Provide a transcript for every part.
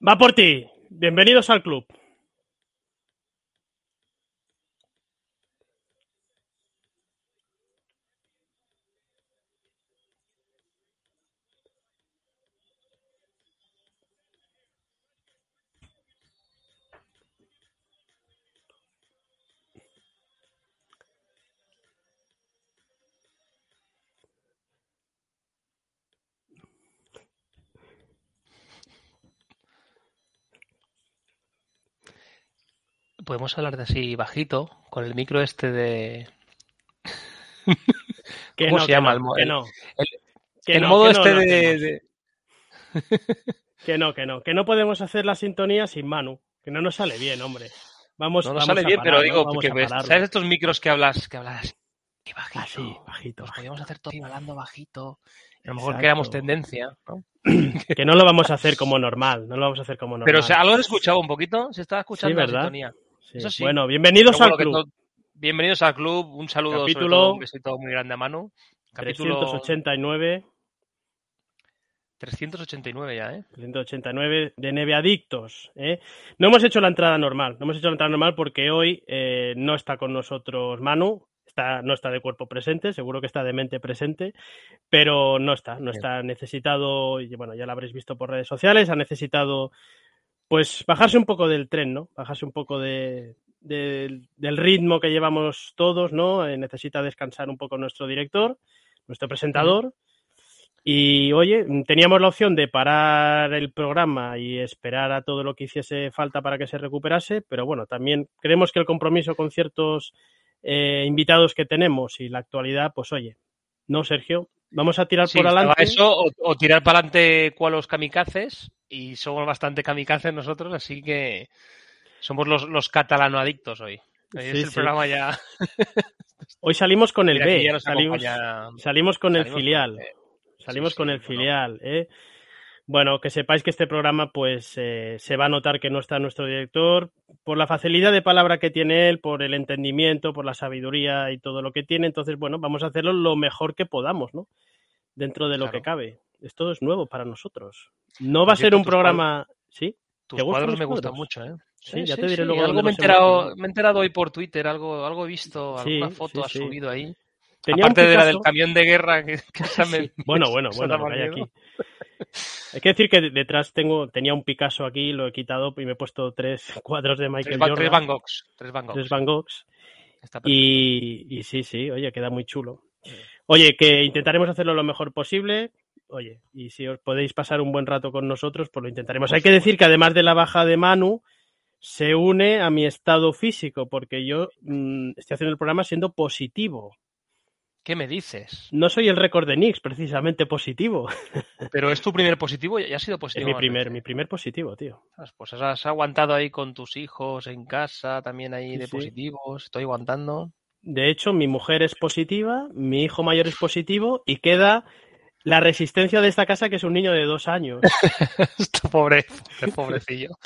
Va por ti. Bienvenidos al club. Podemos hablar de así bajito, con el micro este de. ¿Cómo se llama? el, no. el, modo este de, que no, que no. Que no podemos hacer la sintonía sin Manu. Que no nos sale bien, hombre. Vamos, no nos sale bien, pero digo, porque ¿sabes estos micros que hablas, que hablas y bajito? Así, bajito. Pues podríamos hacer todo hablando bajito. A lo mejor creamos tendencia, ¿no? que no lo vamos a hacer como normal, no lo vamos a hacer como normal. Pero o sea, algo he escuchado un poquito, se estaba escuchando sí, la sintonía. Bueno, bienvenidos al club. bienvenidos al club. Un saludo, Capítulo, un besito muy grande a mano. Capítulo 389. 389 ya, ¿eh? 389 de Neveadictos. ¿eh? No hemos hecho la entrada normal. No hemos hecho la entrada normal porque hoy eh, no está con nosotros Manu. Está, no está de cuerpo presente, seguro que está de mente presente, pero no está, no está necesitado, y bueno, ya lo habréis visto por redes sociales, ha necesitado pues bajarse un poco del tren, ¿no? Bajarse un poco de, del ritmo que llevamos todos, ¿no? Eh, necesita descansar un poco nuestro director, nuestro presentador. Y oye, teníamos la opción de parar el programa y esperar a todo lo que hiciese falta para que se recuperase, pero bueno, también creemos que el compromiso con ciertos eh, invitados que tenemos y la actualidad, pues oye, no, Sergio, vamos a tirar por adelante. Eso, o, tirar para adelante cual los kamikazes, y somos bastante kamikazes nosotros, así que somos los, los catalano adictos hoy. Hoy es el programa ya. hoy salimos con el B, salimos, con el filial. salimos con el filial, ¿eh? Bueno, que sepáis que este programa, pues, eh, se va a notar que no está nuestro director por la facilidad de palabra que tiene él, por el entendimiento, por la sabiduría y todo lo que tiene. Entonces, bueno, vamos a hacerlo lo mejor que podamos, ¿no? Dentro de lo que cabe. Esto es nuevo para nosotros. No va a ser un programa. ¿Sí? Tus cuadros me gustan mucho, ¿eh? Sí, ya te diré luego. Algo me he, enterado, me he enterado hoy por Twitter, algo, algo he visto, alguna foto ha subido ahí. Aparte de la del camión de guerra que, me... Bueno, bueno, bueno, hay aquí. Hay que decir que detrás tengo, tenía un Picasso aquí, lo he quitado y me he puesto tres cuadros de Michael tres, Jordan. Tres Van Goghs. Tres Van Goghs. Tres Van Goghs. Y, y, sí, sí, oye, queda muy chulo. Oye, que intentaremos hacerlo lo mejor posible. Oye, y si os podéis pasar un buen rato con nosotros, pues lo intentaremos. Hay que decir que además de la baja de Manu, se une a mi estado físico, porque yo mmm, estoy haciendo el programa siendo positivo. ¿Qué me dices? No soy el récord de Nix, precisamente positivo. Pero es tu primer positivo y ha sido positivo. Es mi primer, mi primer positivo, tío. Pues has aguantado ahí con tus hijos en casa, también ahí de sí. positivos. Estoy aguantando. De hecho, mi mujer es positiva, mi hijo mayor es positivo y queda la resistencia de esta casa, que es un niño de dos años. Pobre, pobrecillo.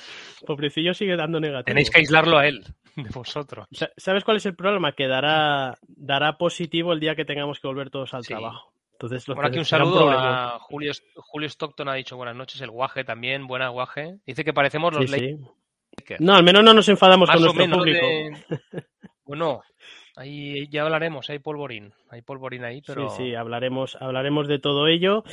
Pobrecillo sigue dando negativo. Tenéis que aislarlo a él, de vosotros. ¿Sabes cuál es el problema? Que dará, dará positivo el día que tengamos que volver todos al sí. trabajo. Entonces, Por aquí un saludo un a Julio, Julio Stockton, ha dicho buenas noches, el guaje también, buena guaje. Dice que parecemos los sí, sí. No, al menos no nos enfadamos Más con nuestro público. De... Bueno, Ahí ya hablaremos, hay polvorín, hay polvorín ahí, pero... Sí, sí, hablaremos, hablaremos de todo ello.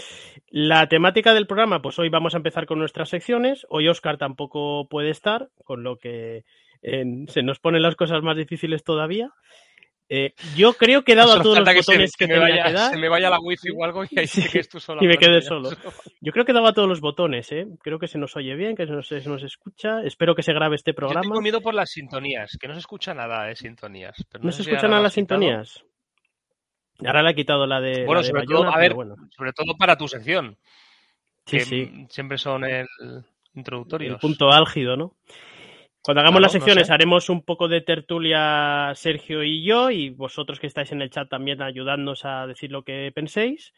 La temática del programa, pues hoy vamos a empezar con nuestras secciones. Hoy Oscar tampoco puede estar, con lo que eh, se nos ponen las cosas más difíciles todavía. Eh, yo creo que he dado a todos los que botones se, que, que tenía vaya, que dar. Se me vaya la wifi o algo y ahí sí que es tú solo. y me quede solo. Yo creo que daba todos los botones, ¿eh? Creo que se nos oye bien, que se nos, se nos escucha. Espero que se grabe este programa. Yo tengo miedo por las sintonías, que no se escucha nada de sintonías. Pero no, no se escuchan nada las sintonías. Ahora le he quitado la de. Bueno, la de sobre, Bayona, todo, a ver, bueno. sobre todo para tu sección. Sí, que sí. siempre son el introductorios. El punto álgido, ¿no? Cuando hagamos Claro, las secciones no sé. haremos un poco de tertulia Sergio y yo y vosotros que estáis en el chat también ayudadnos a decir lo que penséis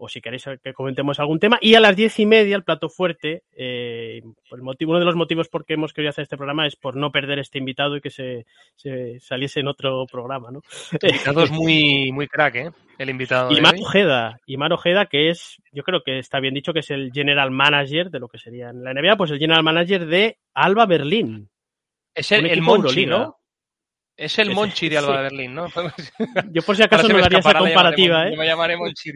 o si queréis que comentemos algún tema. Y a las diez y media, el plato fuerte, eh, el motivo, uno de los motivos por qué hemos querido hacer este programa es por no perder este invitado y que se, se saliese en otro programa, ¿no? El invitado es muy, muy crack, ¿eh? el invitado. Y de Mar hoy. Ojeda, y Mar Ojeda, que es, yo creo que está bien dicho que es el general manager de lo que sería en la NBA, pues el general manager de Alba Berlín. Es el, el Monchi. ¿no? Es el Monchi de Alba sí. Berlín, ¿no? Yo por si acaso no me daría esa comparativa, ¿eh? Me llamaré Monchi.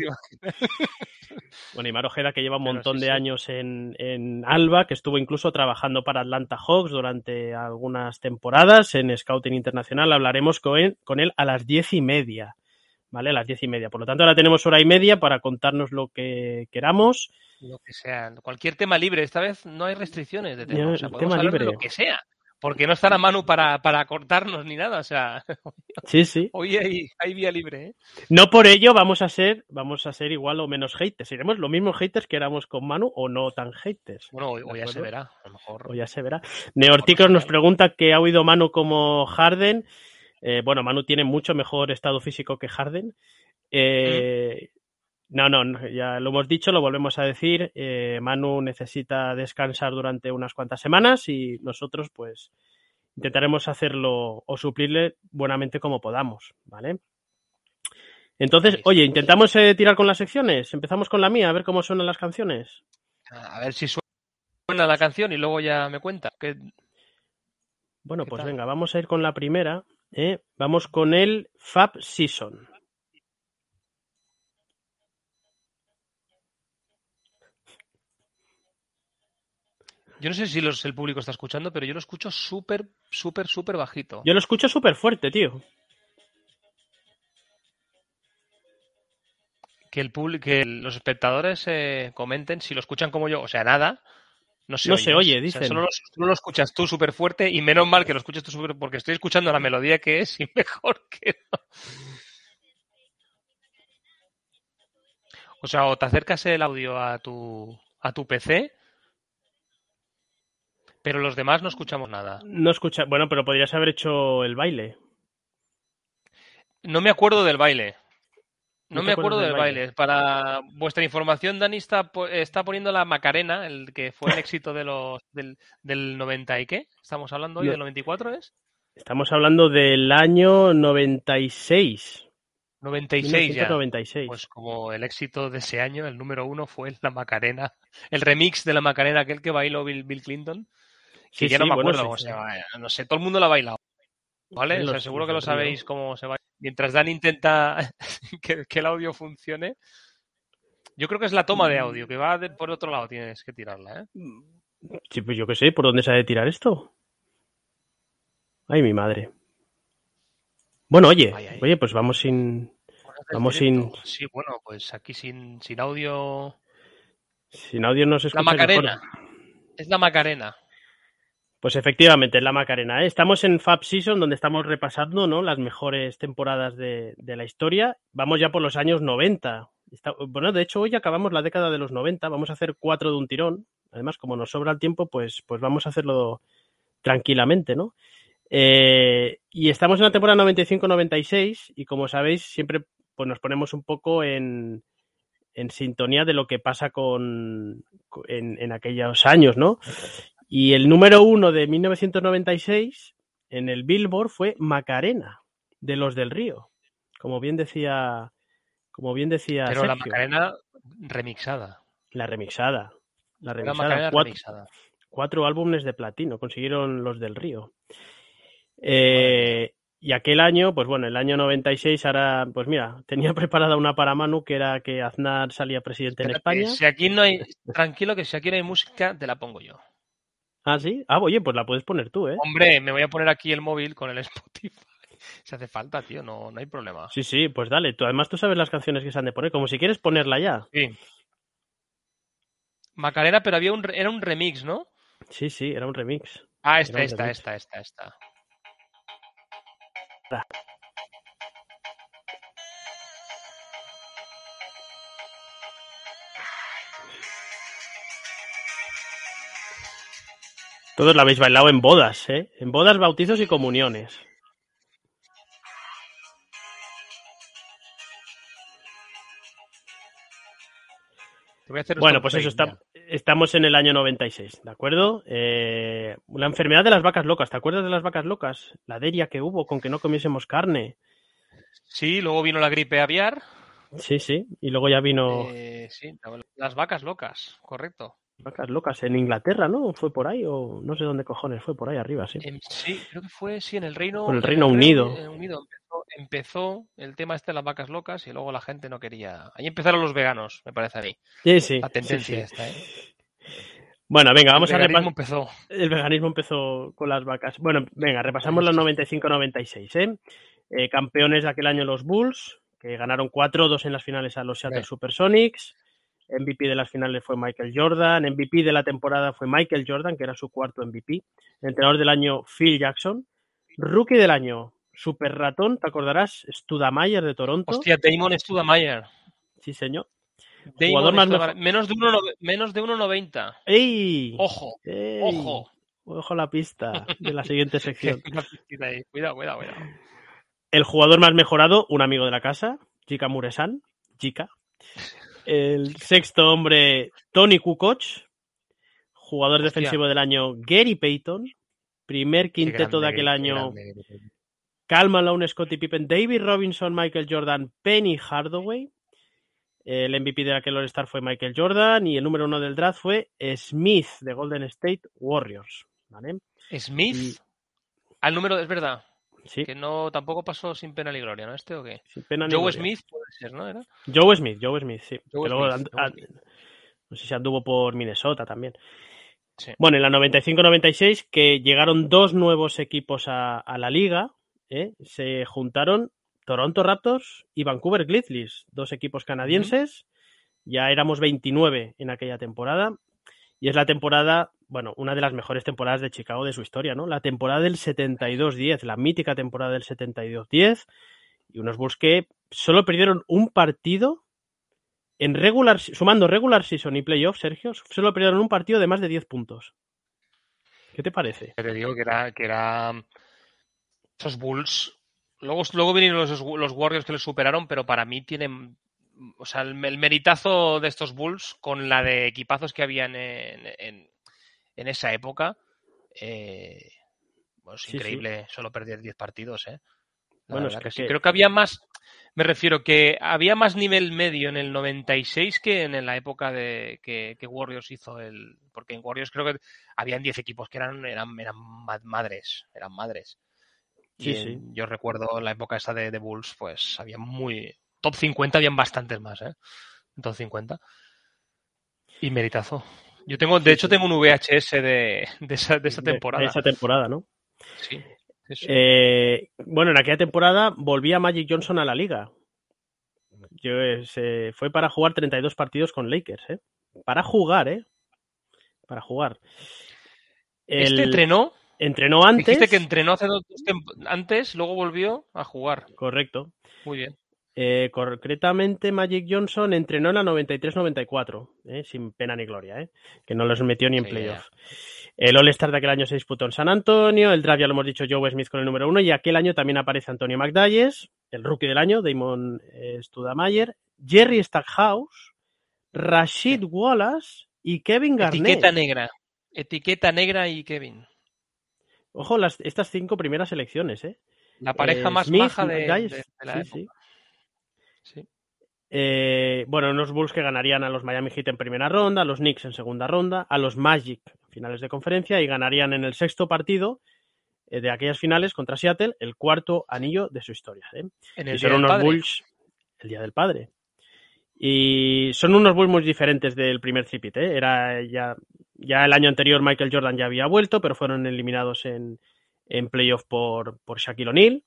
Bueno, y Mar Ojeda, que lleva un Pero montón sí, de sí. años en, en Alba, que estuvo incluso trabajando para Atlanta Hawks durante algunas temporadas en Scouting Internacional. Hablaremos con él, con él a las diez y media, ¿vale? A las diez y media. Por lo tanto, ahora tenemos hora y media para contarnos lo que queramos. Lo que sea, cualquier tema libre. Esta vez no hay restricciones de tema. Ya, O sea, podemos tema hablar de libre. lo que sea. Porque no estará Manu para, para cortarnos ni nada. O sea, Sí, sí. hoy hay, hay vía libre, ¿eh? No por ello vamos a ser, vamos a ser igual o menos haters. Seremos los mismos haters que éramos con Manu o no tan haters. Bueno, hoy, ¿De hoy ya se verá. A lo mejor. O ya se verá. Neorticos nos pregunta que ha oído Manu como Harden. Eh, bueno, Manu tiene mucho mejor estado físico que Harden. Eh, no, no, no, ya lo hemos dicho, lo volvemos a decir. Eh, Manu necesita descansar durante unas cuantas semanas y nosotros, pues, intentaremos hacerlo o suplirle buenamente como podamos, ¿vale? Entonces, oye, intentamos eh, tirar con las secciones. Empezamos con la mía, a ver cómo suenan las canciones. A ver si suena la canción y luego ya me cuenta. Que Bueno, ¿Qué pues tal? venga, vamos a ir con la primera. ¿eh? Vamos con el Fab Season. Yo no sé si los- el público está escuchando, pero yo lo escucho súper, súper, súper bajito. Yo lo escucho súper fuerte, tío. Que, el que los espectadores eh, comenten si lo escuchan como yo. O sea, nada. No se No oye. se oye, O sea, dicen. solo, lo, solo lo escuchas tú súper fuerte y menos mal que lo escuches tú súper porque estoy escuchando la melodía que es y mejor que no. O sea, o te acercas el audio a tu, a tu PC, pero los demás no escuchamos nada. No escucha. Bueno, pero podrías haber hecho el baile. No me acuerdo del baile. ¿No me acuerdo del baile? baile. Para vuestra información, Dani está, po- está poniendo la Macarena, el que fue el éxito de los del, del 90 y qué. Estamos hablando hoy No. del 94, ¿es? Estamos hablando del año 96. 96 ya. 1996. Pues como el éxito de ese año, el número uno fue la Macarena, el remix de la Macarena, aquel que bailó Bill, Bill Clinton, Sí, ya no me bueno, acuerdo sí, cómo se llama, eh, no sé, todo el mundo la ha bailado, ¿vale? O sea, seguro que lo sabéis cómo se baila. Mientras Dani intenta que, que el audio funcione, yo creo que es la toma de audio, que va de- por otro lado, tienes que tirarla, ¿eh? Sí, pues yo qué sé, ¿por dónde se ha de tirar esto? Ay, mi madre. Bueno, oye, Ay, ay. oye, pues vamos sin, Vamos directo. Sí, bueno, pues aquí sin, sin audio... sin audio no se La escucha mejor. Macarena. Es la Macarena. Pues efectivamente, la Macarena. ¿eh? Estamos en Fab Season, donde estamos repasando ¿no? las mejores temporadas de, la historia. Vamos ya por los años 90. Está- bueno, de hecho, hoy acabamos la década de los 90. Vamos a hacer cuatro de un tirón. Además, como nos sobra el tiempo, pues, pues vamos a hacerlo tranquilamente, ¿no? Eh, y estamos en la temporada 95-96 y como sabéis, siempre pues, nos ponemos un poco en, en sintonía de lo que pasa con- en, en aquellos años, ¿no? Y el número uno de 1996 en el Billboard fue Macarena, de los del Río. Como bien decía, como bien decía Pero la Macarena remixada. la remixada. La remixada. Cuatro, remixada. cuatro álbumes de platino consiguieron los del Río. Eh, y aquel año, pues bueno, el año 96, ahora, pues mira, tenía preparada una para Manu, que era que Aznar salía presidente en España. Si aquí no hay... Tranquilo que si aquí no hay música, te la pongo yo. Ah, sí. Ah, oye, pues la puedes poner tú, ¿eh? Hombre, me voy a poner aquí el móvil con el Spotify. Si hace falta, tío, no, no hay problema. Sí, sí, pues dale. Tú, además tú sabes las canciones que se han de poner, como si quieres ponerla ya. Sí. Macarena, pero había un, era un remix, ¿no? Sí, sí, era un remix. Ah, esta, esta, esta, esta, esta. Todos la habéis bailado en bodas, ¿eh? En bodas, bautizos y comuniones. Bueno, pues eso, está, estamos en el año 96, ¿de acuerdo? Eh, la enfermedad de las vacas locas, ¿te acuerdas de las vacas locas? La deria que hubo con que no comiésemos carne. Sí, luego vino la gripe aviar. Sí, sí. Y luego ya vino. Eh, sí, las vacas locas, correcto. Vacas locas en Inglaterra, ¿no? ¿Fue por ahí o no sé dónde cojones fue por ahí arriba, sí? sí, creo que fue, sí, en el Reino, en el Reino Unido. Unido empezó, el tema este de las vacas locas y luego la gente no quería. Ahí empezaron los veganos, me parece a mí. Sí, sí. La tendencia esta, ¿eh? Bueno, venga, vamos a repasar. empezó. El veganismo empezó con las vacas. Bueno, venga, repasamos los 95-96, ¿eh? ¿eh? Campeones de aquel año los Bulls, que ganaron 4-2 en las finales a los Seattle Supersonics. MVP de las finales fue Michael Jordan. MVP de la temporada fue Michael Jordan, que era su cuarto MVP. entrenador del año, Phil Jackson. Rookie del año, Super Ratón, ¿te acordarás? Studamayer de Toronto. Hostia, Damon Studamayer. Sí, señor. Jugador más menos de 1.90. Menos de 1.90. ¡Ey! Ojo, ojo. Ojo la pista de la siguiente sección. cuidado, cuidado, cuidado. El jugador más mejorado, un amigo de la casa, Jika Muresan. Jika. El sexto hombre, Tony Kukoc. Jugador defensivo del año, Gary Payton. Primer quinteto de aquel año, Cal Malone, Scottie Pippen, David Robinson, Michael Jordan, Penny Hardaway. El MVP de aquel All-Star fue Michael Jordan y el número uno del draft fue Smith de Golden State Warriors. Smith. Al número, es verdad. Sí. Que no tampoco pasó sin pena ni gloria, ¿no? ¿Este o qué? Joe Smith puede ser, ¿no? ¿Era? Joe Smith, Joe Smith, sí. no sé si anduvo por Minnesota también. Bueno, en la 95-96, que llegaron dos nuevos equipos a, la liga, ¿eh? se juntaron Toronto Raptors y Vancouver Grizzlies, dos equipos canadienses. Ya éramos 29 en aquella temporada. Y es la temporada, bueno, una de las mejores temporadas de Chicago de su historia, ¿no? La temporada del 72-10, la mítica temporada del 72-10. Y unos Bulls que solo perdieron un partido en regular, sumando regular season y playoff, Sergio, solo perdieron un partido de más de 10 puntos. ¿Qué te parece? Te digo que era, que era esos Bulls Luego, luego vinieron los, los, Warriors que les superaron, pero para mí tienen. O sea, el, meritazo de estos Bulls con la de equipazos que habían en, en, esa época. Eh, bueno, es increíble solo perder 10 partidos, ¿eh? bueno, es que, sí. Creo que había más. Me refiero que había más nivel medio en el 96 que en la época de que, que Warriors hizo el. Porque en Warriors creo que habían 10 equipos que eran, eran, eran madres. Eran madres. Sí, Yo recuerdo la época esa de, Bulls, pues había muy. Top 50 habían bastantes más, ¿eh? Top 50. Y meritazo. Yo tengo, de hecho, tengo un VHS de, de, esa, de esa temporada. De, esa temporada, ¿no? Sí. Eh, bueno, en aquella temporada volvía Magic Johnson a la liga. Yo, se fue para jugar 32 partidos con Lakers, ¿eh? Para jugar, ¿eh? Para jugar. Este entrenó Entrenó antes. Dijiste que entrenó hace dos antes, luego volvió a jugar. Correcto. Muy bien. Eh, concretamente, Magic Johnson entrenó en la 93-94, eh, sin pena ni gloria, eh, que no los metió ni en playoff. El All-Star de aquel año se disputó en San Antonio, el draft ya lo hemos dicho Joe Smith con el número uno, y aquel año también aparece Antonio McDyess, el rookie del año, Damon Studamayer, Jerry Stackhouse, Rashid Wallace y Kevin Garnett. Etiqueta negra. Etiqueta negra y Kevin. Ojo, las, estas cinco primeras elecciones, ¿eh? La pareja eh, más maja de, la sí, Sí. Eh, bueno, unos Bulls que ganarían a los Miami Heat en primera ronda, a los Knicks en segunda ronda, a los Magic en finales de conferencia y ganarían en el sexto partido eh, de aquellas finales contra Seattle el cuarto anillo de su historia. En el y son unos Bulls el día del padre. Y son unos Bulls muy diferentes del primer tripit. Era ya ya el año anterior Michael Jordan ya había vuelto, pero fueron eliminados en, en playoff por, por Shaquille O'Neal.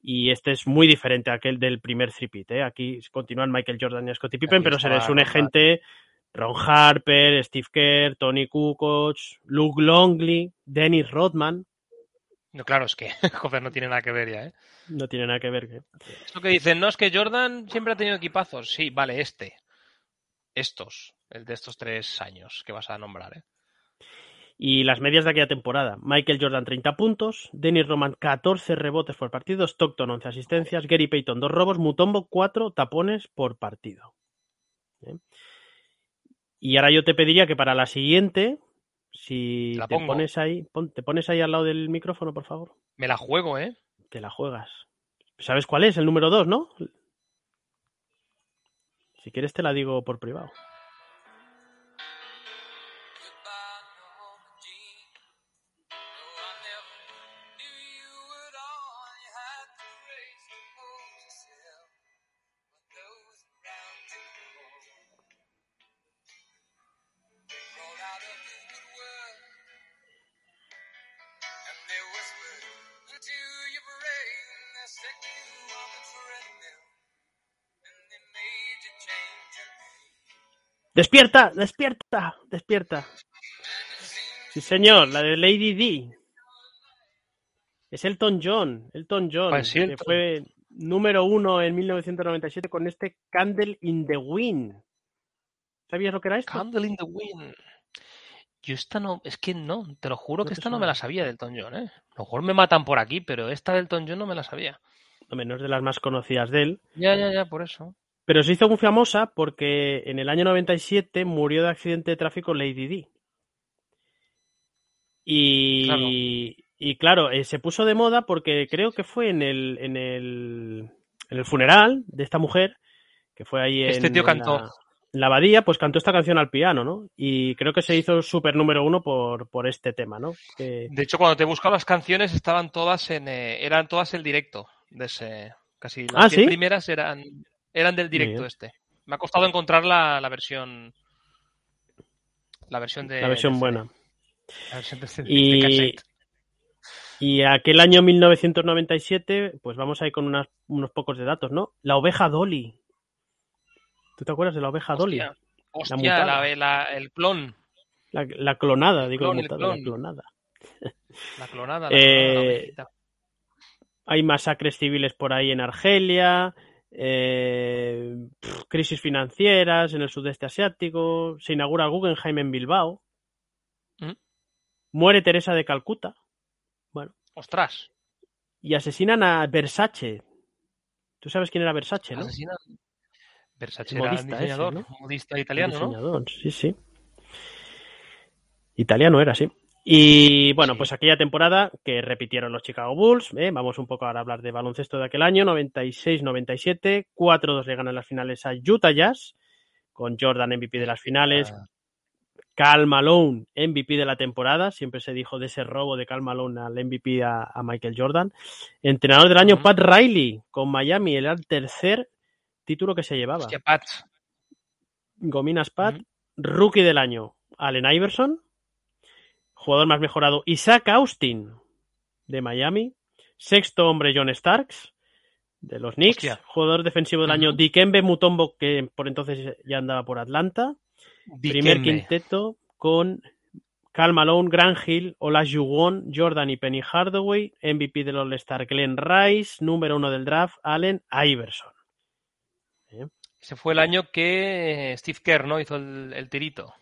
Y este es muy diferente a aquel del primer tripit. ¿eh? Aquí continúan Michael Jordan y Scottie Pippen, pero se les une gente Ron Harper, Steve Kerr, Tony Kukoc, Luke Longley, Dennis Rodman. No, claro, es que joder, no tiene nada que ver ya, ¿eh? No tiene nada que ver. ¿eh? Esto que dicen, no, es que Jordan siempre ha tenido equipazos. Sí, vale, este. Estos el de estos tres años que vas a nombrar. ¿eh? Y las medias de aquella temporada. Michael Jordan 30 puntos, Dennis Roman 14 rebotes por partido, Stockton 11 asistencias, Gary Payton 2 robos, Mutombo 4 tapones por partido. ¿eh? Y ahora yo te pediría que para la siguiente, si te pones ahí, te pones ahí al lado del micrófono, por favor. Me la juego, ¿eh? Te la juegas. ¿Sabes cuál es? El número 2, ¿no? Si quieres te la digo por privado. ¡Despierta! ¡Despierta! ¡Despierta! Sí, señor, la de Lady D. Es Elton John. Elton John, Ah, que fue número uno en 1997 con este Candle in the Wind. ¿Sabías lo que era esto? Candle in the Wind. Yo esta no, es que no, te lo juro No que esta no me la sabía del Elton John, ¿eh? A lo mejor me matan por aquí, pero esta del Elton John no me la sabía. No es de las más conocidas de él. Ya, ya, ya, por eso. Pero se hizo muy famosa porque en el año 97 murió de accidente de tráfico Lady D. Y Claro. y claro, eh, se puso de moda porque creo que fue en el, en el, en el funeral de esta mujer, que fue ahí en, Este tío en cantó. la, en la abadía, pues cantó esta canción al piano, ¿no? Y creo que se hizo súper número uno por, por este tema, ¿no? Que- De hecho, cuando te he buscado las canciones estaban todas en, eh, eran todas el directo de ese, casi las Ah, 10 ¿sí? primeras eran, eran del directo este. Me ha costado encontrar la, la versión, la versión de la versión de buena. la versión de, de Y, cassette. y aquel año 1997, pues vamos ahí con unas- unos pocos de datos, ¿no? La oveja Dolly. ¿Tú te acuerdas de la oveja Dolly? Hostia, la- la- el clon, La, la clonada, digo, clon, mutada, la clonada. la clonada, la, Eh, clonada. Hay masacres civiles por ahí en Argelia, eh, crisis financieras en el sudeste asiático, se inaugura Guggenheim en Bilbao, ¿Mm? muere Teresa de Calcuta Ostras, y asesinan a Versace. ¿Tú sabes quién era Versace, no? Versace El era modista diseñador, ¿no? modista italiano, ¿no? Sí, sí. Italiano era, sí. Y bueno, pues aquella temporada que repitieron los Chicago Bulls, ¿eh? vamos un poco ahora a hablar de baloncesto de aquel año, 96-97, 4-2 le ganan las finales a Utah Jazz, con Jordan MVP de las finales, Ah, Cal Malone MVP de la temporada, siempre se dijo de ese robo de Cal Malone al MVP a, a Michael Jordan. Entrenador del año. Pat Riley, con Miami, era el tercer título que se llevaba. hostia, Pat. Gominas Pat, rookie del año, Allen Iverson, jugador más mejorado, Isaac Austin, de Miami, sexto hombre, John Starks, de los Knicks, Hostia. jugador defensivo del año, Ujú. Dikembe Mutombo, que por entonces ya andaba por Atlanta, primer quinteto con Cal Malone, Grant Hill, Olajuwon, Jordan y Penny Hardaway, MVP del All-Star Glenn Rice, número uno del draft, Allen Iverson. Ese fue el año que Steve Kerr, ¿no? Hizo el, el tirito.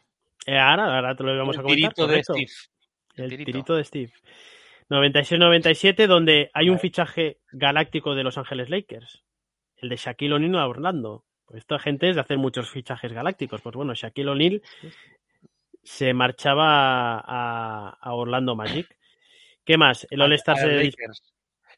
Eh, ahora, ahora te lo vamos a comentar. tirito de correcto. Steve. El tirito. tirito. de Steve. 96-97, donde hay un fichaje galáctico de Los Ángeles Lakers. El de Shaquille O'Neal a Orlando. Pues esta gente es de hacer muchos fichajes galácticos. Pues bueno, Shaquille O'Neal se marchaba a, a Orlando Magic. ¿Qué más? El All-Star se... eh,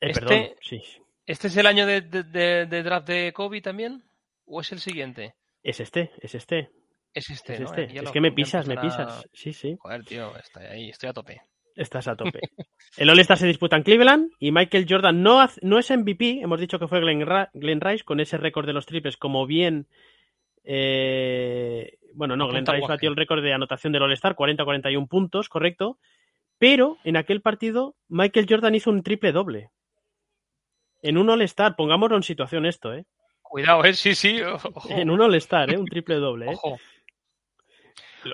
Este- Perdón, sí. ¿Este es el año de, de- de- de draft de Kobe también? ¿O es el siguiente? Es este, es este, Es este, es ¿no? este. Ya Es que me pisas, me pisas. Sí, sí. Joder, tío, estoy ahí, estoy a tope. Estás a tope. El All-Star se disputa en Cleveland y Michael Jordan no, hace- no es MVP. Hemos dicho que fue Glenn, Ra- Glenn Rice con ese récord de los triples, como bien. eh, bueno, no, Glenn Rice batió el récord de anotación del All-Star, 40-41 puntos, correcto. Pero en aquel partido, Michael Jordan hizo un triple doble. En un All-Star, pongámoslo en situación esto, ¿eh? Cuidado, ¿eh? Sí, sí. Ojo. En un All-Star, ¿eh? Un triple doble, ¿eh? ojo.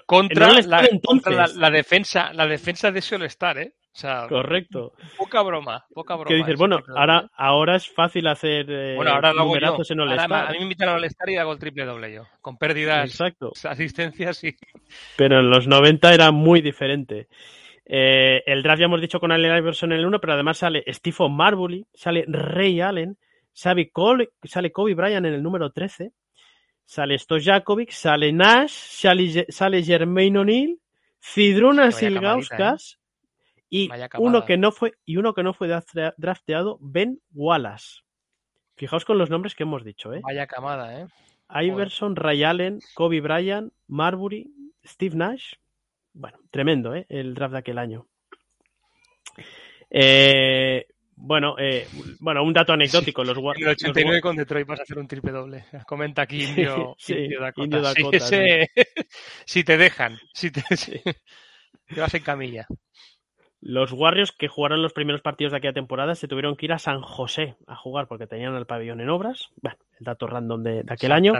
Contra, el la, entonces. contra la, la defensa, la defensa de ese All-Star, ¿eh? O sea, Correcto. poca broma, poca broma. Que dices, bueno, triple doble. ahora, ahora es fácil hacer eh, Bueno, ahora lo numerazos en Ahora All-Star. a mí me invitan al All-Star y hago el triple doble yo. Con pérdidas, Exacto. asistencias y... pero en los 90 era muy diferente. Eh, el draft ya hemos dicho con Allen Iverson en el 1, pero además sale Stephen Marbury, sale Ray Allen, sale, Cole- sale Kobe Bryant en el número 13, sale Stojakovic, sale Nash, sale, sale Jermaine O'Neal, Cidrunas Que vaya Ilgauskas y uno que no fue y uno que no fue draftea- drafteado, Ben Wallace. Fijaos con los nombres que hemos dicho, ¿eh? Vaya camada, ¿eh? Iverson, Ray Allen, Kobe Bryant, Marbury, Steve Nash. Bueno, tremendo, ¿eh? El draft de aquel año. Eh, bueno, eh, bueno, un dato anecdótico. Los, en el 89 con Detroit vas a hacer un triple doble. Comenta aquí Indio, sí, Indio Dakota. Indio Dakota, Sí, ese- si te dejan, si te, te vas en camilla. Los Warriors que jugaron los primeros partidos de aquella temporada se tuvieron que ir a San José a jugar porque tenían el pabellón en obras. Bueno, el dato random de, de aquel San año.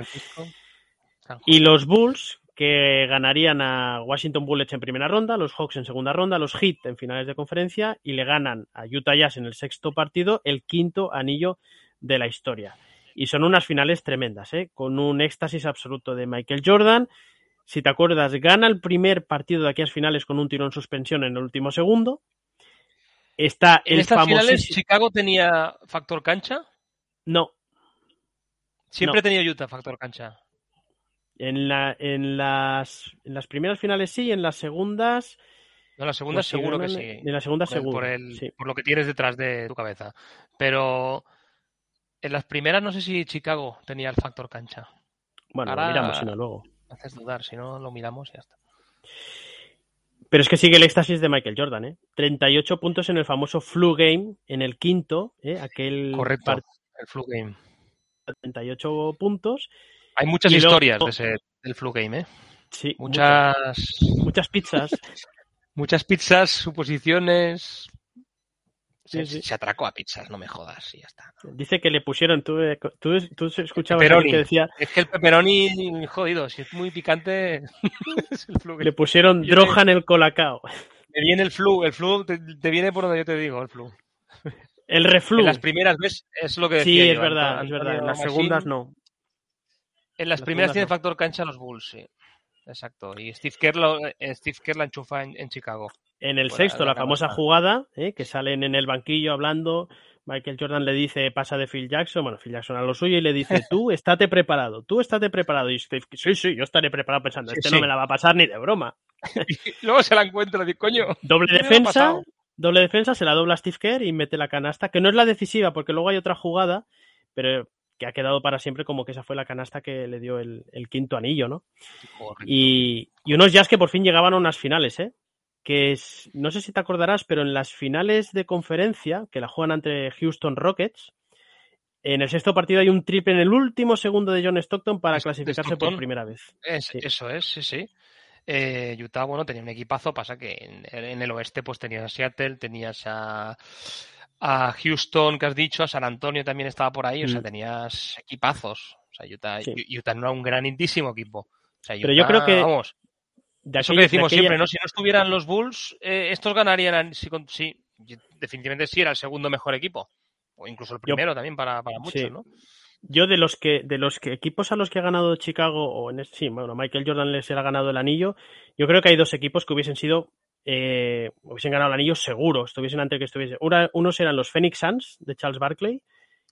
Y los Bulls que ganarían a Washington Bullets en primera ronda, los Hawks en segunda ronda, los Heat en finales de conferencia y le ganan a Utah Jazz en el sexto partido el quinto anillo de la historia. Y son unas finales tremendas, ¿eh? con un éxtasis absoluto de Michael Jordan. Si te acuerdas, gana el primer partido de aquellas finales con un tiro en suspensión en el último segundo. Está En el estas finales. Chicago tenía factor cancha. No, Siempre No. tenido Utah factor cancha. En, la, en, las, en las primeras finales sí, en las segundas... No, la segunda pues seguro que sí. En la segunda por, el- seguro. por el- sí. por lo que tienes detrás de tu cabeza. Pero en las primeras no sé si Chicago tenía el factor cancha. Bueno, ahora- lo miramos si no luego. Me haces dudar, si no lo miramos y ya está. Pero es que sigue el éxtasis de Michael Jordan, ¿eh? 38 puntos en el famoso flu game, en el quinto, ¿eh? Aquel Correcto, el flu game. de 38 puntos. Hay muchas Y historias de ese, del flu game, ¿eh? Sí, Muchas, muchas, pizzas. muchas pizzas, suposiciones. Se, sí. se atracó a pizzas, no me jodas y ya está. Dice que le pusieron, tú, eh, tú, tú escuchabas que decía, Es que el pepperoni, jodido, si es muy picante, es el le pusieron droga en el colacao. Me viene el flu, el flu te, te viene por donde yo te digo, el flu. El reflu. En las primeras, ¿ves? Es lo que decía Sí, es verdad, es verdad. En las segundas no. En las las primeras tiene no. factor cancha los Bulls, sí. Exacto. Y Steve Kerr, lo- eh, Steve Kerr la enchufa en, en Chicago. En el sexto, la la famosa jugada, ¿eh? que salen en el banquillo hablando. Michael Jordan le dice, pasa de Phil Jackson, bueno, Phil Jackson a lo suyo y le dice, tú estate preparado, tú estate preparado. Y Steve, sí, sí, yo estaré preparado pensando, Sí, este sí. no me la va a pasar ni de broma. Y luego se la encuentra y dice, coño, Doble ¿Qué me ha defensa, doble defensa, se la dobla Steve Kerr y mete la canasta, que no es la decisiva porque luego hay otra jugada, pero que ha quedado para siempre como que esa fue la canasta que le dio el, el quinto anillo, ¿no? Y, y unos Jazz que por fin llegaban a unas finales, ¿eh? Que es, no sé si te acordarás, pero en las finales de conferencia, que la juegan entre Houston Rockets, en el sexto partido hay un triple en el último segundo de John Stockton para clasificarse Stockton. por primera vez. Es- Sí. Eso es, sí, sí. Eh, Utah, bueno, tenía un equipazo, pasa que en, en el oeste pues tenías a Seattle, tenías a, a Houston, que has dicho, a San Antonio también estaba por ahí, o sea, Mm. tenías equipazos. O sea, Utah, Sí. Utah no era un grandísimo equipo. O sea, Pero yo creo que Vamos, De eso aquella- que decimos de aquella- siempre, ¿no? Si no estuvieran los Bulls, eh, estos ganarían, sí, definitivamente sí era el segundo mejor equipo. O incluso el Yo- primero también para, para muchos, Sí. ¿no? Yo de los que de los que equipos a los que ha ganado Chicago o en este, sí, bueno, Michael Jordan les ha ganado el anillo, yo creo que hay dos equipos que hubiesen sido eh, hubiesen ganado el anillo seguro, estuviesen antes que estuviesen. Una- unos eran los Phoenix Suns de Charles Barkley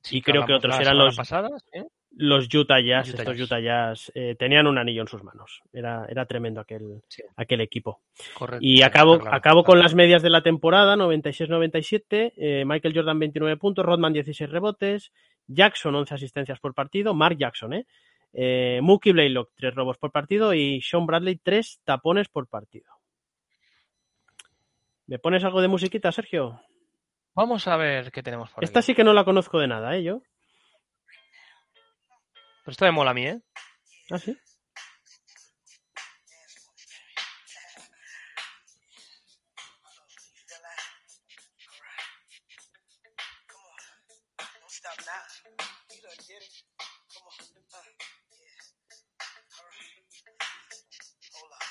Sí, Y creo que otros eran los- ¿eh? los Utah Jazz, Utah estos Jazz. Utah Jazz eh, tenían un anillo en sus manos. Era, era tremendo aquel, Sí. aquel equipo. Correcto, Y acabo, claro, acabo con las medias de la temporada, 96-97, eh, Michael Jordan 29 puntos, Rodman 16 rebotes, Jackson 11 asistencias por partido, Mark Jackson, ¿eh? eh Mookie Blaylock 3 robos por partido y Sean Bradley 3 tapones por partido. ¿Me pones algo de musiquita, Sergio? Vamos a ver qué tenemos por Esta aquí. sí que no la conozco de nada, ¿eh? Yo. Pero esto me mola a mí, ¿eh? ¿Ah, sí?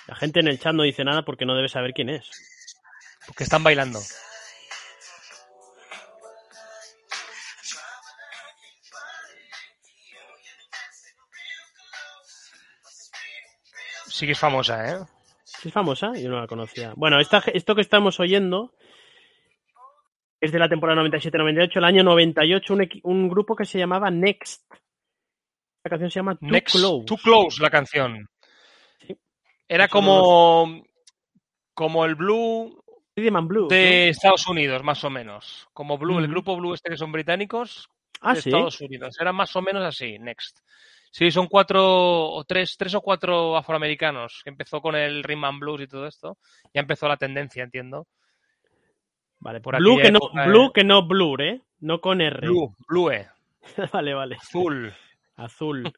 La gente en el chat no dice nada porque no debe saber quién es. Están bailando. Sí que es famosa, ¿eh? Sí, Es famosa, yo no la conocía. Bueno, esta, esto que estamos oyendo es de la temporada 97-98, el año 98, un, un grupo que se llamaba Next. La canción se llama Too Next, Close. Too Close, la canción. Sí. Era como, como el Blue Rhythm and de Estados Unidos, más o menos. Como Blue, el grupo Blue este que son británicos. Ah, de sí. Estados Unidos. Era más o menos así, Next. Sí, son cuatro o tres, tres o cuatro afroamericanos que empezó con el Rhythm Blues y todo esto. Ya empezó la tendencia, entiendo. Vale, por Blue que, no, Blue que no Blur, ¿eh? No con R. Blue, Blue. vale, vale. Azul. Azul.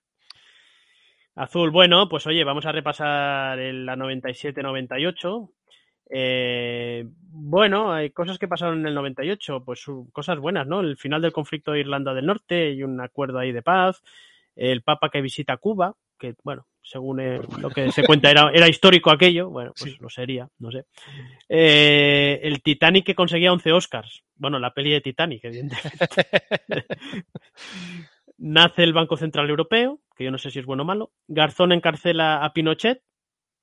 Azul, bueno, pues oye, vamos a repasar la 97-98. Eh, bueno, hay cosas que pasaron en el 98, pues cosas buenas, ¿no? El final del conflicto de Irlanda del Norte y un acuerdo ahí de paz. El Papa que visita Cuba, que bueno, según eh, lo que se cuenta era, era histórico aquello, bueno, pues lo sería, no sé. Eh, el Titanic que conseguía 11 Oscars, bueno, la peli de Titanic, evidentemente. Nace el Banco Central Europeo, que yo no sé si es bueno o malo. Garzón encarcela a Pinochet,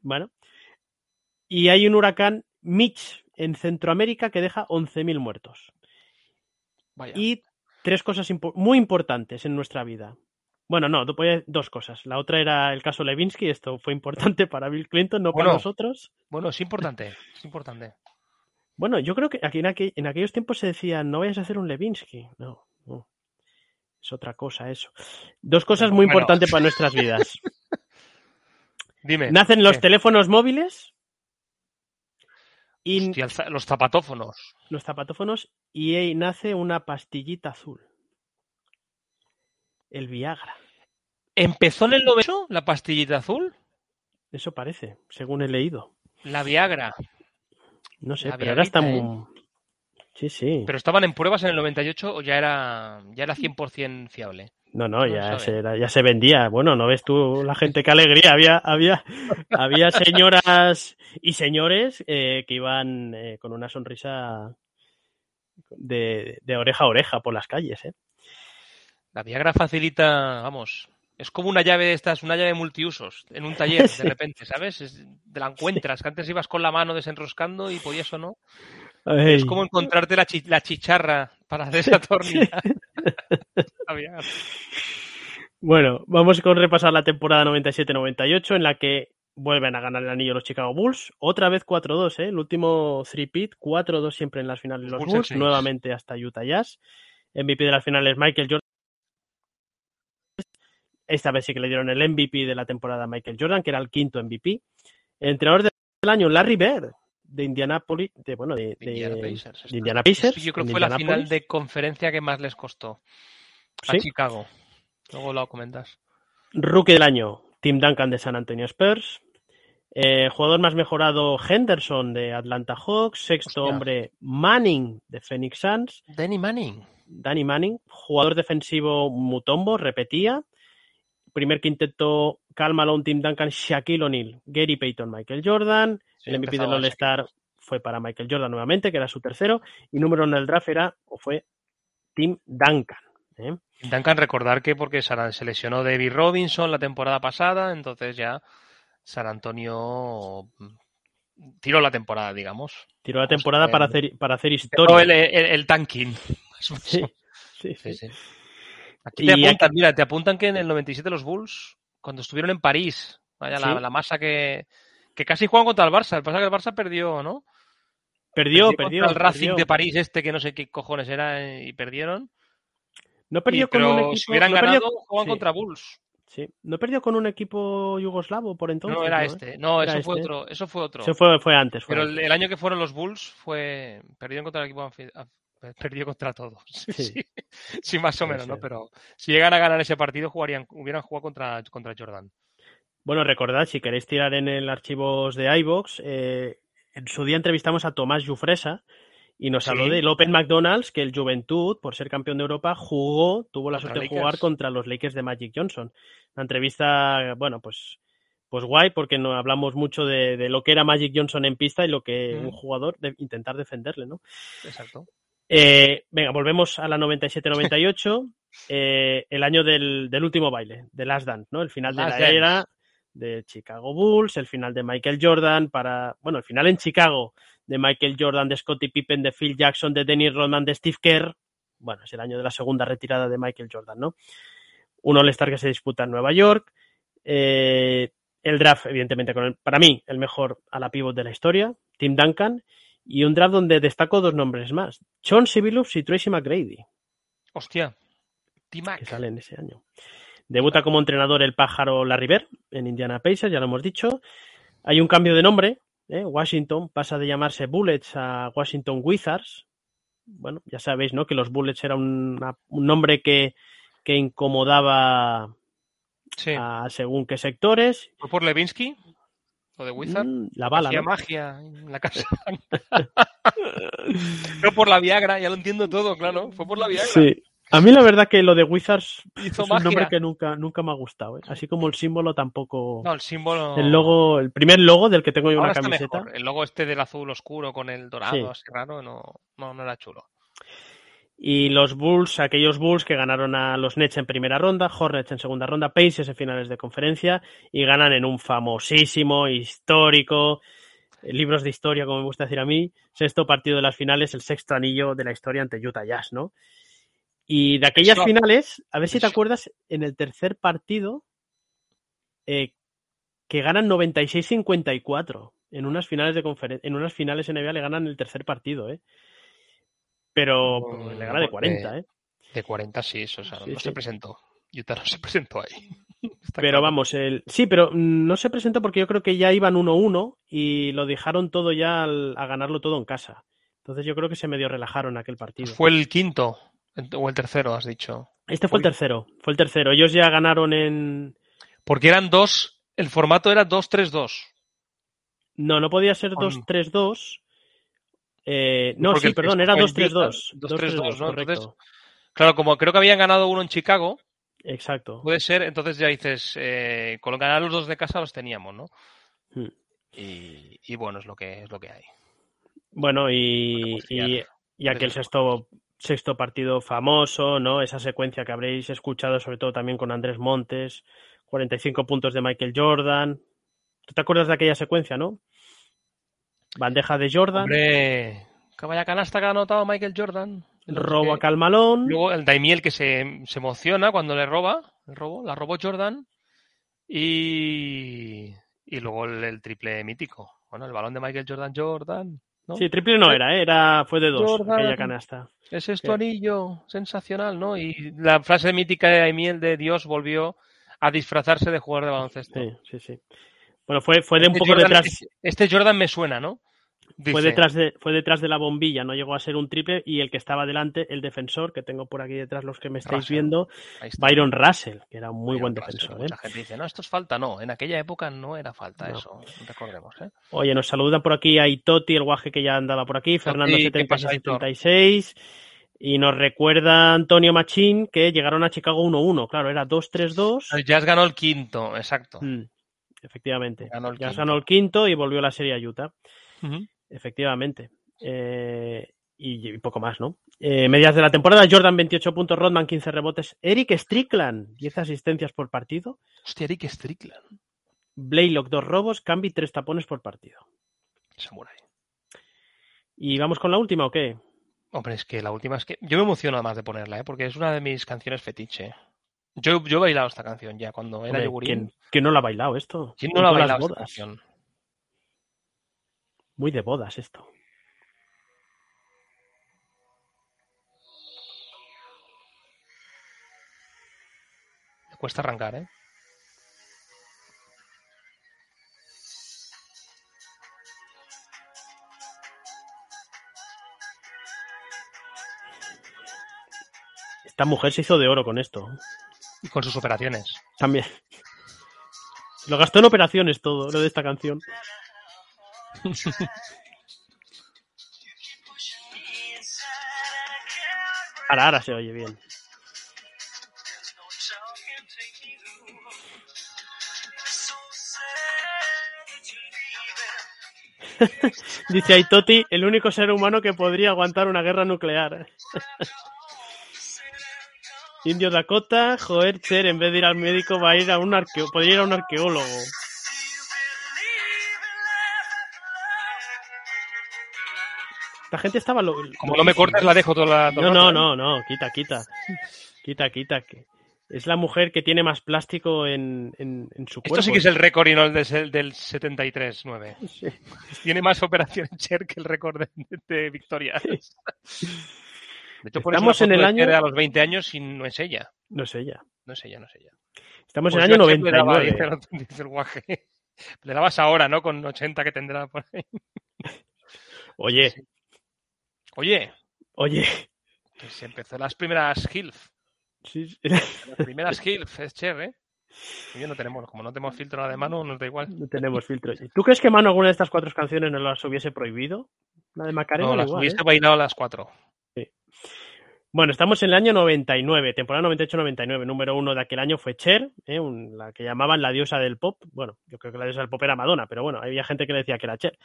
bueno. Y hay un huracán Mitch en Centroamérica que deja 11.000 muertos. Y tres cosas muy importantes en nuestra vida. Bueno, no, dos cosas. La otra era el caso Levinsky, esto fue importante para Bill Clinton, no para nosotros. Bueno, es importante, es importante. Bueno, yo creo que aquí en, aquellos tiempos se decía, no vayas a hacer un Levinsky. No, no. Es otra cosa eso. Dos cosas muy importantes para nuestras vidas. Dime. Nacen los teléfonos móviles. Y los zapatófonos. Los zapatófonos y ahí nace una pastillita azul. El Viagra. ¿Empezó en el noveno la pastillita azul? Eso parece, según he leído. La Viagra. No sé, pero ahora está muy... ¿eh? Sí, sí. ¿Pero estaban en pruebas en el 98 o ya era, ya era 100% fiable? No, no, ya, se, ya se vendía. Bueno, ¿no ves tú la gente qué alegría? Había, había, había señoras y señores eh, que iban eh, con una sonrisa de, de, oreja a oreja por las calles. ¿eh? La Viagra facilita, vamos, es como una llave de estas, una llave multiusos en un taller, de repente, ¿sabes? te la encuentras, que antes ibas con la mano desenroscando y podías o no. Es como encontrarte la, la chicharra para desatornillar. Bueno, vamos con repasar la temporada 97-98 en la que vuelven a ganar el anillo los Chicago Bulls. Otra vez 4-2, ¿eh? El último 3-pit, 4-2 siempre en las finales los Bulls, nuevamente hasta Utah Jazz. MVP de las finales Michael Jordan. Esta vez sí que le dieron el MVP de la temporada a Michael Jordan, que era el quinto MVP. entrenador del año, Larry Bird, de Indianapolis, de, bueno, de, Indiana Pacers. Yo creo que fue la final de conferencia que más les costó a Chicago. Luego lo comentas. Rookie del año, Tim Duncan de San Antonio Spurs. Eh, jugador más mejorado, Henderson de Atlanta Hawks. Sexto hombre, Manning de Phoenix Suns. Danny Manning. Danny Manning. Jugador defensivo, Mutombo, repetía. Primer quinteto, Cal Malone, Tim Duncan, Shaquille O'Neal, Gary Payton, Michael Jordan el MVP del All-Star fue para Michael Jordan nuevamente, que era su tercero. Y número uno en el draft era, o fue, Tim Duncan. ¿eh? Duncan, recordar que porque se lesionó David Robinson la temporada pasada, entonces ya San Antonio mm, tiró la temporada, digamos. Tiró la temporada para hacer, para hacer historia. El, el, tanking. Sí, sí, sí. Aquí te apuntan, mira, te apuntan que en el 97 los Bulls, cuando estuvieron en París, vaya la, masa que, que casi juegan contra el Barça. El pasa que el Barça perdió, ¿no? Perdió, perdió. el Racing de París este que no sé qué cojones era eh, y perdieron. No perdió con un equipo. Si hubieran ganado, juegan contra Bulls. Sí. ¿No perdió con un equipo yugoslavo por entonces? No, era este. No, eso fue este. otro. Eso fue otro. Eso fue, fue antes. Pero El, año que fueron los Bulls fue. Perdieron contra el equipo. Perdió contra todos. Sí. sí. más o menos, ¿no? Pero si llegan a ganar ese partido, jugarían, hubieran jugado contra, contra Jordan. Bueno, recordad, si queréis tirar en el archivos de iVox, eh, en su día entrevistamos a Tomás Jufresa y nos habló de Open McDonald's, que el Juventud, por ser campeón de Europa, jugó, tuvo la suerte de jugar contra los Lakers de Magic Johnson. Una entrevista, bueno, pues, pues guay, porque no hablamos mucho de, lo que era Magic Johnson en pista y lo que un jugador de intentar defenderle, ¿no? Exacto. Eh, venga, volvemos a la 97-98, eh, el año del, último baile, de Last Dance, ¿no? El final de la era de Chicago Bulls, el final de Michael Jordan para, bueno, el final en Chicago de Michael Jordan, de Scottie Pippen, de Phil Jackson, de Dennis Rodman, de Steve Kerr. Bueno, es el año de la segunda retirada de Michael Jordan, ¿no? Un All-Star que se disputa en Nueva York. Eh, el draft, evidentemente, con el, para mí, el mejor a la pivot de la historia, Tim Duncan. Y un draft donde destaco dos nombres más, John Sibilus y Tracy McGrady. Hostia, Tim Que salen ese año. Debuta como entrenador el pájaro Larry Bird en Indiana Pacers, ya lo hemos dicho. Hay un cambio de nombre. ¿eh? Washington pasa de llamarse Bullets a Washington Wizards. Bueno, ya sabéis, ¿no? Que los Bullets era una- un nombre que, que incomodaba Sí. a según qué sectores. ¿Fue por Levinsky? ¿O de Wizard? Mm, la bala, Hacía ¿no? magia en la casa. no por la Viagra, ya lo entiendo todo, claro. Fue por la Viagra. Sí. A mí la verdad que lo de Wizards Hizo es un nombre que nunca, nunca me ha gustado. ¿eh? Así como el símbolo tampoco. No, el símbolo. El logo, el primer logo del que tengo yo Ahora una está camiseta. mejor. El logo este del azul oscuro con el dorado, Sí. así raro, no, no, no era chulo. Y los Bulls, aquellos Bulls que ganaron a los Nets en primera ronda, Hornets en segunda ronda, Pacers en finales de conferencia y ganan en un famosísimo, histórico, eh, libros de historia, como me gusta decir a mí, sexto partido de las finales, el sexto anillo de la historia ante Utah Jazz, ¿no? Y de aquellas finales, a ver si te acuerdas, en el tercer partido, eh, que ganan 96-54 en unas finales de conferencia, en unas finales NBA le ganan el tercer partido, ¿eh? Pero Mm, le gana de porque- 40, ¿eh? De 40 sí, eso, o sea, Sí, no sí. se presentó. Utah no se presentó ahí. Está Pero claro. vamos, el... sí, pero mm, no se presentó porque yo creo que ya iban 1-1 y lo dejaron todo ya al- a ganarlo todo en casa. Entonces yo creo que se medio relajaron aquel partido. Fue el quinto o el tercero, has dicho. Este fue el tercero, fue el tercero. Ellos ya ganaron en... Porque eran dos, el formato era 2-3-2. No, no podía ser Con- 2-3-2. Eh, no, Porque sí, el perdón, era fue 2-3-2. en 2-3-2, ¿no? correcto. Entonces- Claro, como creo que habían ganado uno en Chicago, Exacto. puede ser, entonces ya dices, eh, con ganar los dos de casa los teníamos, ¿no? Hmm. Y, y bueno, es lo que es lo que hay. Bueno, y, fiar y, y aquel sexto, sexto partido famoso, ¿no? Esa secuencia que habréis escuchado, sobre todo también con Andrés Montes, 45 puntos de Michael Jordan. ¿Tú te acuerdas de aquella secuencia, no? Bandeja de Jordan, Hombre, que vaya canasta que ha anotado Michael Jordan. robo a Calmalón. Luego el Daimiel que se, se emociona cuando le roba, el robo, la robó Jordan. Y, y luego el, el triple mítico. Bueno, el balón de Michael Jordan, Jordan. ¿No? Sí, triple no era, ¿eh? era fue de dos Jordan. aquella canasta. Ese es tu anillo, sensacional, ¿no? Y la frase mítica de Daimiel de Dios volvió a disfrazarse de jugador de baloncesto. Sí, sí, sí. Bueno, fue, fue de un Este poco Jordan- detrás, Este Jordan me suena, ¿no? Fue detrás de, fue detrás de la bombilla, no llegó a ser un triple, y el que estaba delante, el defensor, que tengo por aquí detrás los que me estáis Russell. viendo. Byron Russell, que era un muy Byron buen Russell. defensor. ¿eh? Mucha gente dice, no, esto es falta. No, en aquella época no era falta No. eso, recordemos. ¿eh? Oye, nos saluda por aquí a Itoti, el guaje que ya andaba por aquí, Fernando ¿qué pasa, Aitor? 7676. Y nos recuerda Antonio Machín que llegaron a Chicago 1-1. Claro, era 2-3-2. El Jazz ganó el quinto, exacto. Mm, efectivamente. Ganó el ya quinto. ganó el quinto y volvió la serie a Utah. Efectivamente. Eh, y, y poco más, ¿no? Eh, medias de la temporada, Jordan 28 puntos, Rodman 15 rebotes, Eric Strickland 10 asistencias por partido, Hostia, Eric Strickland. Blaylock 2 robos, Camby 3 tapones por partido. Samurai. ¿Y vamos con la última o qué? Hombre, es que la última es que yo me emociono además de ponerla, ¿eh? porque es una de mis canciones fetiche. Yo, yo he bailado esta canción ya cuando era Hombre, yogurín. ¿quién, quién no la ha bailado esto? ¿Quién no la ha bailado esta canción? Muy de bodas esto. Me cuesta arrancar, ¿eh? Esta mujer se hizo de oro con esto. Y con sus operaciones. También. Lo gastó en operaciones todo, lo de esta canción. Ahora, ahora se oye bien. Dice Aitoti, el único ser humano que podría aguantar una guerra nuclear. Indio Dakota, Joer Cher, en vez de ir al médico, va a ir a un arqueo podría ir a un arqueólogo. La gente estaba lo, Como no me cortes, la dejo toda la. no, no, no, no, quita, quita. Quita, quita. Es la mujer que tiene más plástico en, en, en su cuerpo. Esto sí que es el récord y no el del, del 73-9. Tiene más operaciones Cher que el récord de, de victorias. De hecho, Estamos en el año- a los 20 años y no es ella. No sé ella. No es ella, no es ella. Estamos Pues en el año a Chep le daba, 99. dice- dice el guaje. Le dabas ahora, ¿no? Con 80 que tendrá por ahí. Oye, Oye, oye. que se empezó las primeras Hilf. Sí, sí. Las primeras Hilf, es Cher, ¿eh? Y yo no tenemos, como no tenemos filtro de mano, nos da igual. No tenemos filtros. ¿Tú crees que Mano alguna de estas cuatro canciones no las hubiese prohibido? La de Macarena No, las igual, hubiese ¿eh? bailado las cuatro. Bueno, estamos en el año 99, temporada 98-99. Número uno de aquel año fue Cher, ¿eh? Un- la que llamaban la diosa del pop. Bueno, yo creo que la diosa del pop era Madonna, pero bueno, había gente que le decía que era Cher.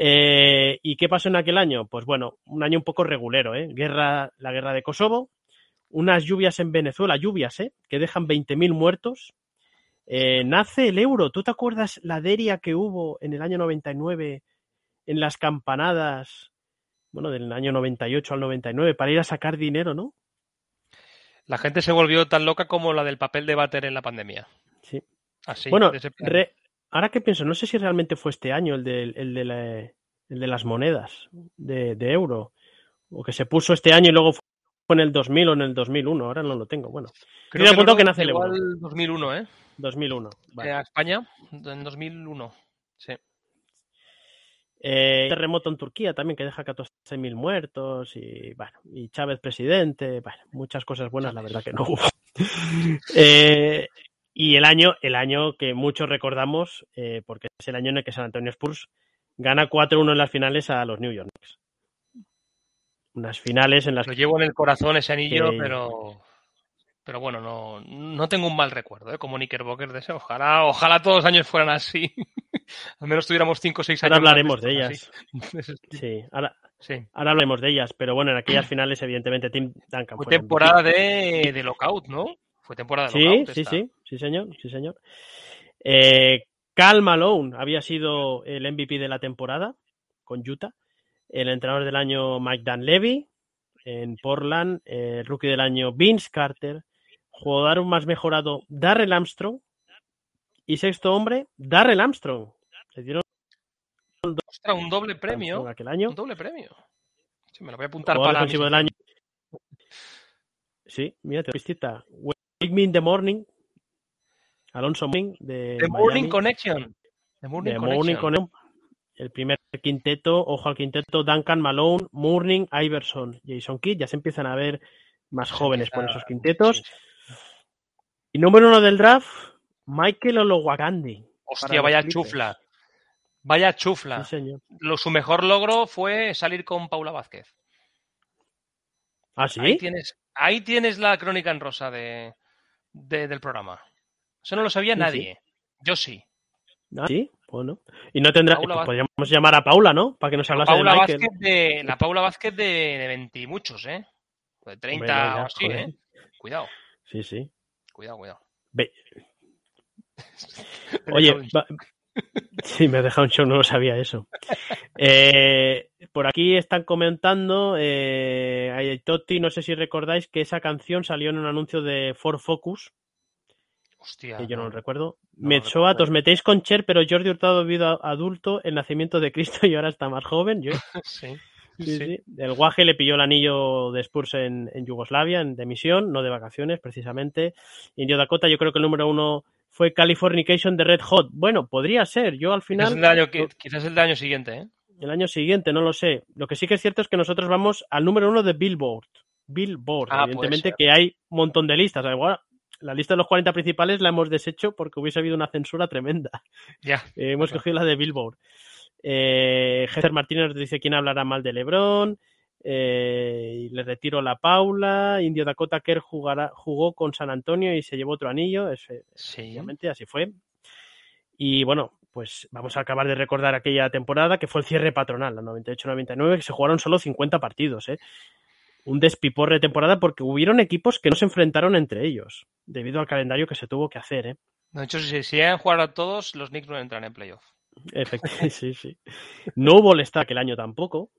Eh, ¿Y qué pasó en aquel año? Pues bueno, un año un poco regulero, ¿eh? Guerra, la guerra de Kosovo, unas lluvias en Venezuela, lluvias, ¿eh? Que dejan 20.000 muertos. Eh, nace el euro. ¿Tú te acuerdas la deria que hubo en el año 99 en las campanadas? Bueno, del año 98 al 99 para ir a sacar dinero, ¿no? La gente se volvió tan loca como la del papel de váter en la pandemia. Sí. Así, bueno, re- ahora que pienso, no sé si realmente fue este año el de, el de, la- el de las monedas de, de euro, o que se puso este año y luego fue en el 2000 o en el 2001, ahora no lo tengo. Bueno, Creo apuntado que nace el euro. al 2001, ¿eh? 2001. vale. Eh, A España, en 2001. Sí. Eh, terremoto en Turquía también que deja 14.000 muertos y bueno, y Chávez presidente, bueno, muchas cosas buenas, la verdad que no hubo. Eh, y el año, el año que muchos recordamos, eh, porque es el año en el que San Antonio Spurs gana 4-1 en las finales a los New York Knicks. Unas finales en las Lo que llevo en el corazón ese anillo, pero. Pero bueno, no, no tengo un mal recuerdo, ¿eh? Como Knickerbocker de ese. Ojalá, ojalá todos los años fueran así. Al menos tuviéramos 5 o 6 años. ahora hablaremos de ellas. Sí, ahora, Sí. ahora hablaremos de ellas, pero bueno, en aquellas finales, evidentemente, Tim Duncan Fue temporada de, de lockout, ¿no? Fue temporada de Sí, lockout. sí, esta. sí, sí, señor, sí, señor. Eh, Cal Malone había sido el MVP de la temporada con Utah. El entrenador del año Mike Dunleavy en Portland. El rookie del año Vince Carter. Jugador más mejorado Darrell Armstrong. Y sexto hombre, Darrell Armstrong. Le dieron Ostras, un doble Armstrong premio. aquel año. Un doble premio. Sí, me lo voy a apuntar para del año. Sí, mira, te pistita. Wake Me in the Morning. Alonso Morning de The Morning. Connection. The Morning Connection. Morning Connection. El primer quinteto, ojo al quinteto, Duncan, Malone, Mourning, Iverson, Jason Kidd. Ya se empiezan a ver más jóvenes por esos quintetos. Y número uno del draft, Michael Olowakandi. Hostia, vaya chufla. Vaya chufla. Sí, señor. Lo, su mejor logro fue salir con Paula Vázquez. ¿Ah, Ahí sí? tienes, ahí tienes la crónica en rosa de, de- del programa. Eso no lo sabía Sí, nadie. Yo sí. Ah, sí, bueno. Y no tendrá. Pues podríamos llamar a Paula, ¿no? Para que nos hablase Paula de Michael. Vázquez de, la Paula Vázquez de, de 20 y muchos, ¿eh? De 30 Hombre, no, ya, o así, joder. ¿eh? Cuidado, Sí, sí. cuidado, cuidado. Ve- Oye, va- sí, me ha dejado un show, no lo sabía eso. Eh, por aquí están comentando, eh, Totti, no sé si recordáis que esa canción salió en un anuncio de Ford Focus, Hostia. que yo no lo recuerdo. no os metéis con Cher, pero Jordi Hurtado vivido adulto, el nacimiento de Cristo y ahora está más joven. Yo, Sí, sí, sí. sí. El guaje le pilló el anillo de Spurs en, en Yugoslavia, en, de misión, no de vacaciones, precisamente. Indio Dakota, yo creo que el número uno fue Californication de Red Hot. Bueno, podría ser. Yo al Quizás final, el, del año, quizás el año siguiente, ¿eh? el año siguiente, no lo sé. Lo que sí que es cierto es que nosotros vamos al número uno de Billboard. Billboard, Ah, evidentemente que hay un montón de listas. Igual, la lista de los 40 principales la hemos deshecho porque hubiese habido una censura tremenda. Ya. Eh, hemos Claro. cogido la de Billboard. Eh, Heather Martínez nos dice quién hablará mal de LeBron. Eh, y le retiro la Paula. Indio Dakota Kerr jugará, jugó con San Antonio y se llevó otro anillo. Es- Sí. Efectivamente, así fue. Y bueno, pues vamos a acabar de recordar aquella temporada que fue el cierre patronal, la 98-99, que se jugaron solo 50 partidos. ¿eh? Un despiporre de temporada porque hubieron equipos que no se enfrentaron entre ellos, debido al calendario que se tuvo que hacer. ¿eh? De hecho, si, si llegan a jugar a todos, los Knicks no entran en playoff. Efectivamente, sí, sí. No hubo all aquel año tampoco.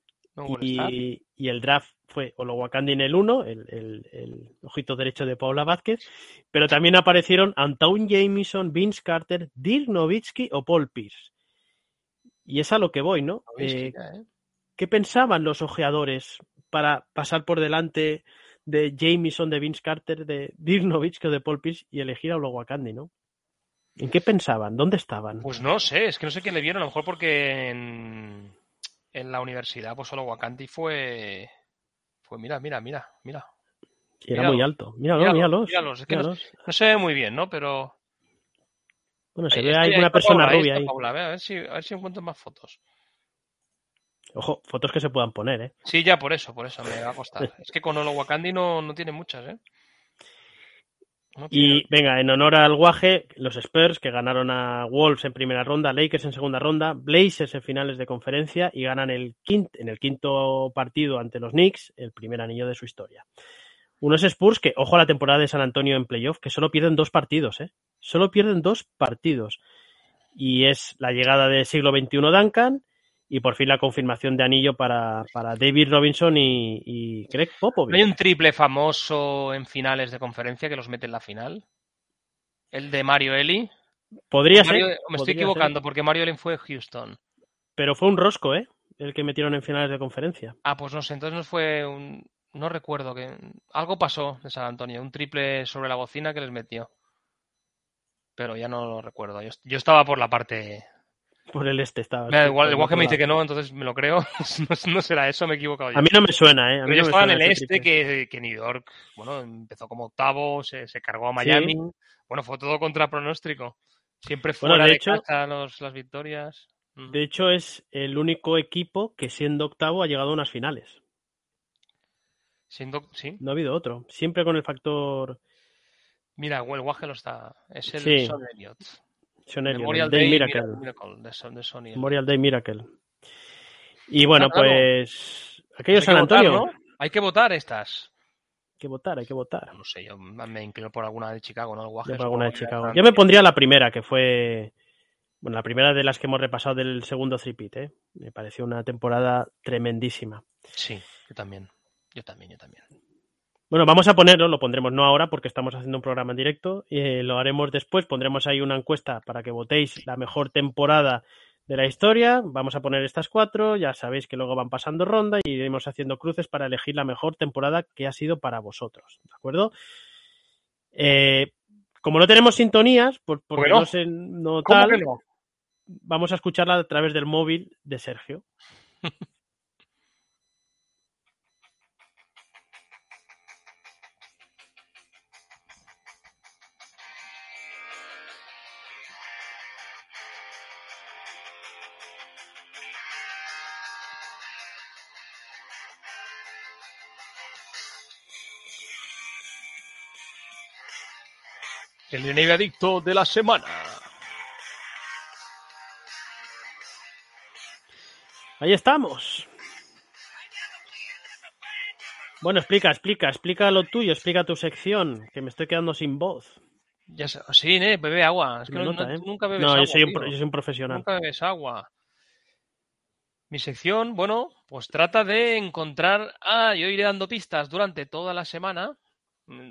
No. Y, y el draft fue Olowakandi en el 1, el, el- el ojito derecho de Paula Vázquez, pero también aparecieron Antoine Jamison, Vince Carter, Dirk Nowitzki o Paul Pierce. Y es a lo que voy, ¿no? Eh, ¿eh? ¿Qué pensaban los ojeadores para pasar por delante de Jameson, de Vince Carter, de Dirk Nowitzki o de Paul Pierce y elegir a Wakandi, ¿no? ¿En qué pensaban? ¿Dónde estaban? Pues no sé, es que no sé quién le vieron, a lo mejor porque en, en la universidad pues solo Wakandi fue... Fue, mira, mira, mira, mira. Era muy alto. Míralo, míralos. míralos. Es que no, se ve muy bien, ¿no? Pero... Bueno, se ve ahí una persona rubia ahí. a, ver si, a ver si encuentro más fotos. Ojo, fotos que se puedan poner, ¿eh? Sí, ya por eso, por eso me va a costar. es que con Olo Wakandi no, no tiene muchas, ¿eh? Y venga, en honor al guaje, los Spurs que ganaron a Wolves en primera ronda, Lakers en segunda ronda, Blazers en finales de conferencia y ganan el en el quinto partido ante los Knicks el primer anillo de su historia. Unos Spurs que, ojo a la temporada de San Antonio en playoff, que solo pierden dos partidos, ¿eh? Solo pierden dos partidos. Y es la llegada del siglo XXI Duncan y por fin la confirmación de anillo para, David Robinson y, y Greg Popovich. hay un triple famoso en finales de conferencia que los mete en la final? ¿El de Mario Eli? Podría ser. Me estoy equivocando porque Mario Eli fue Houston. Pero fue un rosco, ¿eh? El que metieron en finales de conferencia. Ah, pues no sé, entonces no fue un... No recuerdo que... Algo pasó de San Antonio, un triple sobre la bocina que les metió. Pero ya no lo recuerdo. yo estaba por la parte por el este estaba. igual, igual que me dice que no, entonces me lo creo. no, será eso, me he equivocado. A mí no me suena, ¿eh? A mí yo estaba en el este que, que, New York, bueno, empezó como octavo, se, se cargó a Miami. Bueno, fue todo contra pronóstico. Siempre fuera de, hecho, los, las victorias. Mm. De hecho, es el único equipo que siendo octavo ha llegado a unas finales. Siendo, sí. No ha habido otro. Siempre con el factor. Mira, el Guaje lo está. Es el Son Elliott. Memorial Day, Miracle. Memorial Day Miracle. Y bueno, pues. Aquello San Antonio. Hay que votar estas. Hay que votar, hay que votar. No sé, yo me inclino por alguna de Chicago, ¿no? yo, por alguna de Chicago. yo me pondría la primera, que fue. Bueno, la primera de las que hemos repasado del segundo Tripit, ¿eh? Me pareció una temporada tremendísima. Sí, yo también. Yo también, yo también. Bueno, vamos a ponerlo, lo pondremos no ahora porque estamos haciendo un programa en directo, eh, lo haremos después, pondremos ahí una encuesta para que votéis la mejor temporada de la historia, vamos a poner estas cuatro, ya sabéis que luego van pasando ronda y iremos haciendo cruces para elegir la mejor temporada que ha sido para vosotros, ¿de acuerdo? Eh, como no tenemos sintonías, por, porque no, sé, no tal, vamos a escucharla a través del móvil de Sergio. El NBA adicto de la semana. Ahí estamos. Bueno, explica, explica, explica lo tuyo, explica tu sección, que me estoy quedando sin voz. Ya sí, ¿eh? bebe agua. Es que nota, ¿eh? nunca bebes no, agua. Yo un, yo soy un profesional. Nunca bebes agua. Mi sección, bueno, pues trata de encontrar. Ah, yo iré dando pistas durante toda la semana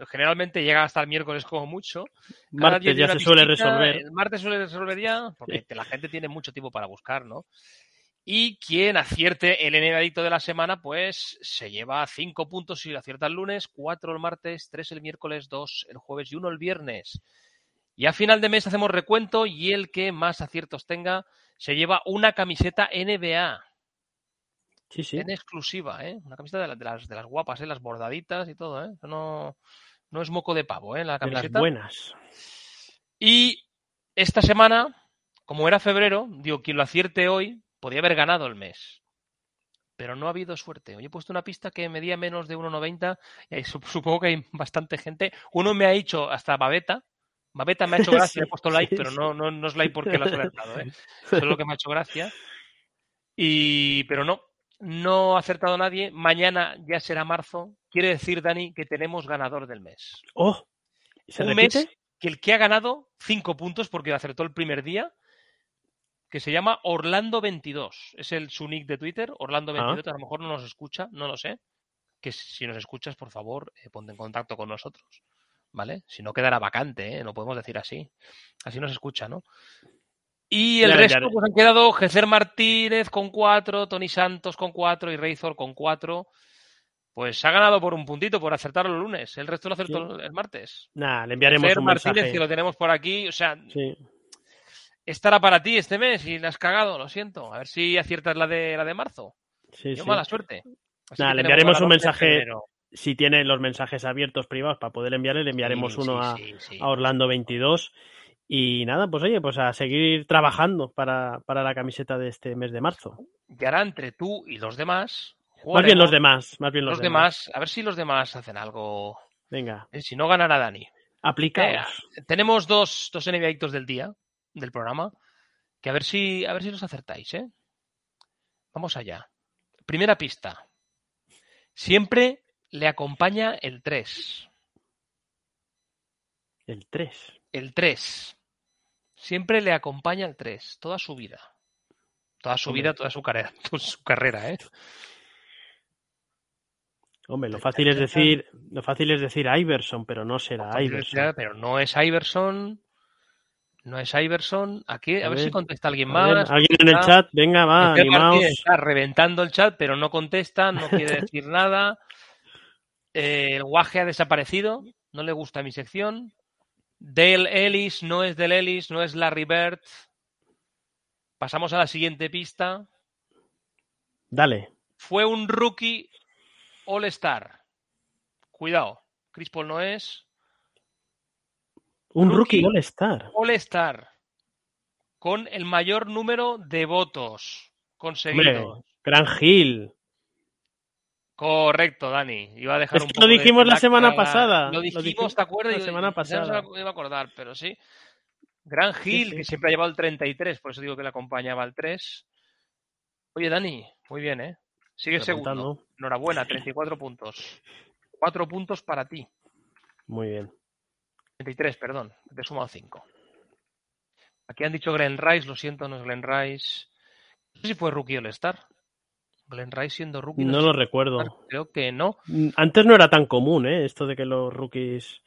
generalmente llega hasta el miércoles como mucho. martes ya se suele resolver. El martes suele resolver ya, porque la gente tiene mucho tiempo para buscar, ¿no? Y quien acierte el adicto de la semana, pues se lleva cinco puntos si acierta el lunes, cuatro el martes, tres el miércoles, dos el jueves y uno el viernes. Y a final de mes hacemos recuento y el que más aciertos tenga se lleva una camiseta NBA. Sí, sí. En exclusiva, ¿eh? Una camiseta de, las, de las guapas, ¿eh? Las bordaditas y todo, ¿eh? No, no es moco de pavo, ¿eh? La camiseta. De las buenas. Y esta semana, como era febrero, digo, quien lo acierte hoy, podía haber ganado el mes. Pero no ha habido suerte. Hoy he puesto una pista que medía menos de 1,90 y supongo que hay bastante gente. Uno me ha dicho hasta Babeta. Babeta me ha hecho gracia, he puesto like, pero no, no, no, es like porque lo has acertado, ¿eh? Solo que me ha hecho gracia. Y, pero no, no ha acertado nadie. Mañana ya será marzo. Quiere decir, Dani, que tenemos ganador del mes. Oh, ¿se un mes que el que ha ganado cinco puntos porque acertó el primer día, que se llama Orlando22. Es el su nick de Twitter, Orlando22. Ah. A lo mejor no nos escucha, no lo sé. Que si nos escuchas, por favor, eh, ponte en contacto con nosotros. ¿Vale? Si no quedará vacante, ¿eh? no podemos decir así. Así nos escucha, ¿no? Y el resto pues han quedado Gecer Martínez con cuatro, Tony Santos con cuatro y Reizor con cuatro. Pues ha ganado por un puntito por acertarlo el lunes. El resto lo acertó Sí. el martes. Nada, le enviaremos Fer un Martínez, mensaje. que lo tenemos por aquí. O sea, Sí. estará para ti este mes y la has cagado, lo siento. A ver si aciertas la de la de marzo. Sí, Yo sí. mala suerte. Que le enviaremos un mensaje. Si tiene los mensajes abiertos privados para poder enviarle, le enviaremos uno a, a Orlando 22. Y nada, pues oye, pues a seguir trabajando para, para la camiseta de este mes de marzo. Y ahora entre tú y los demás. Más bien los demás, más bien los, Los demás, a ver si los demás hacen algo. Venga, Eh, Si no ganará Dani. aplicados. Tenemos dos, dos del día, del programa, que a ver si, a ver si los acertáis, ¿eh? Vamos allá. Primera pista. Siempre le acompaña el 3. El 3. El 3. Siempre le acompaña el 3, toda su vida. Toda su Hombre. vida, toda su carrera, toda su carrera, ¿eh? Hombre, lo fácil es decir, lo fácil es decir Iverson, pero no será Iverson. Pero no es Iverson. No es Iverson. Aquí, a, A ver, si contesta alguien ver, más. Alguien en el chat, venga, va, Martínez animaos. está reventando el chat, pero no contesta, no quiere decir nada. Eh, el guaje ha desaparecido, no le gusta mi sección. Dale Ellis no es Dale Ellis, no es Larry Bird. Pasamos a la siguiente pista. Dale. Fue un rookie All-Star. Cuidado, Chris Paul no es. Un Rookie. rookie All-Star. All-Star. Con el mayor número de votos Hombre, conseguidos. Gran Hill. Correcto, Dani. Iba a dejar Es un que poco lo de dijimos la semana pasada. Lo Lo dijimos, dijimos ¿te acuerdas? la semana no pasada. me iba a acordar, pero sí. Gran Hill, sí. que siempre ha llevado el 33, por eso digo que le acompañaba el 3. Oye, Dani, muy bien, ¿eh? Sigue segundo. Enhorabuena, 34 puntos. 4 puntos para ti. Muy bien. 33, perdón. Te he sumado 5. Aquí han dicho Glenn Rice, lo siento, no es Glenn Rice. No sé si fue rookie All-Star. Glenn Rice siendo rookie. No lo recuerdo. Creo que no. Mm, Antes no era tan común, ¿eh? Esto de que los rookies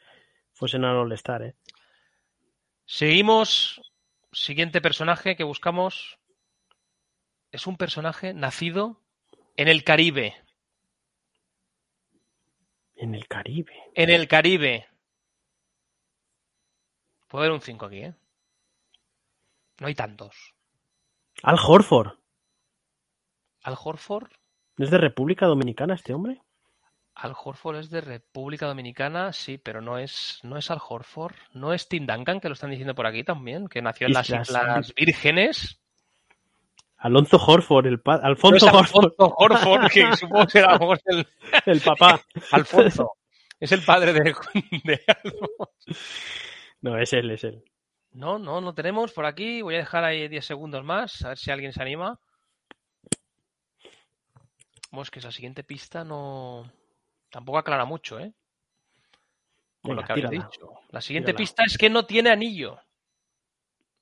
fuesen al All-Star, ¿eh? Seguimos. Siguiente personaje que buscamos. Es un personaje nacido en el Caribe. En el Caribe. En el Caribe. Puedo ver un 5 aquí, ¿eh? No hay tantos. Al Horford. Al Horford. ¿No es de República Dominicana este hombre? Al Horford es de República Dominicana, sí, pero no es, no es Al Horford. No es Tim Duncan, que lo están diciendo por aquí también, que nació en las Islas Islas Vírgenes. Alonso Horford, el pa- No Alfonso es Horford, Alfonso Horford, que supongo que será a lo mejor el, el papá. Alfonso. Es el padre de, de Alfonso. No, es él, es él. No, no, no tenemos por aquí. Voy a dejar ahí 10 segundos más, a ver si alguien se anima. Vamos, que esa siguiente pista no. Tampoco aclara mucho, ¿eh? Con lo que habéis dicho. La siguiente tírala. pista es que no tiene anillo.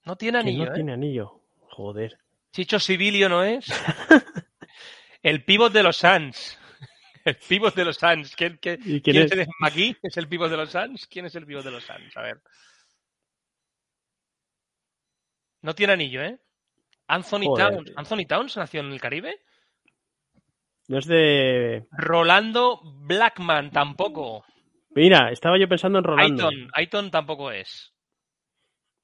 No tiene Que anillo, no ¿eh? tiene anillo. Joder. Chicho Sibilio no es. el pivot de los Suns. El pivot de los Suns. ¿Quién, ¿Y quién quién es es? el aquí? ¿Es el pivot de los Suns? ¿Quién es el pivot de los Suns? A ver. No tiene anillo, ¿eh? Anthony Joder. Towns. ¿Anthony Towns nació en el Caribe? No es de... Rolando Blackman tampoco. Mira, estaba yo pensando en Rolando. Aiton, Aiton tampoco es.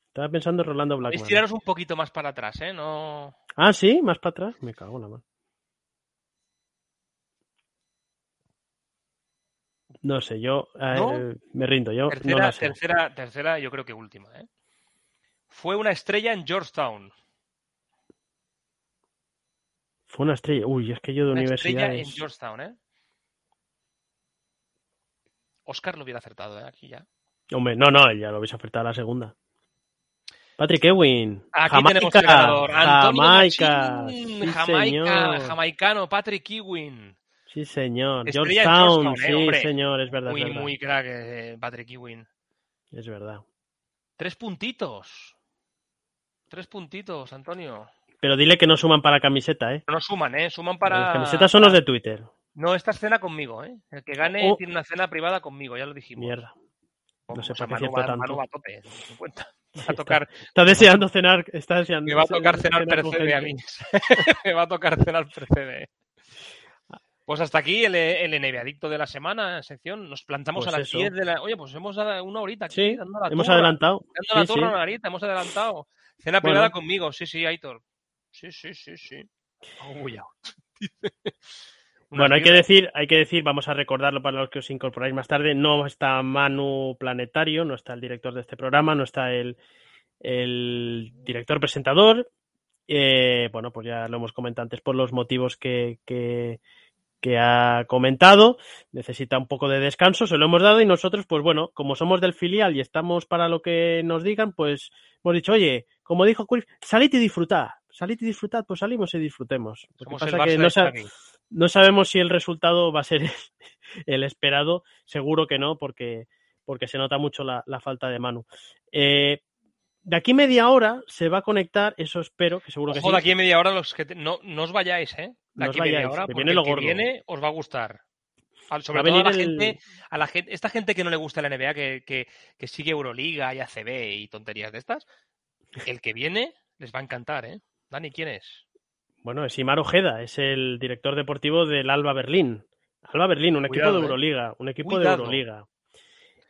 Estaba pensando en Rolando Blackman. tiraros un poquito más para atrás, ¿eh? No... Ah, sí, más para atrás. Me cago en la mano. No sé, yo eh, ¿No? me rindo. Yo no Tercera, la sé. tercera, tercera, yo creo que última, ¿eh? Fue una estrella en Georgetown. Fue una estrella. Uy, es que yo de Una estrella en. Georgetown, ¿eh? Oscar lo hubiera acertado, ¿eh? Aquí ya. Hombre, no, no, ya lo habéis acertado a la segunda. Patrick Ewing. Aquí Jamaica, tenemos el ganador. Antonio Jamaica. Machín, Sí, Jamaica, señor. jamaicano, Patrick Ewing. Sí, señor. Estrella Georgetown. Georgetown, ¿eh, sí, señor, es verdad. Muy, es verdad. muy crack, eh, Patrick Ewing. Es verdad. Tres puntitos. Tres puntitos, Antonio. Pero dile que no suman para la camiseta, ¿eh? No suman, ¿eh? Suman para... Las camisetas son los de Twitter. No, esta cena conmigo, ¿eh? El que gane Oh. tiene una cena privada conmigo, ya lo dijimos. Mierda. No sé para qué tanto. Manu va a tope, va a tocar, Está deseando cenar. Está deseando. me va a tocar cenar con Percebe a mí. me va a tocar cenar Percebe. Pues Pues hasta aquí el, el NBA Adicto de la semana, sección. Nos plantamos Pues a las eso. 10 de la. Oye, pues hemos dado una horita aquí. Sí, dando la hemos turra, adelantado. Dando la Sí, turra sí. a Margarita, hemos adelantado. Cena Bueno. privada conmigo, sí, sí, Aitor. Sí, sí, sí, sí. Unas Bueno, hay que decir, hay que decir, vamos a recordarlo para los que os incorporáis más tarde, no está Manu Planetario, no está el director de este programa, no está el, el director presentador. Eh, bueno, pues ya lo hemos comentado antes por los motivos que, que, que ha comentado. Necesita un poco de descanso, se lo hemos dado y nosotros, pues bueno, como somos del filial y estamos para lo que nos digan, pues hemos dicho, oye, como dijo Cruyff, salid y disfrutad. Salid y disfrutad, pues salimos y disfrutemos. Lo que pasa que no sa- sabemos si el resultado va a ser el esperado, seguro que no, porque, porque se nota mucho la, la falta de Manu. Eh, de aquí media hora se va a conectar, eso espero, que seguro que Ojo, sí. de aquí media hora los que te- no, no os vayáis, ¿eh? De No os aquí a media vayáis, hora, que porque viene lo el que viene os va a gustar. Sobre todo a la venir el- gente, a la gente, esta gente que no le gusta la NBA, que, que, que sigue Euroliga y ACB y tonterías de estas, el que viene les va a encantar, ¿eh? Dani, ¿quién es? Bueno, es Imar Ojeda, es el director deportivo del Alba Berlín. Alba Berlín, un equipo de eh. Euroliga, un equipo de. Euroliga.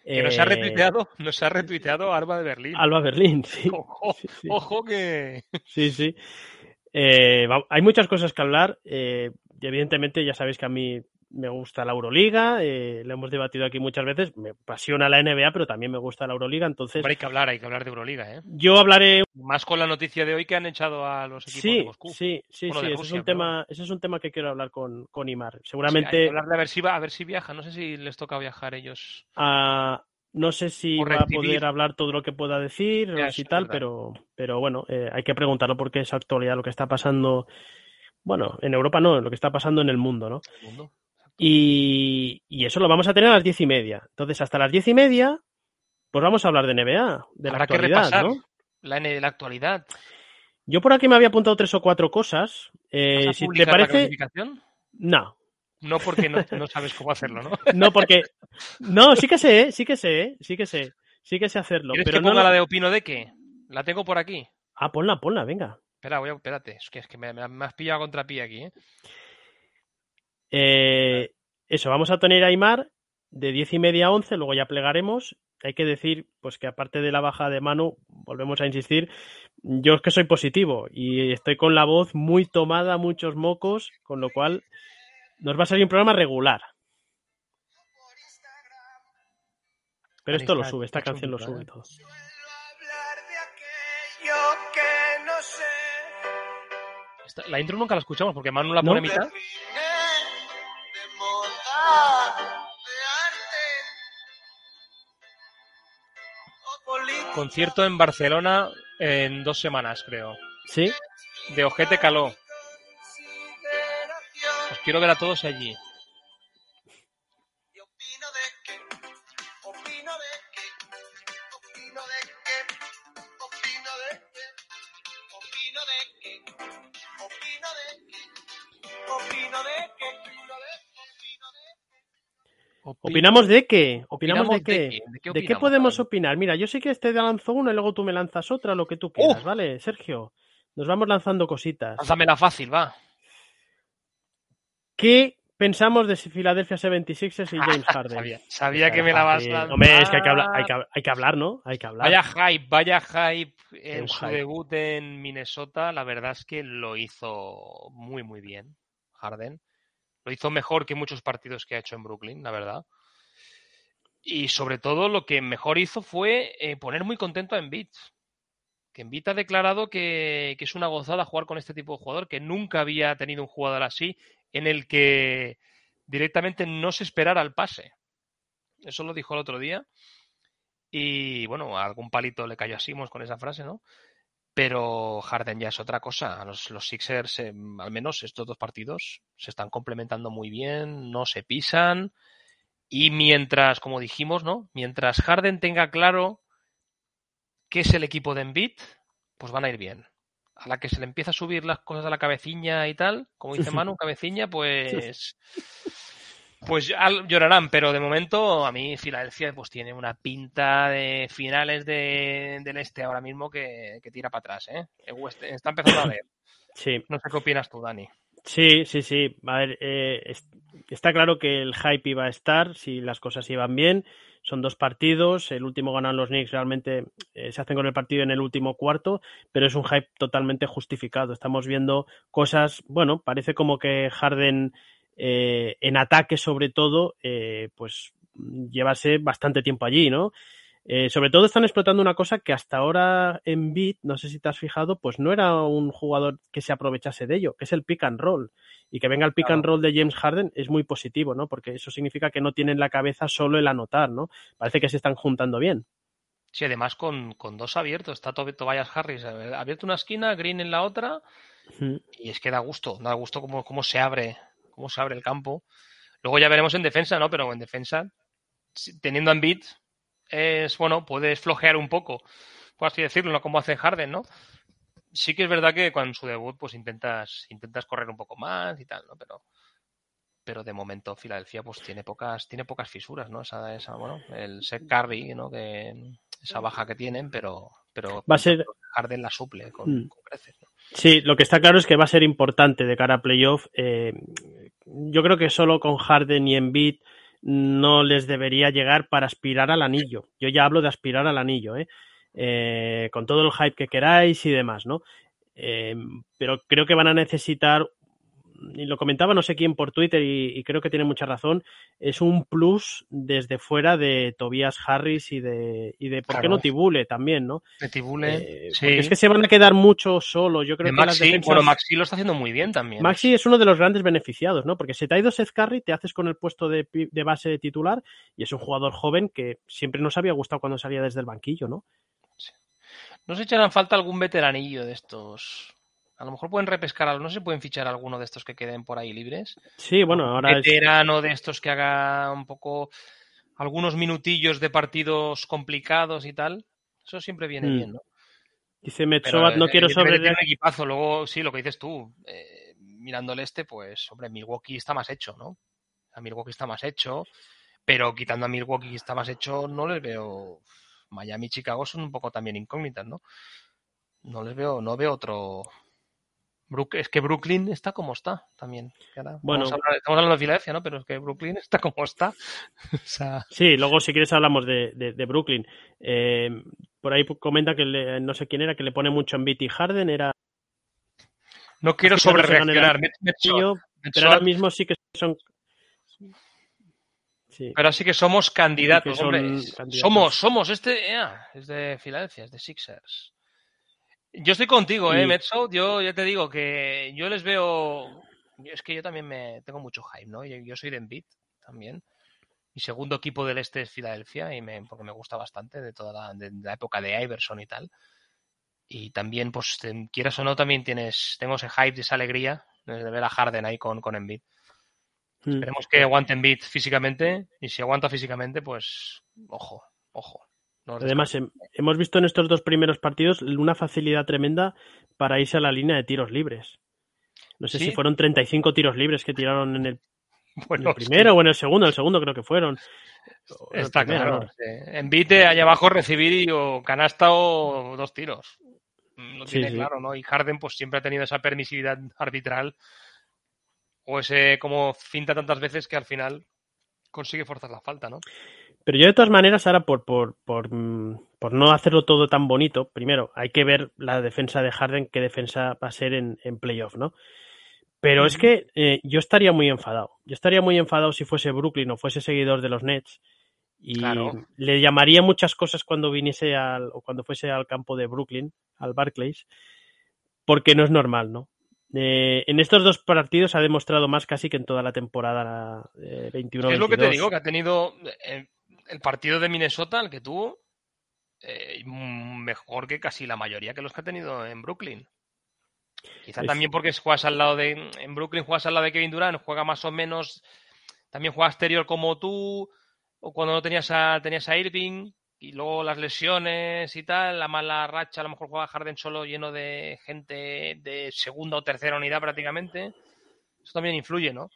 Que nos ha Eh, retuiteado, nos ha retuiteado Arba de Berlín. Alba Berlín, sí. Ojo, sí, sí. ojo que. Sí, sí. Eh, hay muchas cosas que hablar. eh, y evidentemente, ya sabéis que a mí me gusta la Euroliga. eh, lo hemos debatido aquí muchas veces. Me apasiona la NBA, pero también me gusta la Euroliga. Entonces, Hombre, hay que hablar, hay que hablar de Euroliga, ¿eh? yo hablaré. Más con la noticia de hoy que han echado a los equipos de Moscú. sí, sí, Bueno, sí. de Ese, Rusia, es un pero tema, ese es un tema que quiero hablar con, con Imar. Sí, Seguramente, hablar de a ver si va, a ver si viaja. No sé si les toca viajar ellos. ah, no sé si va a poder hablar todo lo que pueda decir o si tal, pero, pero bueno, eh, hay que preguntarlo porque es actualidad lo que está pasando. Bueno, en Europa no, lo que está pasando en el mundo, ¿no? El mundo. Y, y eso lo vamos a tener a las diez y media. Entonces, hasta las diez y media, pues vamos a hablar de NBA, de la que actualidad, repasar ¿no? la, N- la actualidad. Yo por aquí me había apuntado tres o cuatro cosas. Eh, ¿Vas a si te la parece, clasificación? no, No porque no, no sabes cómo hacerlo, ¿no? no porque, no, sí que sé, ¿eh? sí que sé, ¿eh? sí que sé, sí que sé hacerlo, ¿Quieres pero que no. ponga la de Opino de qué? La tengo por aquí. Ah, ponla, ponla, venga. Espera, voy a, espérate. Es que, es que me, me has pillado a contrapié aquí, ¿eh? Eh, eso, vamos a tener a Aymar de diez y media a once, luego ya plegaremos. Hay que decir, pues que aparte de la baja de Manu, volvemos a insistir, yo es que soy positivo y estoy con la voz muy tomada, muchos mocos, con lo cual nos va a salir un programa regular. Pero esto lo sube, esta canción lo chunguito, sube ¿eh? todo. hablar de aquello que no sé. Esta- la intro nunca la escuchamos porque Manu la ¿No? pone a mitad. Concierto en Barcelona en dos semanas, creo. ¿Sí? De Ojete Caló. Os quiero ver a todos allí. ¿Opinamos de qué? ¿Opinamos de Opinamos de qué? qué. ¿De qué ¿De qué opinamos, podemos opinar? Mira, yo sé que este te lanzo una y luego tú me lanzas otra, lo que tú quieras. ¿vale, Sergio? Nos vamos lanzando cositas. Lánzamela fácil, va. ¿Qué pensamos de Philadelphia 76ers y James Harden? Sabía, sabía que me la vas a. Hombre, es que hay que, hablar, hay, que, hay que hablar, ¿no? Hay que hablar. Vaya hype, vaya hype en Un su hype. debut en Minnesota. La verdad es que lo hizo muy, muy bien, Harden. Lo hizo mejor que muchos partidos que ha hecho en Brooklyn, la verdad. Y sobre todo lo que mejor hizo fue eh, poner muy contento a Embiid. Que Embiid ha declarado que, que es una gozada jugar con este tipo de jugador, que nunca había tenido un jugador así, en el que directamente no se esperara el pase. Eso lo dijo el otro día. Y bueno, a algún palito le cayó a Simons con esa frase, ¿no? Pero Harden ya es otra cosa. Los, los Sixers, eh, al menos estos dos partidos, se están complementando muy bien, no se pisan. Y mientras, como dijimos, ¿no? Mientras Harden tenga claro qué es el equipo de Embiid, pues van a ir bien. A la que se le empieza a subir las cosas a la cabeciña y tal, como dice Manu, cabeciña, pues pues llorarán, pero de momento a mí Filadelfia pues tiene una pinta de finales de, del este ahora mismo que, que tira para atrás, ¿eh? Está empezando a ver. Sí, No sé qué opinas tú, Dani. Sí, sí, sí. A ver, eh, está claro que el hype iba a estar si las cosas iban bien. Son dos partidos. El último ganan los Knicks. Realmente eh, se hacen con el partido en el último cuarto, pero es un hype totalmente justificado. Estamos viendo cosas. Bueno, parece como que Harden eh, en ataque, sobre todo, eh, pues llevase bastante tiempo allí, ¿no? Eh, sobre todo están explotando una cosa que hasta ahora en Beat, no sé si te has fijado, pues no era un jugador que se aprovechase de ello, que es el pick and roll. Y que venga el pick Claro. and roll de James Harden es muy positivo, ¿no? Porque eso significa que no tienen la cabeza solo el anotar, ¿no? Parece que se están juntando bien. Sí, además con, con dos abiertos. Está Tob- Tobias Harris eh, abierto una esquina, Green en la otra. Y es que da gusto, da gusto cómo, cómo se abre, cómo se abre el campo. Luego ya veremos en defensa, ¿no? Pero en defensa, teniendo a Embiid, es bueno, puedes flojear un poco, por así decirlo, no como hace Harden, ¿no? Sí que es verdad que con su debut, pues intentas, intentas correr un poco más y tal, ¿no? Pero, pero de momento Filadelfia, pues tiene pocas, tiene pocas fisuras, ¿no? Esa, esa, bueno, el Seth Curry, ¿no? Que esa baja que tienen, pero, pero Va a ser- Harden la suple con, Mm. con creces, ¿no? Sí, lo que está claro es que va a ser importante de cara a playoff. Eh, yo creo que solo con Harden y Embiid no les debería llegar para aspirar al anillo. Yo ya hablo de aspirar al anillo, ¿eh? Eh, con todo el hype que queráis y demás, ¿no? Eh, pero creo que van a necesitar, y lo comentaba no sé quién por Twitter y, y creo que tiene mucha razón, es un plus desde fuera de Tobias Harris y de, y de ¿por qué no Tibule también, ¿no? De Tibule, Eh, sí. es que se van a quedar mucho solos. Yo creo de que las Maxi, defensas... bueno, Maxi lo está haciendo muy bien también. Maxi es uno de los grandes beneficiados, ¿no? Porque si te ha ido Seth Curry, te haces con el puesto de, de base titular y es un jugador joven que siempre nos había gustado cuando salía desde el banquillo, ¿no? No se echarán falta algún veteranillo de estos. A lo mejor pueden repescar, no se pueden fichar alguno de estos que queden por ahí libres. Sí, bueno, ahora es... Veterano de estos que haga un poco algunos minutillos de partidos complicados y tal. Eso siempre viene Mm. bien, ¿no? Dice Metsobat, no eh, quiero evidentemente sobre... tiene un equipazo. Luego, sí, lo que dices tú, eh, mirando el este, pues, hombre, Milwaukee está más hecho, ¿no? A Milwaukee está más hecho, pero quitando a Milwaukee que está más hecho, no les veo. Miami y Chicago son un poco también incógnitas, ¿no? No les veo, no veo otro. Es que Brooklyn está como está también. Ahora Bueno. hablar- estamos hablando de Filadelfia, ¿no? Pero es que Brooklyn está como está. o sea, Sí, luego si quieres hablamos de, de- de Brooklyn. Eh, por ahí comenta que le- no sé quién era, que le pone mucho en y Harden, era no quiero Así sobrereaccionar. pero ahora mismo sí que son... Sí. Pero sí que somos candidatos, Sí que son hombre. candidatos. Somos, somos. Este es de Filadelfia, es de Sixers. Yo estoy contigo, eh, Y- Metso. Yo ya te digo que yo les veo. Es que yo también me tengo mucho hype, ¿no? Yo, yo soy de Embiid también. Mi segundo equipo del este es Filadelfia y me, porque me gusta bastante de toda la, de la época de Iverson y tal. Y también, pues, te- quieras o no, también tienes, tengo ese hype, esa alegría de ver a Harden ahí con, con Embiid. Mm. Esperemos que aguante Embiid físicamente y si aguanta físicamente, pues ojo, ojo. No Además, hem- hemos visto en estos dos primeros partidos una facilidad tremenda para irse a la línea de tiros libres. No sé Sí. si fueron 35 tiros libres que tiraron en el, en Bueno, el primero o en el segundo. En el segundo creo que fueron. Está claro. ¿no? de allá abajo recibir y o canasta o dos tiros. Sí, tiene sí. claro, ¿no? Y Harden pues siempre ha tenido esa permisividad arbitral o ese como finta tantas veces que al final consigue forzar la falta, ¿no? Pero yo de todas maneras, ahora por, por, por, por no hacerlo todo tan bonito, primero hay que ver la defensa de Harden, qué defensa va a ser en, en playoff, ¿no? Pero es que eh, yo estaría muy enfadado. Yo estaría muy enfadado si fuese Brooklyn o fuese seguidor de los Nets. Y Claro. le llamaría muchas cosas cuando viniese al, o cuando fuese al campo de Brooklyn, al Barclays, porque no es normal, ¿no? Eh, en estos dos partidos ha demostrado más casi que en toda la temporada eh, 21 Es lo que te digo, que ha tenido eh, el partido de Minnesota, el que tuvo, eh, mejor que casi la mayoría que los que ha tenido en Brooklyn. Quizá Es- también porque juegas al lado de. En Brooklyn juegas al lado de Kevin Durant, juega más o menos. También juega exterior como tú, o cuando no tenías a, tenías a Irving, y luego las lesiones y tal, la mala racha, a lo mejor juega Harden solo lleno de gente de segunda o tercera unidad prácticamente. Eso también influye, ¿no?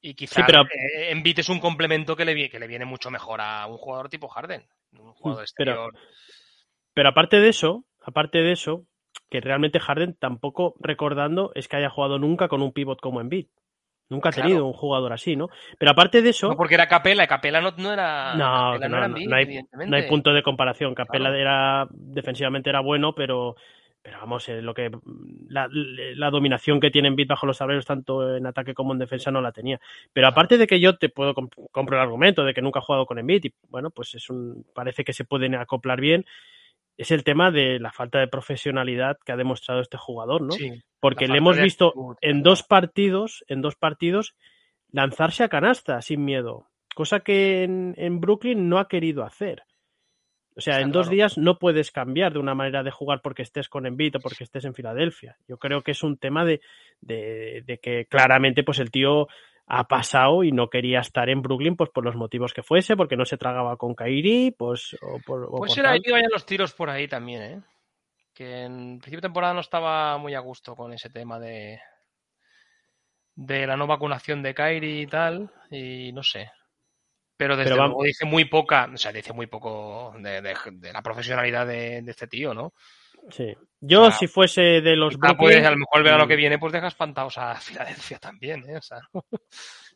Y quizá Sí, pero- eh, es un complemento que le, que le viene mucho mejor a un jugador tipo Harden. Un jugador Pero- exterior. Pero aparte de eso, aparte de eso, que realmente Harden tampoco recordando es que haya jugado nunca con un pivot como Embiid. Nunca ha Claro. tenido un jugador así, ¿no? Pero aparte de eso, No, porque era Capela, Capela no, no era. No, Capela que no, era no, Embiid, no hay- no hay punto de comparación. Capela Claro. era defensivamente era bueno, pero pero vamos, eh, lo que la, la dominación que tiene Embiid bajo los tableros tanto en ataque como en defensa no la tenía. Pero aparte de que yo te puedo comp- compro el argumento de que nunca ha jugado con Embiid y bueno, pues es un parece que se pueden acoplar bien. Es el tema de la falta de profesionalidad que ha demostrado este jugador, ¿no? Sí, Porque le hemos visto actitud, en dos partidos, en dos partidos, lanzarse a canasta sin miedo, cosa que en, en Brooklyn no ha querido hacer. O sea, en dos días no puedes cambiar de una manera de jugar porque estés con Embiid o porque estés en Filadelfia. Yo creo que es un tema de, de, de que claramente pues el tío ha pasado y no quería estar en Brooklyn pues por los motivos que fuese, porque no se tragaba con Kairi, pues o por, o Pues por era que vayan los tiros por ahí también, ¿eh? Que en principio de temporada no estaba muy a gusto con ese tema de de la no vacunación de Kairi y tal, y no sé. Pero desde Pero vamos- luego dice muy poca, o sea, dice muy poco de, de- de la profesionalidad de, de este tío, ¿no? Sí. Yo, O sea, si fuese de los Brooklyn, pues, a lo mejor verano mm, que viene, pues deja espantados a Filadelfia también, ¿eh? O sea,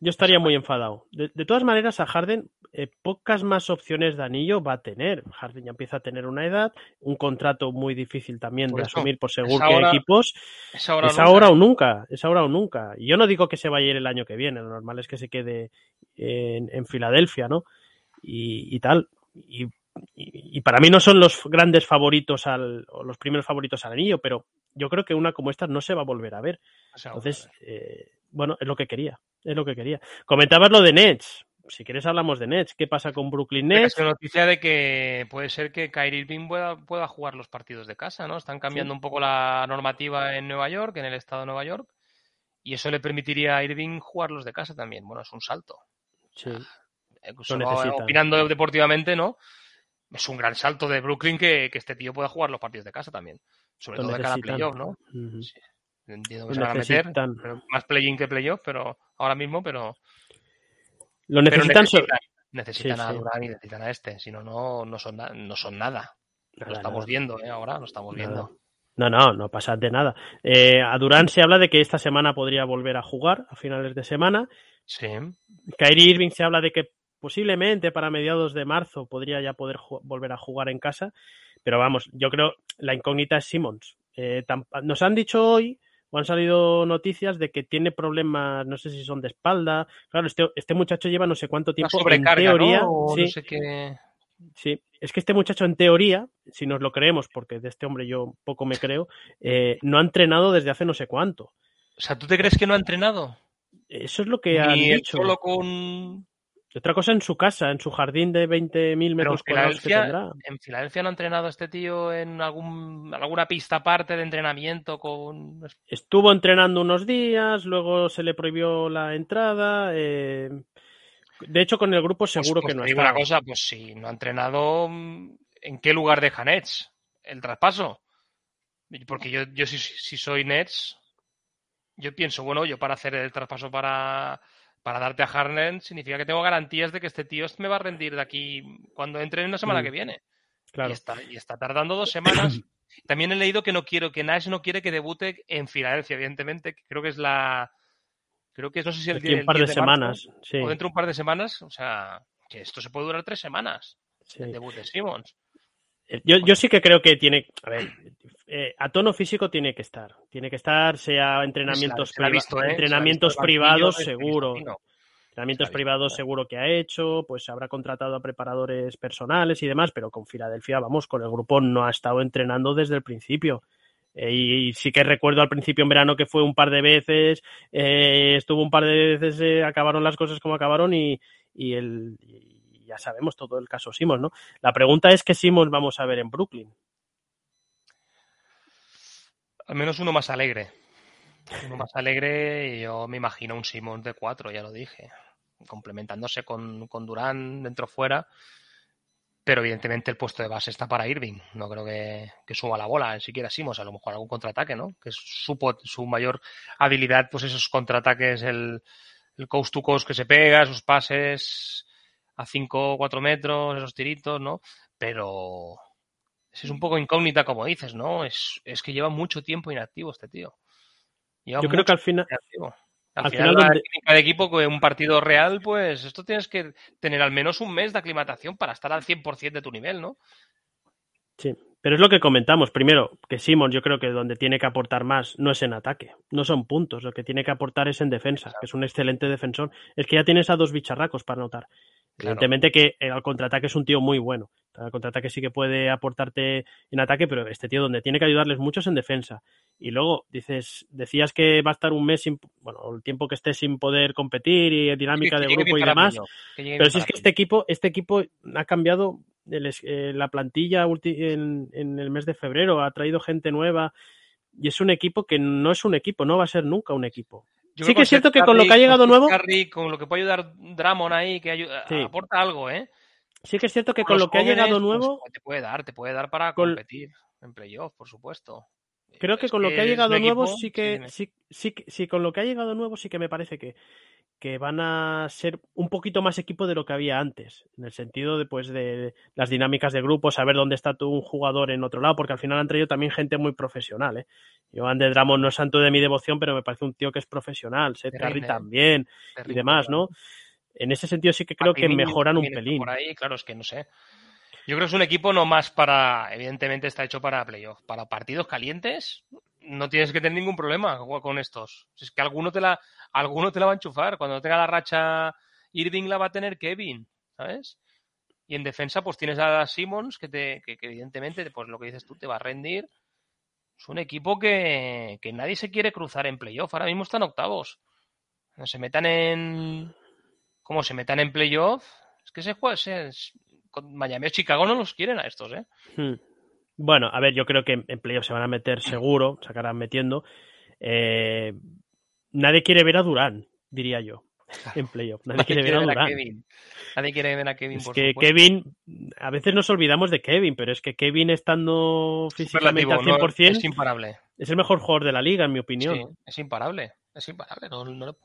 Yo estaría muy enfadado. De, todas maneras, a Harden eh, pocas más opciones de anillo va a tener. Harden ya empieza a tener una edad, un contrato muy difícil también Por de eso, asumir por seguro que ahora- equipos. es ahora, es o ahora nunca. o nunca, es ahora o nunca. Y yo no digo que se vaya a ir el año que viene, lo normal es que se quede en, en Filadelfia, ¿no? Y, y tal. Y, para mí no son los grandes favoritos al, o los primeros favoritos al anillo, pero yo creo que una como esta no se va a volver a ver. Entonces, eh, bueno, es lo que quería, es lo que quería. Comentabas lo de Nets. Si quieres hablamos de Nets. ¿Qué pasa con Brooklyn Nets? noticia de que puede ser que Kyrie Irving pueda, pueda jugar los partidos de casa, ¿no? Están cambiando un poco la normativa en Nueva York, en el estado de Nueva York, y eso le permitiría a Irving jugarlos de casa también. Bueno, es un salto. Sí. Eh, solo necesitan. opinando deportivamente, ¿no? Es un gran salto de Brooklyn que, que este tío pueda jugar los partidos de casa también. Sobre Lo todo de cada necesitan. playoff, ¿no? Ujú. Sí. Entiendo Lo que se van a meter, pero más play-in que playoff, pero ahora mismo, pero, Lo pero necesitan, so- necesitan, necesitan Sí, a. Durán y necesitan a este, si no, no, no son, no son nada. Lo Nada, estamos nada. viendo, ¿eh? Ahora lo estamos Nada. viendo. No, no, no pasa de nada. Eh, a Durán se habla de que esta semana podría volver a jugar a finales de semana. Sí. Kyrie Irving se habla de que posiblemente para mediados de marzo podría ya poder volver a jugar en casa. Pero vamos, yo creo la incógnita es Simmons. Eh, nos han dicho hoy, o han salido noticias de que tiene problemas, no sé si son de espalda. Claro, este, este muchacho lleva no sé cuánto tiempo en sobrecarga, teoría. ¿no? O sí, no sé qué. Sí, es que este muchacho en teoría, si nos lo creemos, porque de este hombre yo poco me creo, eh, no ha entrenado desde hace no sé cuánto. O sea, ¿tú te crees que no ha entrenado? Eso es lo que han Ni dicho. solo con. Otra cosa en su casa, en su jardín de 20.000 Pero en metros cuadrados que tendrá. en Filadelfia no ha entrenado este tío en algún, alguna pista aparte de entrenamiento con. Estuvo entrenando unos días, luego se le prohibió la entrada. eh, De hecho, con el grupo seguro Pues- pues que no te digo está. una cosa, pues si no ha entrenado, ¿en qué lugar deja Nets? ¿El traspaso? Porque yo, yo si, si soy Nets, yo pienso, bueno, yo para hacer el traspaso para, para darte a Harden significa que tengo garantías de que este tío me va a rendir de aquí cuando entre en la semana Mm, que viene. Claro. Y, está, y está tardando dos semanas. También he leído que no quiero, que Nash no quiere que debute en Filadelfia, evidentemente. que Creo que es la. Creo que es, no sé si el, Aquí un par de 10 marzo semanas. Sí, o dentro de un par de semanas. O sea, que esto se puede durar tres semanas. sí. El debut de Simmons. Eh, Yo, yo sí que creo que tiene, a ver, eh, a tono físico tiene que estar, tiene que estar, sea entrenamientos, Se la visto, ¿eh? Entrenamientos privados seguro, entrenamientos visto, privados ¿eh? seguro que ha hecho, pues habrá contratado a preparadores personales y demás, pero con Filadelfia, vamos, con el grupo no ha estado entrenando desde el principio. Y, y sí que recuerdo al principio en verano que fue un par de veces, estuvo un par de veces, acabaron las cosas como acabaron y, y el y ya sabemos todo el caso Simons, ¿no? La pregunta es qué Simons vamos a ver en Brooklyn. Al menos uno más alegre. Uno más alegre y yo me imagino un Simmons de cuatro, ya lo dije. Complementándose con, con Durán dentro fuera. Pero evidentemente el puesto de base está para Irving. No creo que, que suba la bola, ni siquiera Simons, a lo mejor algún contraataque, ¿no? Que es su, su mayor habilidad, pues esos contraataques, el, el coast to coast que se pega, esos pases a 5 o 4 metros, esos tiritos, ¿no? Pero, Es un poco incógnita, como dices, ¿no? Es, es que lleva mucho tiempo inactivo este tío. Lleva Yo creo que al final, inactivo. Al, al final, final la química de equipo con un partido real, pues esto tienes que tener al menos un mes de aclimatación para estar al 100% de tu nivel, ¿no? Sí, pero es lo que comentamos. Primero, que Simon yo creo que donde tiene que aportar más no es en ataque, no son puntos. Lo que tiene que aportar es en defensa, que es un excelente defensor. Es que ya tienes a dos bicharracos para anotar. Claro. Evidentemente que eh, al contraataque es un tío muy bueno. Al contraataque sí que puede aportarte en ataque, pero este tío donde tiene que ayudarles mucho es en defensa. Y luego dices, decías que va a estar un mes sin, bueno, el tiempo que esté sin poder competir y dinámica de grupo y demás. Pero si es que este equipo, este equipo ha cambiado el eh, la plantilla en el mes de febrero, ha traído gente nueva y es un equipo que no es un equipo, no va a ser nunca un equipo. Yo Sí que es cierto que con lo que ha llegado nuevo- Curry, con lo que puede ayudar Dramon ahí, que ayuda- Sí. aporta algo, ¿eh? Sí que es cierto que Con lo que ha llegado pues, nuevo, te puede dar, te puede dar para con- competir en playoff, por supuesto. creo que Es con lo que ha llegado nuevo equipo- sí que sí, sí, que- sí, con lo que ha llegado nuevo sí que me parece que, que van a ser un poquito más equipo de lo que había antes, en el sentido de pues de las dinámicas de grupo, saber dónde está tu un jugador en otro lado, porque al final han traído también gente muy profesional, ¿eh? Joan de Dramon no es santo de mi devoción, pero me parece un tío que es profesional, Seth Curry Terrible, ¿eh? también y demás. ¿no? En ese sentido sí que creo que mejoran un pelín. Por ahí, claro, es que no sé. Yo creo que es un equipo no más para, evidentemente está hecho para playoff. Para partidos calientes, no tienes que tener ningún problema con estos. Si Es que alguno te la, alguno te la va a enchufar. Cuando tenga la racha Irving la va a tener Kevin, ¿sabes? Y en defensa, pues tienes a Simmons, que, te, que, evidentemente, pues lo que dices tú, te va a rendir. Es un equipo que, que nadie se quiere cruzar en playoff. Ahora mismo están octavos. No se metan en. Como se metan en playoff, es que se juega. se- con Miami o Chicago no los quieren a estos, ¿eh? Hmm. Bueno, a ver, yo creo que en playoff se van a meter seguro, se acabarán metiendo. Eh, nadie quiere ver a Durán, diría yo, en playoff. Nadie, quiere ver a Durán. Kevin. Nadie quiere ver a Kevin, Es por que supuesto. Kevin, a veces nos olvidamos de Kevin, pero es que Kevin estando físicamente al Superlativo, 100% ¿no? Es imparable. es el mejor jugador de la liga, en mi opinión. Sí, es imparable. Es imparable. No, no-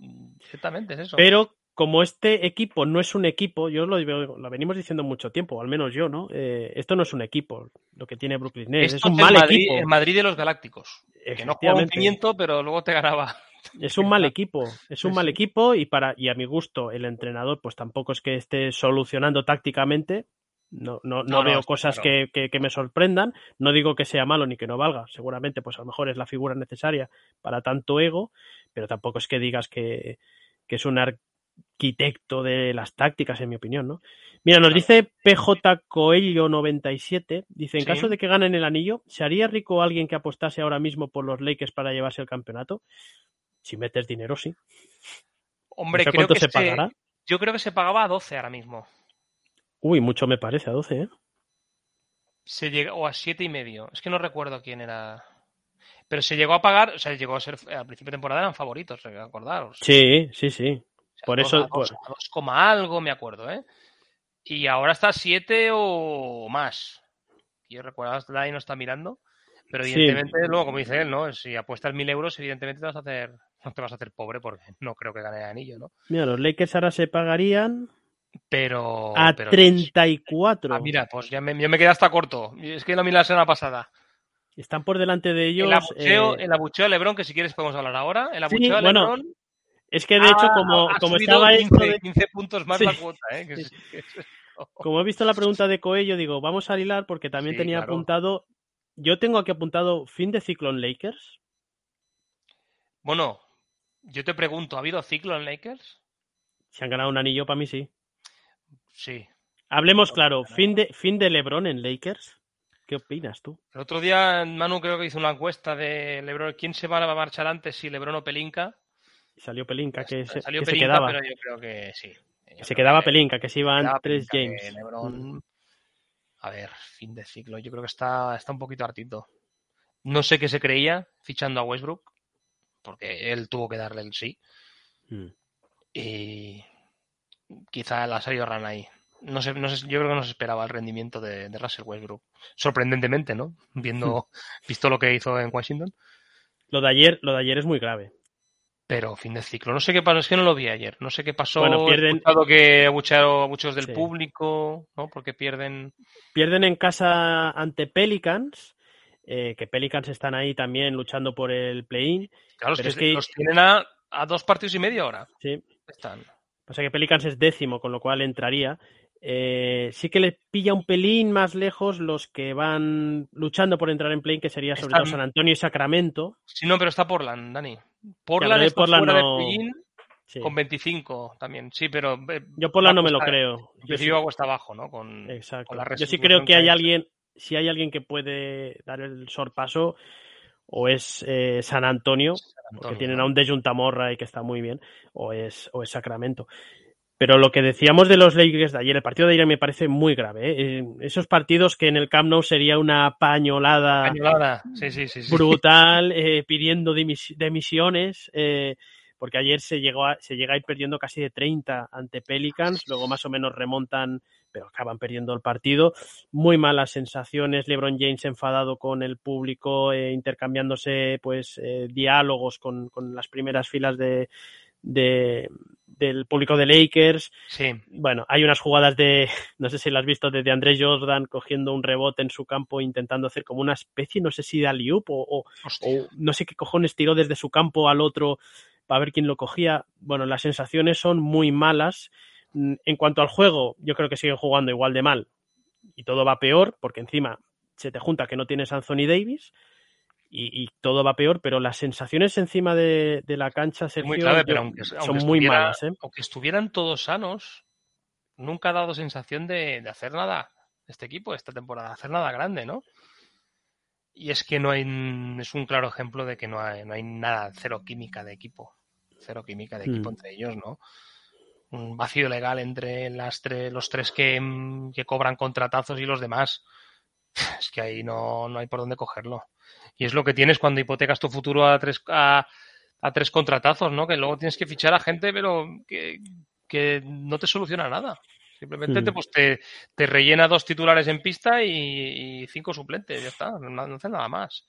ciertamente es eso. Pero como este equipo no es un equipo, yo lo, lo venimos diciendo mucho tiempo, al menos yo, ¿no? Eh, esto no es un equipo, lo que tiene Brooklyn Nets, Esto es un mal Madrid, equipo. El Madrid de los Galácticos. Que no jugaba un pimiento, pero luego te ganaba. Es un mal equipo, es un Sí, mal equipo y para y a mi gusto el entrenador pues tampoco es que esté solucionando tácticamente. No, no, no, veo cosas claro. que, que- que me sorprendan. No digo que sea malo ni que no valga. Seguramente, pues a lo mejor es la figura necesaria para tanto ego, pero tampoco es que digas que, que es un arquitecto de las tácticas, en mi opinión, ¿no? Mira, nos dice PJ Coelho 97, dice, en Sí. caso de que ganen el anillo, ¿se haría rico alguien que apostase ahora mismo por los Lakers para llevarse el campeonato? Si metes dinero, sí. Hombre, No sé creo cuánto que se pagará. Yo creo que se pagaba a 12 ahora mismo. Uy, mucho me parece, a 12, ¿eh? Se llegó, o a siete y medio. Es que no recuerdo quién era. Pero se llegó a pagar, o sea, llegó a ser, al principio de temporada eran favoritos, acordaros. Sí, sí, sí. Por a dos- eso- a dos- por- a dos coma algo, me acuerdo, ¿eh? Y ahora está a 7 o más. Yo recuerdo, ahí no está mirando. Pero Sí. evidentemente, luego, como dice él, ¿no? Si apuestas mil euros, evidentemente te vas a hacer, no te vas a hacer pobre porque no creo que gane el anillo, ¿no? Mira, los Lakers ahora se pagarían Pero. a pero- 34. Ah, mira, pues ya me, yo me quedé hasta corto. Es que lo miré la semana pasada. Están por delante de ellos. el abucheo, eh, el abucheo a Lebron, que si quieres podemos hablar ahora. El Sí, abucheo a bueno, Lebron. Es que de hecho, ha- como, como estaba 15, esto de- 15 puntos más Sí. la cuota, ¿eh? Que es- que es- como he visto la pregunta de Coello, digo, vamos a hilar porque también Sí, tenía claro. apuntado. Yo tengo aquí apuntado fin de ciclo en Lakers. Bueno, yo te pregunto, ¿ha habido ciclo en Lakers? Si han ganado un anillo, para mí sí. Sí. Hablemos claro, fin de, fin de LeBron en Lakers. ¿Qué opinas tú? El otro día Manu creo que hizo una encuesta de Lebron, ¿quién se va a marchar antes, si Lebron o Pelinka? Salió Pelinka, que, se, Salió que se quedaba. pero yo creo que sí. Yo Se quedaba que- Pelinka, que se iban tres que James. Mm. LeBron, a ver, fin de ciclo. Yo creo que está, está un poquito hartito. No sé qué se creía fichando a Westbrook, porque él tuvo que darle el sí. Mm. Y quizá la ha salido rana ahí. No sé, no sé, yo creo que no se esperaba el rendimiento de, de Russell Westbrook. Sorprendentemente, ¿no? Viendo, visto lo que hizo en Washington. Lo de ayer, lo de ayer es muy grave. Pero fin de ciclo. No sé qué pasó, es que no lo vi ayer. No sé qué pasó. Bueno, pierden- He que abuchearon a muchos del Sí. público, ¿no? Porque pierden. Pierden en casa ante Pelicans, eh, que Pelicans están ahí también luchando por el play-in. Claro, es Pero que, es que- los tienen a, a dos partidos y medio ahora. Sí. Están. Pasa que Pelicans es décimo, con lo cual entraría. Eh, sí que le pilla un pelín más lejos los que van luchando por entrar en play, que sería sobre todo San Antonio y Sacramento. Sí, no, pero está Portland, Dani. Portland está Portland fuera no- de play-in Sí. con 25 también. Sí, pero. eh, Yo por la no me lo está- creo. Yo sí- algo está abajo, ¿no? Con, Exacto. con la Yo sí creo que que hay ha alguien, si hay alguien que puede dar el sorpaso, o es eh, San Antonio, San porque Antonio, tienen ¿no? a un Dejuntamorra y que está muy bien, o es, o es Sacramento. Pero lo que decíamos de los Lakers de ayer, el partido de ayer me parece muy grave. ¿eh? Eh, Esos partidos que en el Camp Nou sería una pañolada Cañolada. Sí, sí, sí. sí. brutal, eh, pidiendo demisiones, eh, porque ayer se, llegó a- se llega a ir perdiendo casi de 30 ante Pelicans, luego más o menos remontan, pero acaban perdiendo el partido. Muy malas sensaciones, LeBron James enfadado con el público, intercambiándose pues diálogos con, con las primeras filas de, de- del público de Lakers. Sí. Bueno, hay unas jugadas de, no sé si lo has visto, de, de Andrés Jordan cogiendo un rebote en su campo, intentando hacer como una especie, no sé si de alley o, o, no sé qué cojones tiró desde su campo al otro para ver quién lo cogía. Bueno, las sensaciones son muy malas. Mm, En cuanto al juego, yo creo que siguen jugando igual de mal y todo va peor, porque encima se te junta que no tienes Anthony Davis y, y todo va peor, pero las sensaciones encima de, de la cancha, Sergio, muy clave, yo- pero aunque, son muy malas. ¿eh? aunque estuvieran todos sanos, nunca ha dado sensación de, de hacer nada este equipo esta temporada, hacer nada grande, ¿no? Y es que no hay, es un claro ejemplo de que no hay, no hay nada, cero química de equipo, cero química de equipo Mm. entre ellos, ¿no? Un vacío legal entre las tres, los tres que, que cobran contratazos y los demás. Es que ahí no, no hay por dónde cogerlo. Y es lo que tienes cuando hipotecas tu futuro a tres, a, a tres contratazos, ¿no? Que luego tienes que fichar a gente, pero que, que no te soluciona nada. Simplemente te, Mm. pues te, te rellena dos titulares en pista y, y cinco suplentes, ya está, no, no hace nada más.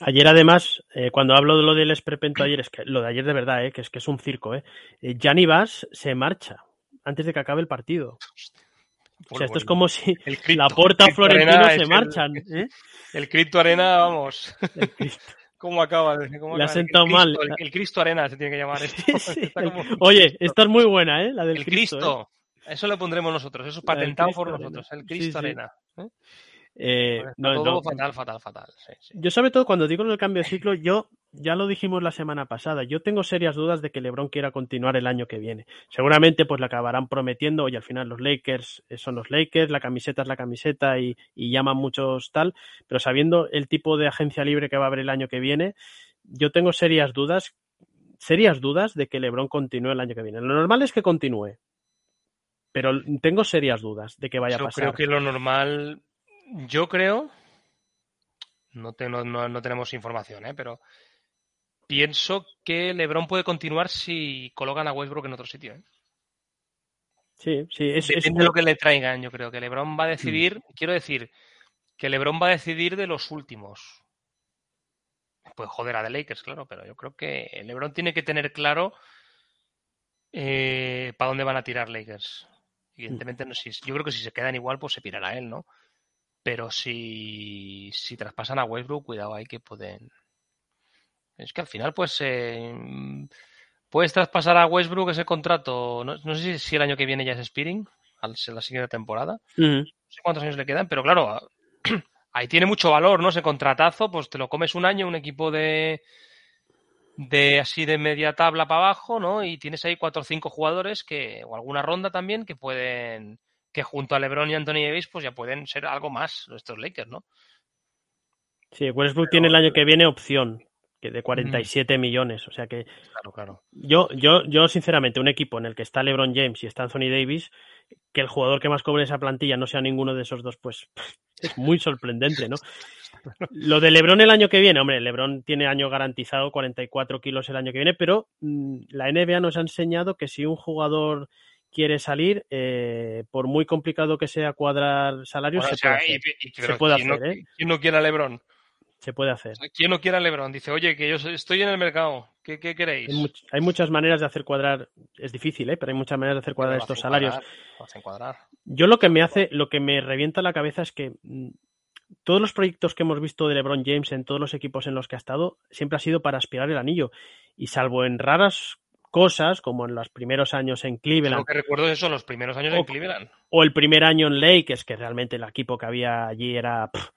Ayer, además, eh, cuando hablo de lo del esperpento ayer, es que lo de ayer de verdad, eh, que es que es un circo, ¿eh? Eh, Gianni Vas se marcha antes de que acabe el partido. O sea, esto es como si cripto, la Porta Florentino Arena se el- marchan. ¿eh? El Crypto Arena, vamos, El Cristo. ¿cómo acaba? ¿Cómo Le ha sentado el Cristo, mal. El, el Cristo Arena se tiene que llamar esto. Sí, el- como- Oye, esta es muy buena, ¿eh? La del el Cristo. Cristo. ¿eh? Eso lo pondremos nosotros, eso es patentado Cristo por Arena. nosotros, el Cristo sí. Arena. ¿eh? Eh, Está no, todo no. fatal, fatal, fatal. sí, sí. Yo sobre todo cuando digo el cambio de ciclo, yo ya lo dijimos la semana pasada, yo tengo serias dudas de que LeBron quiera continuar el año que viene. Seguramente pues le acabarán prometiendo y al final los Lakers eh, son los Lakers, la camiseta es la camiseta y, y llaman muchos tal, pero sabiendo el tipo de agencia libre que va a haber el año que viene, yo tengo serias dudas, serias dudas de que LeBron continúe el año que viene. Lo normal es que continúe, pero tengo serias dudas de que vaya a Yo pasar. creo que lo normal, yo creo, no, te- no, no- no tenemos información, ¿eh? pero pienso que LeBron puede continuar si colocan a Westbrook en otro sitio. ¿eh? Sí, sí, es, es- Depende de lo que le traigan, yo creo que LeBron va a Mm. decidir, quiero decir, que LeBron va a decidir de los últimos. Pues joder a The Lakers, claro, pero yo creo que LeBron tiene que tener claro eh, para dónde van a tirar Lakers. Evidentemente, no, si, yo creo que si se quedan igual, pues se pirará él, ¿no? Pero si, si traspasan a Westbrook, cuidado ahí que pueden. Es que al final, pues, eh, puedes traspasar a Westbrook ese contrato. No, no sé si el año que viene ya es Spearing, al la siguiente temporada. No sé cuántos años le quedan, pero claro, ahí tiene mucho valor, ¿no? Ese contratazo, pues te lo comes un año, un equipo de de así de media tabla para abajo, ¿no? Y tienes ahí cuatro o cinco jugadores que, o alguna ronda también, que pueden, que junto a LeBron y Anthony Davis, pues ya pueden ser algo más estos Lakers, ¿no? Sí, Westbrook tiene el año que viene opción, que de Mm. 47 millones. O sea que Claro, claro. yo, yo, yo, sinceramente, un equipo en el que está LeBron James y está Anthony Davis, que el jugador que más cobre esa plantilla no sea ninguno de esos dos, pues es muy sorprendente, ¿no? Lo de LeBron el año que viene, hombre, LeBron tiene año garantizado, 44 kilos el año que viene, pero mm, la NBA nos ha enseñado que si un jugador quiere salir, eh, por muy complicado que sea cuadrar salarios, Bueno, se o sea, puede hacer. y- Se pero puede ¿quién no- hacer, ¿eh? ¿Quién no quiere a LeBron? Se puede hacer. ¿Quién no quiere a LeBron? Dice, oye, que yo estoy en el mercado. ¿Qué, qué queréis? Hay, much- hay muchas maneras de hacer cuadrar, es difícil, ¿eh? pero hay muchas maneras de hacer cuadrar Lo estos salarios. cuadrar, lo hacen cuadrar. Yo lo que me hace, lo que me revienta la cabeza es que mm, todos los proyectos que hemos visto de LeBron James en todos los equipos en los que ha estado siempre ha sido para aspirar el anillo. Y salvo en raras cosas, como en los primeros años en Lo Cleveland que recuerdo es eso, los primeros años O- en Cleveland. o el primer año en Lakers, que realmente el equipo que había allí era, pff,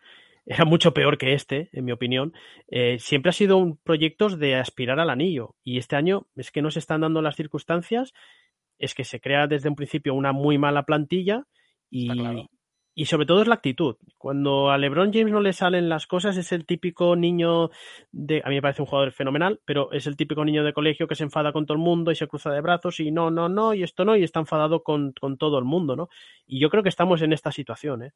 era mucho peor que este, en mi opinión, eh, siempre ha sido un proyectos de aspirar al anillo. Y este año es que no se están dando las circunstancias, es que se crea desde un principio una muy mala plantilla y, claro. y sobre todo es la actitud. Cuando a LeBron James no le salen las cosas, es el típico niño de. A mí me parece un jugador fenomenal, pero es el típico niño de colegio que se enfada con todo el mundo y se cruza de brazos y no, no, no, y esto no, y está enfadado con, con todo el mundo, ¿no? Y yo creo que estamos en esta situación, ¿eh?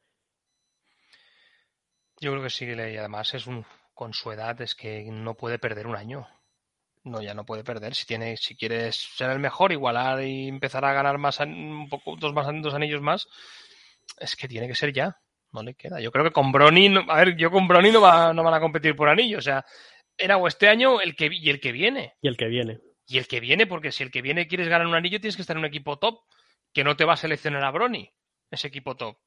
Yo creo que sí, y además es un con su edad es que no puede perder un año. No, ya no puede perder. Si tiene, si quieres ser el mejor, igualar y empezar a ganar más un poco, dos más dos anillos más, es que tiene que ser ya. No le queda. Yo creo que con Brony, no- a ver, yo con Brony no, va- no van a competir por anillo. O sea, era o este año el que y el que viene. Y el que viene. Y el que viene, porque si el que viene quieres ganar un anillo, tienes que estar en un equipo top, que no te va a seleccionar a Brony, ese equipo top.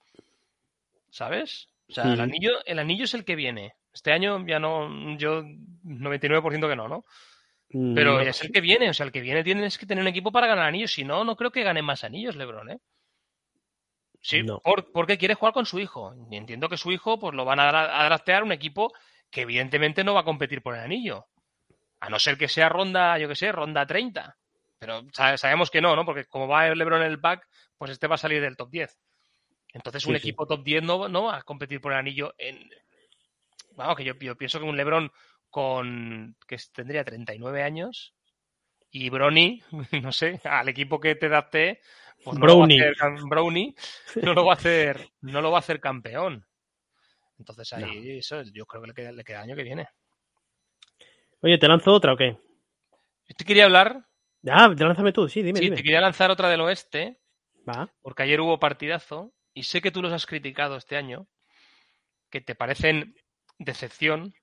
¿Sabes? O sea, el anillo, el anillo es el que viene. Este año ya no, yo 99% que no, ¿no? Mm, Pero no. es el que viene, o sea, el que viene tienes que tener un equipo para ganar anillos, si no, no creo que gane más anillos LeBron, ¿eh? Sí, No. por- porque quiere jugar con su hijo. Y entiendo que su hijo pues lo van a, a draftear un equipo que evidentemente no va a competir por el anillo. A no ser que sea ronda, yo que sé, ronda 30. Pero sa- sabemos que no, ¿no? Porque como va el LeBron en el pack, pues este va a salir del top 10. Entonces un Sí, sí. equipo top 10 no, no va a competir por el anillo en... Vamos, que yo, yo pienso que un LeBron con... que tendría 39 años y Brony, no sé, al equipo que te date, pues no lo va a Brownie. hacer cam- Brownie, no lo va a hacer, no lo va a hacer campeón. Entonces ahí eso yo creo que le queda, le queda año que viene. Oye, ¿te lanzo otra o qué? Yo te quería hablar, Ah, te lánzame tú, sí, dime, sí, dime. te quería lanzar otra del oeste, Va. porque ayer hubo partidazo y sé que tú los has criticado este año, que te parecen decepción,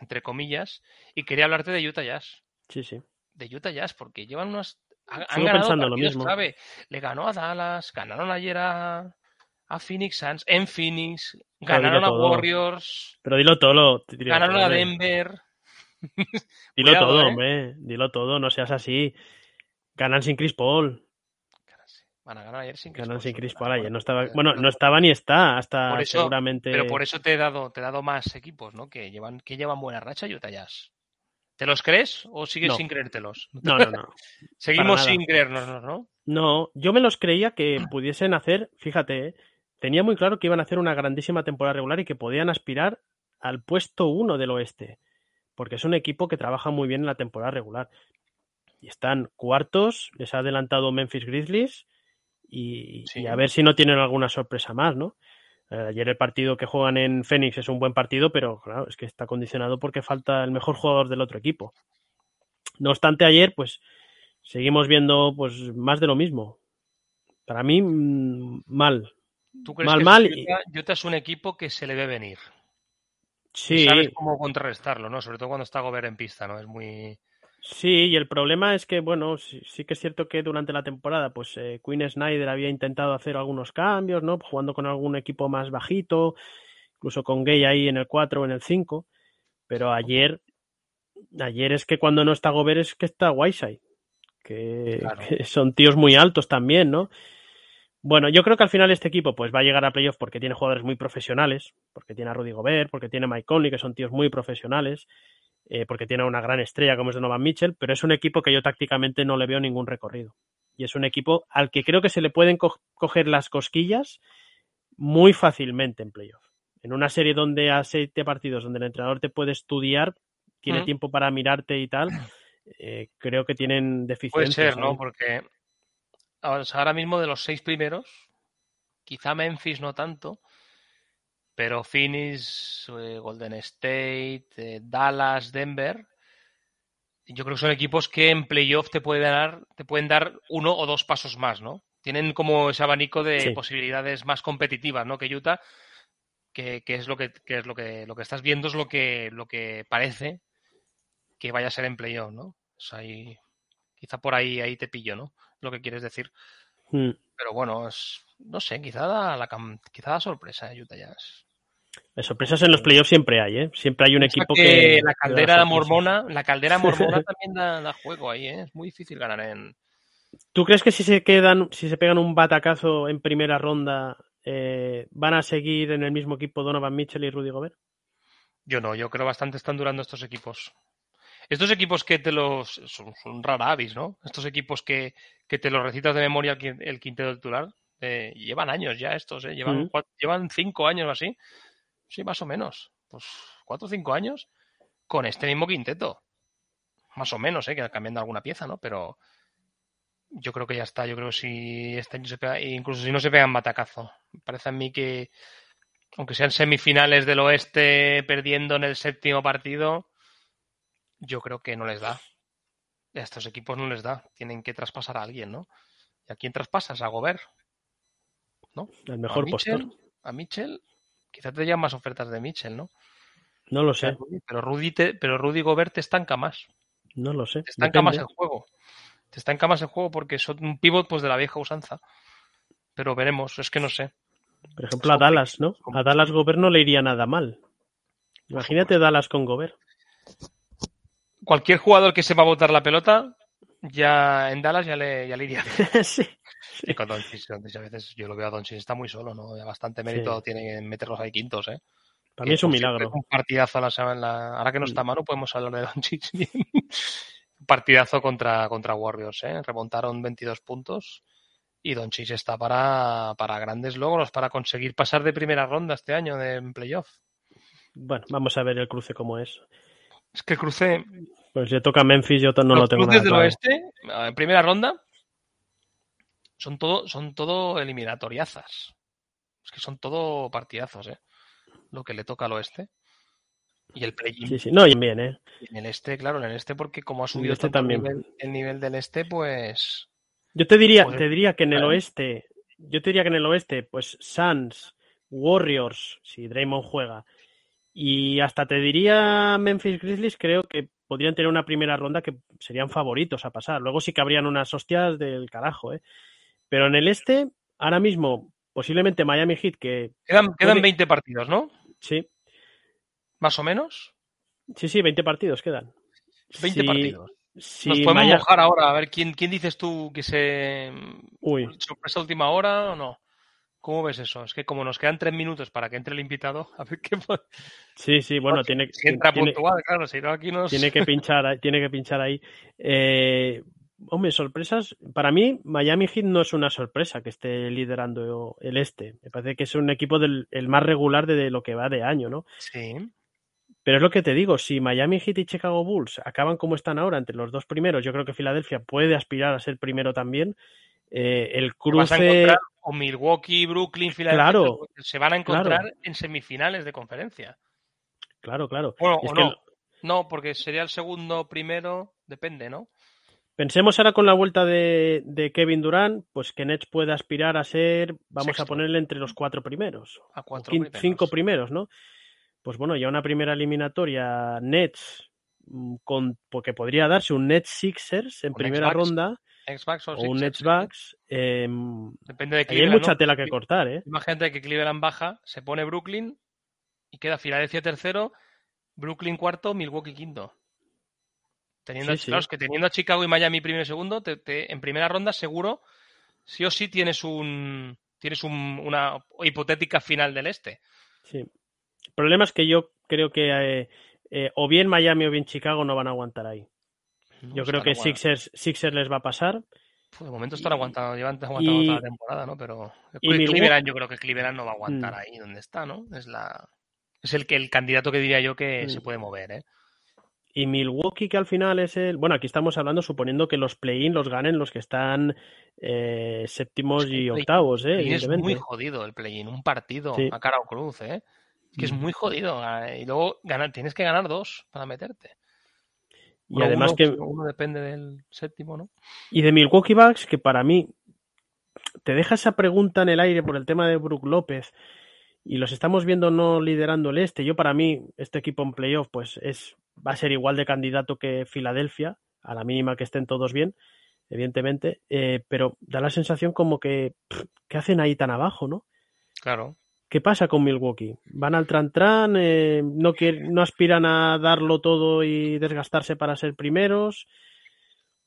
entre comillas, y quería hablarte de Utah Jazz. Sí, sí. De Utah Jazz, porque llevan unos. Han, ganado pensando lo mismo. clave. Le ganó a Dallas, ganaron ayer a, a Phoenix Suns, en Phoenix, ganaron a. Warriors, Pero dilo todo. dilo ganaron todo, a. Denver. Dilo Cuidado, todo, ¿eh? hombre. Dilo todo, no seas así. Ganan sin Chris Paul. Van a ganar ayer sin Chris Ganan sin ayer. Bueno, No estaba, bueno, no estaba ni está hasta Por eso- seguramente. Pero por eso te he dado, te he dado más equipos, ¿no? Que llevan, que llevan buena racha Utah Jazz. ¿Te los crees o sigues No. sin creértelos? No, no, no. Seguimos sin creernos, ¿no? No, yo me los creía que pudiesen hacer, fíjate, ¿eh? tenía muy claro que iban a hacer una grandísima temporada regular y que podían aspirar al puesto uno del oeste, porque es un equipo que trabaja muy bien en la temporada regular. Y están cuartos, les ha adelantado Memphis Grizzlies y, Sí. y a ver si no tienen alguna sorpresa más, ¿no? Eh, ayer el partido que juegan en Phoenix es un buen partido, pero claro, es que está condicionado porque falta el mejor jugador del otro equipo. No obstante, ayer, pues seguimos viendo pues más de lo mismo. Para mí, mm, mal. ¿Tú crees Mal, que mal Utah, Utah es un equipo que se le ve venir? Y Sí, sabes cómo contrarrestarlo, ¿no? Sobre todo cuando está Gobert en pista, ¿no? Es muy... sí, y el problema es que, bueno, sí, sí que es cierto que durante la temporada, pues eh, Quinn Snyder había intentado hacer algunos cambios, ¿no? Jugando con algún equipo más bajito, incluso con Gay ahí en el 4 o en el 5, pero ayer, ayer es que cuando no está Gobert es que está Whiteside, que, Claro. que son tíos muy altos también, ¿no? Bueno, yo creo que al final este equipo pues va a llegar a playoff porque tiene jugadores muy profesionales, porque tiene a Rudy Gobert, porque tiene a Mike Conley, que son tíos muy profesionales, eh, porque tiene una gran estrella como es Donovan Mitchell, pero es un equipo que yo tácticamente no le veo ningún recorrido. Y es un equipo al que creo que se le pueden co- coger las cosquillas muy fácilmente en playoff. En una serie donde a siete partidos, donde el entrenador te puede estudiar, tiene tiempo para mirarte y tal, eh, creo que tienen Puede deficiencias. ser, ¿no? ahí. Porque ahora mismo de los seis primeros, quizá Memphis no tanto, pero Phoenix, eh, Golden State, eh, Dallas, Denver, yo creo que son equipos que en playoff te pueden dar, te pueden dar uno o dos pasos más, ¿no? Tienen como ese abanico de Sí. posibilidades más competitivas, ¿no? Que Utah, que, que es lo que, que es lo que lo que estás viendo es lo que lo que parece que vaya a ser en playoff, ¿no? O sea, ahí- quizá por ahí ahí te pillo, ¿no? Lo que quieres decir. Mm. Pero bueno, es, no sé, quizá da la quizá da sorpresa eh, Utah Jazz. Sorpresas en los playoffs siempre hay, ¿eh? Siempre hay un equipo que que. la caldera mormona, la caldera mormona también da, da juego ahí, ¿eh? Es muy difícil ganar en. ¿Tú crees que si se quedan, si se pegan un batacazo en primera ronda, eh, van a seguir en el mismo equipo Donovan Mitchell y Rudy Gobert? Yo no, yo creo bastante están durando estos equipos. Estos equipos que te los. son, son rara avis, ¿no? Estos equipos que, que te los recitas de memoria el, quin- el quinteto titular. eh, llevan años ya estos, ¿eh? Llevan, Mm. llevan cinco años o así. Sí, más o menos. Pues cuatro o cinco años con este mismo quinteto. Más o menos, ¿eh? Que cambiando alguna pieza, ¿no? Pero yo creo que ya está. Yo creo que si este año se pega, incluso si no se pegan batacazo. Parece a mí que, aunque sean semifinales del oeste perdiendo en el séptimo partido, yo creo que no les da. A estos equipos no les da. Tienen que traspasar a alguien, ¿no? ¿Y a quién traspasas? A Gobert. El mejor a. Mitchell, A Mitchell. Quizás te llegan más ofertas de Mitchell, ¿no? No lo sé, pero Rudy, te- pero Rudy Gobert te estanca más. no lo sé. Te estanca más Depende. el juego. Te estanca más el juego porque son un pivot pues de la vieja usanza. Pero veremos, es que no sé. Por ejemplo, a Dallas, ¿no? A Dallas Gobert no le iría nada mal. Imagínate Dallas con Gobert. Cualquier jugador que sepa botar la pelota, ya en Dallas ya le, ya le iría. sí. Y con a veces yo lo veo a Doncic, está muy solo, ¿no? Ya bastante mérito Sí. tiene en meterlos ahí quintos, ¿eh? Para mí es un milagro. Un partidazo a la semana. Ahora que no Mm. está mano, podemos hablar de bien. un partidazo contra, contra Warriors, ¿eh? Remontaron 22 puntos y Doncic está para, para grandes logros, para conseguir pasar de primera ronda este año de en playoff. Bueno, vamos a ver el cruce cómo es. Es que crucé Pues le toca a Memphis, yo no los lo tengo cruces nada del claro. oeste, en primera ronda, son todo, son todo eliminatoriazas. Es que son todo partidazos, ¿eh? Lo que le toca al oeste. Y el play-in. Sí, sí. No, y bien, ¿eh? Y En el este, claro, en el este, porque como ha el subido este el también. nivel, el nivel del este, pues. Yo te diría, Joder. te diría que en el Claro. oeste, yo te diría que en el oeste, pues Suns, Warriors, si Draymond juega, y hasta te diría Memphis Grizzlies, creo que podrían tener una primera ronda que serían favoritos a pasar. Luego sí que habrían unas hostias del carajo, ¿eh? Pero en el este, ahora mismo, posiblemente Miami Heat, que Quedan, quedan Puede- 20 partidos, ¿no? sí, Más o menos. sí, sí, 20 partidos quedan. 20 Si- partidos. si Nos podemos Maya- mojar ahora. A ver, ¿quién, ¿quién dices tú que se. Uy, sorpresa última hora o no? ¿Cómo ves eso? Es que como nos quedan tres minutos para que entre el invitado, a ver qué. sí, sí, bueno, tiene, Si entra tiene- puntual, claro, si no aquí nos. tiene que pinchar, tiene que pinchar ahí. Eh, hombre, sorpresas. Para mí, Miami Heat no es una sorpresa que esté liderando el este. Me parece que es un equipo del el más regular de lo que va de año, ¿no? Sí. Pero es lo que te digo, si Miami Heat y Chicago Bulls acaban como están ahora entre los dos primeros, yo creo que Filadelfia puede aspirar a ser primero también. Eh, el a cruce, o Milwaukee, Brooklyn, Filadelfia. Claro, Se van a encontrar claro. en semifinales de conferencia. claro, claro. Bueno, o que no. No, porque sería el segundo, primero, depende, ¿no? Pensemos ahora con la vuelta de, de Kevin Durant, pues que Nets puede aspirar a ser, vamos Sexto. a ponerle entre los cuatro primeros, A cuatro primeros. cinco primeros, ¿no? Pues bueno, ya una primera eliminatoria Nets, mm, con, porque podría darse un Nets Sixers en Un primera ronda Xbox o, o un Nets. Bucks. em, Depende de ahí hay Cleveland, mucha ¿no? tela que cortar, ¿eh? Imagínate que Cleveland baja, se pone Brooklyn y queda Filadelfia tercero, Brooklyn cuarto, Milwaukee quinto. Teniendo, Sí, sí. Claro, es que teniendo a Chicago y Miami primero y segundo, te- te- en primera ronda seguro, sí o sí tienes un tienes un- una hipotética final del este. Sí. El problema es que yo creo que eh, eh, o bien Miami o bien Chicago no van a aguantar ahí. Yo creo que Sixers, Sixers les va a pasar. de momento están aguantando, llevan aguantando y- toda la temporada, ¿no? Pero y Cleveland, yo creo que Cleveland no va a aguantar Mm. ahí donde está, ¿no? Es la es el que el candidato que diría yo que Mm. se puede mover, ¿eh? Y Milwaukee, que al final es el. Bueno, aquí estamos hablando suponiendo que los play-in los ganen los que están eh, séptimos Es que y octavos, ¿eh? es muy jodido el play-in, un partido Sí. a cara o cruz, ¿eh? Es que es muy jodido. eh, Y luego ganar, tienes que ganar dos para meterte. Y Uno, además uno, que. uno depende del séptimo, ¿no? Y de Milwaukee Bucks, que para mí te deja esa pregunta en el aire por el tema de Brook López. y los estamos viendo no liderando el este. Yo para mí, este equipo en playoff, pues es, va a ser igual de candidato que Filadelfia, a la mínima que estén todos bien, evidentemente, eh, pero da la sensación como que, ¿qué hacen ahí tan abajo, no? Claro. ¿Qué pasa con Milwaukee? ¿Van al tran-tran? Eh, no, quier- ¿No aspiran a darlo todo y desgastarse para ser primeros?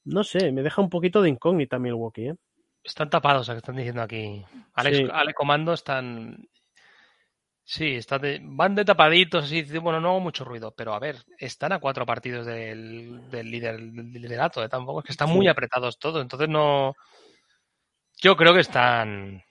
No sé, me deja un poquito de incógnita Milwaukee, ¿eh? Están tapados, que están diciendo aquí. Alex, Sí. Ale Comando están. Sí, están de- van de tapaditos, así, bueno, no hago mucho ruido, pero a ver, están a cuatro partidos del, del líder, del liderato, ¿eh? tampoco es que están muy apretados todos, entonces no. Yo creo que están.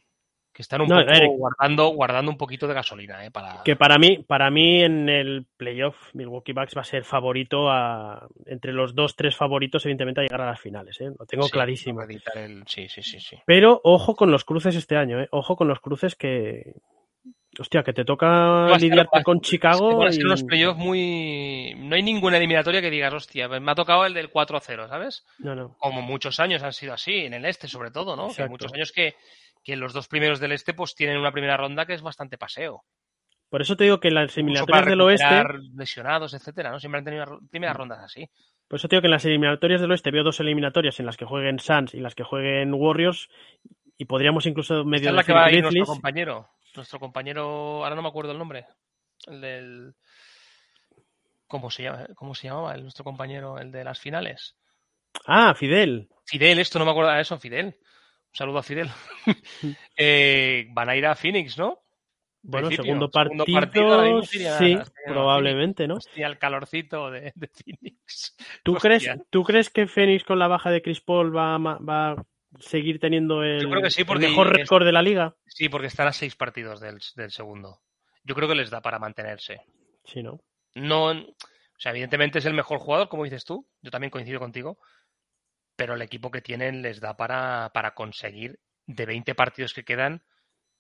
Que están un No, poco Eric. guardando, guardando un poquito de gasolina, ¿eh? Para... Que para mí, para mí en el playoff, Milwaukee Bucks va a ser favorito a, entre los dos, tres favoritos, evidentemente, a llegar a las finales, ¿eh? Lo tengo Sí, clarísimo. el- Sí, sí, sí, sí. Pero ojo con los cruces este año, ¿eh? Ojo con los cruces que. Hostia, que te toca lidiarte con es que Chicago. ser y- unos playoffs muy. No hay ninguna eliminatoria que digas, hostia, me ha tocado el del 4-0, ¿sabes? No, no. como muchos años han sido así, en el este sobre todo, ¿no? Que hay muchos años que, que los dos primeros del este pues tienen una primera ronda que es bastante paseo. Por eso te digo que en las eliminatorias del oeste. lesionados, etcétera, ¿no? Siempre han tenido primeras rondas así. Por eso te digo que en las eliminatorias del oeste veo dos eliminatorias en las que jueguen Suns y las que jueguen Warriors. Y podríamos incluso medio es la que va a ir nuestro Grizzlies. compañero. Nuestro compañero, ahora no me acuerdo el nombre. El del. ¿Cómo se llama? ¿Cómo se llamaba? El, nuestro compañero, el de las finales. Ah, Fidel. Fidel, esto no me acuerdo de eso, Fidel. Un saludo a Fidel. Eh, van a ir a Phoenix, ¿no? Bueno, segundo segundo partido. sería- sí, sería probablemente, ¿no? Hostia, el calorcito de, de Phoenix. ¿Tú Hostia. crees, ¿Tú crees que Phoenix con la baja de Chris Paul va, va a seguir teniendo el, Yo creo que sí, el porque mejor récord de la liga? Sí, porque están a seis partidos del, del segundo. Yo creo que les da para mantenerse. Sí, ¿no? No, o sea, evidentemente es el mejor jugador, como dices tú. Yo también coincido contigo. Pero el equipo que tienen les da para, para conseguir de 20 partidos que quedan.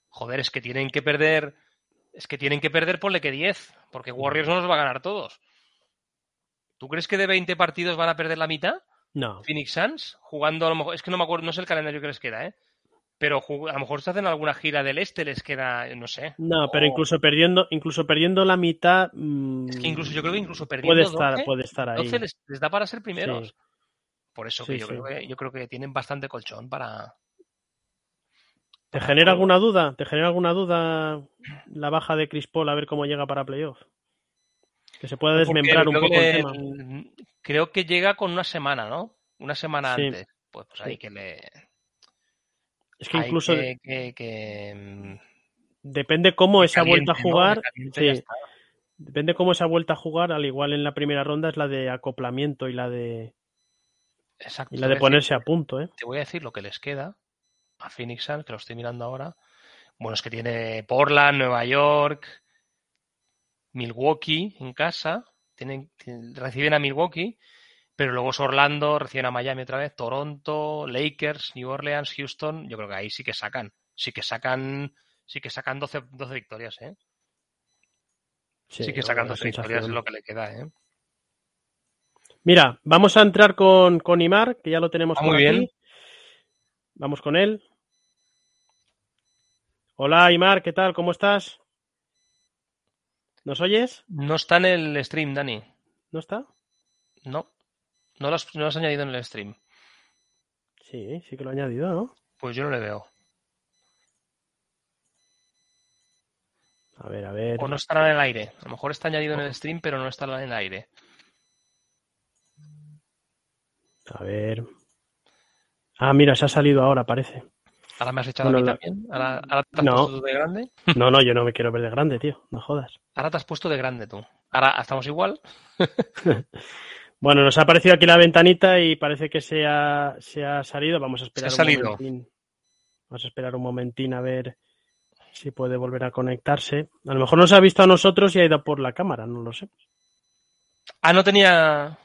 Joder, es que tienen que perder. Es que tienen que perder, ponle que 10. Porque Warriors no los va a ganar todos. ¿Tú crees que de 20 partidos van a perder la mitad? No. Phoenix Suns jugando a lo mejor, es que no me acuerdo, no sé el calendario que les queda, ¿eh? Pero a lo mejor se hacen alguna gira del este, les queda, no sé. No, pero O- incluso perdiendo, incluso perdiendo la mitad. mm, Es que incluso, yo creo que incluso perdiendo puede estar, 12, puede estar ahí. 12 les, les da para ser primeros. Sí. Por eso Sí, que yo, sí. Creo que yo creo que tienen bastante colchón para. ¿Te genera alguna duda? ¿Te genera alguna duda la baja de Chris Paul a ver cómo llega para playoff? Que se pueda Porque desmembrar un poco el tema. Creo que llega con una semana, ¿no? Una semana Sí. antes. Pues, pues ahí Sí. que le. Es que hay incluso que, que- que, mm, depende cómo esa caliente, vuelta a jugar. Sí, depende cómo esa vuelta a jugar, al igual en la primera ronda es la de acoplamiento y la de Exacto. y la de decir- ponerse a punto, ¿eh? te voy a decir lo que les queda a Phoenix Suns, que lo estoy mirando ahora. Bueno, es que tiene Portland, Nueva York, Milwaukee en casa. Tienen, reciben a Milwaukee, pero luego es Orlando, reciben a Miami otra vez, Toronto, Lakers, New Orleans, Houston. Yo creo que ahí sí que sacan. Sí que sacan, sí que sacan 12, 12 victorias, ¿eh? Sí, que sacan buena 12 victorias es lo que le queda, ¿eh? Mira, vamos a entrar con, con Imar, que ya lo tenemos Ah, por muy aquí. bien. Vamos con él. Hola, Imar, ¿qué tal? ¿Cómo estás? ¿Nos oyes? No está en el stream, Dani. ¿No está? No. No lo has, no lo has añadido en el stream. Sí, sí que lo he añadido, ¿no? Pues yo no le veo. A ver, a ver. O no estará en el aire. A lo mejor está añadido en el stream, pero no estará en el aire. A ver. Ah, mira, se ha salido ahora, parece. Ahora me has echado Bueno, a mí la- también. Ahora, ahora te has No. puesto tú de grande. No, no, yo no me quiero ver de grande, tío. No jodas. Ahora te has puesto de grande tú. Ahora estamos igual. Bueno, nos ha aparecido aquí la ventanita y parece que se ha, se ha salido. Vamos a esperar Se ha un salido. momentín. Vamos a esperar un momentín a ver si puede volver a conectarse. A lo mejor nos ha visto a nosotros y ha ido por la cámara, no lo sé. Ah, no tenía.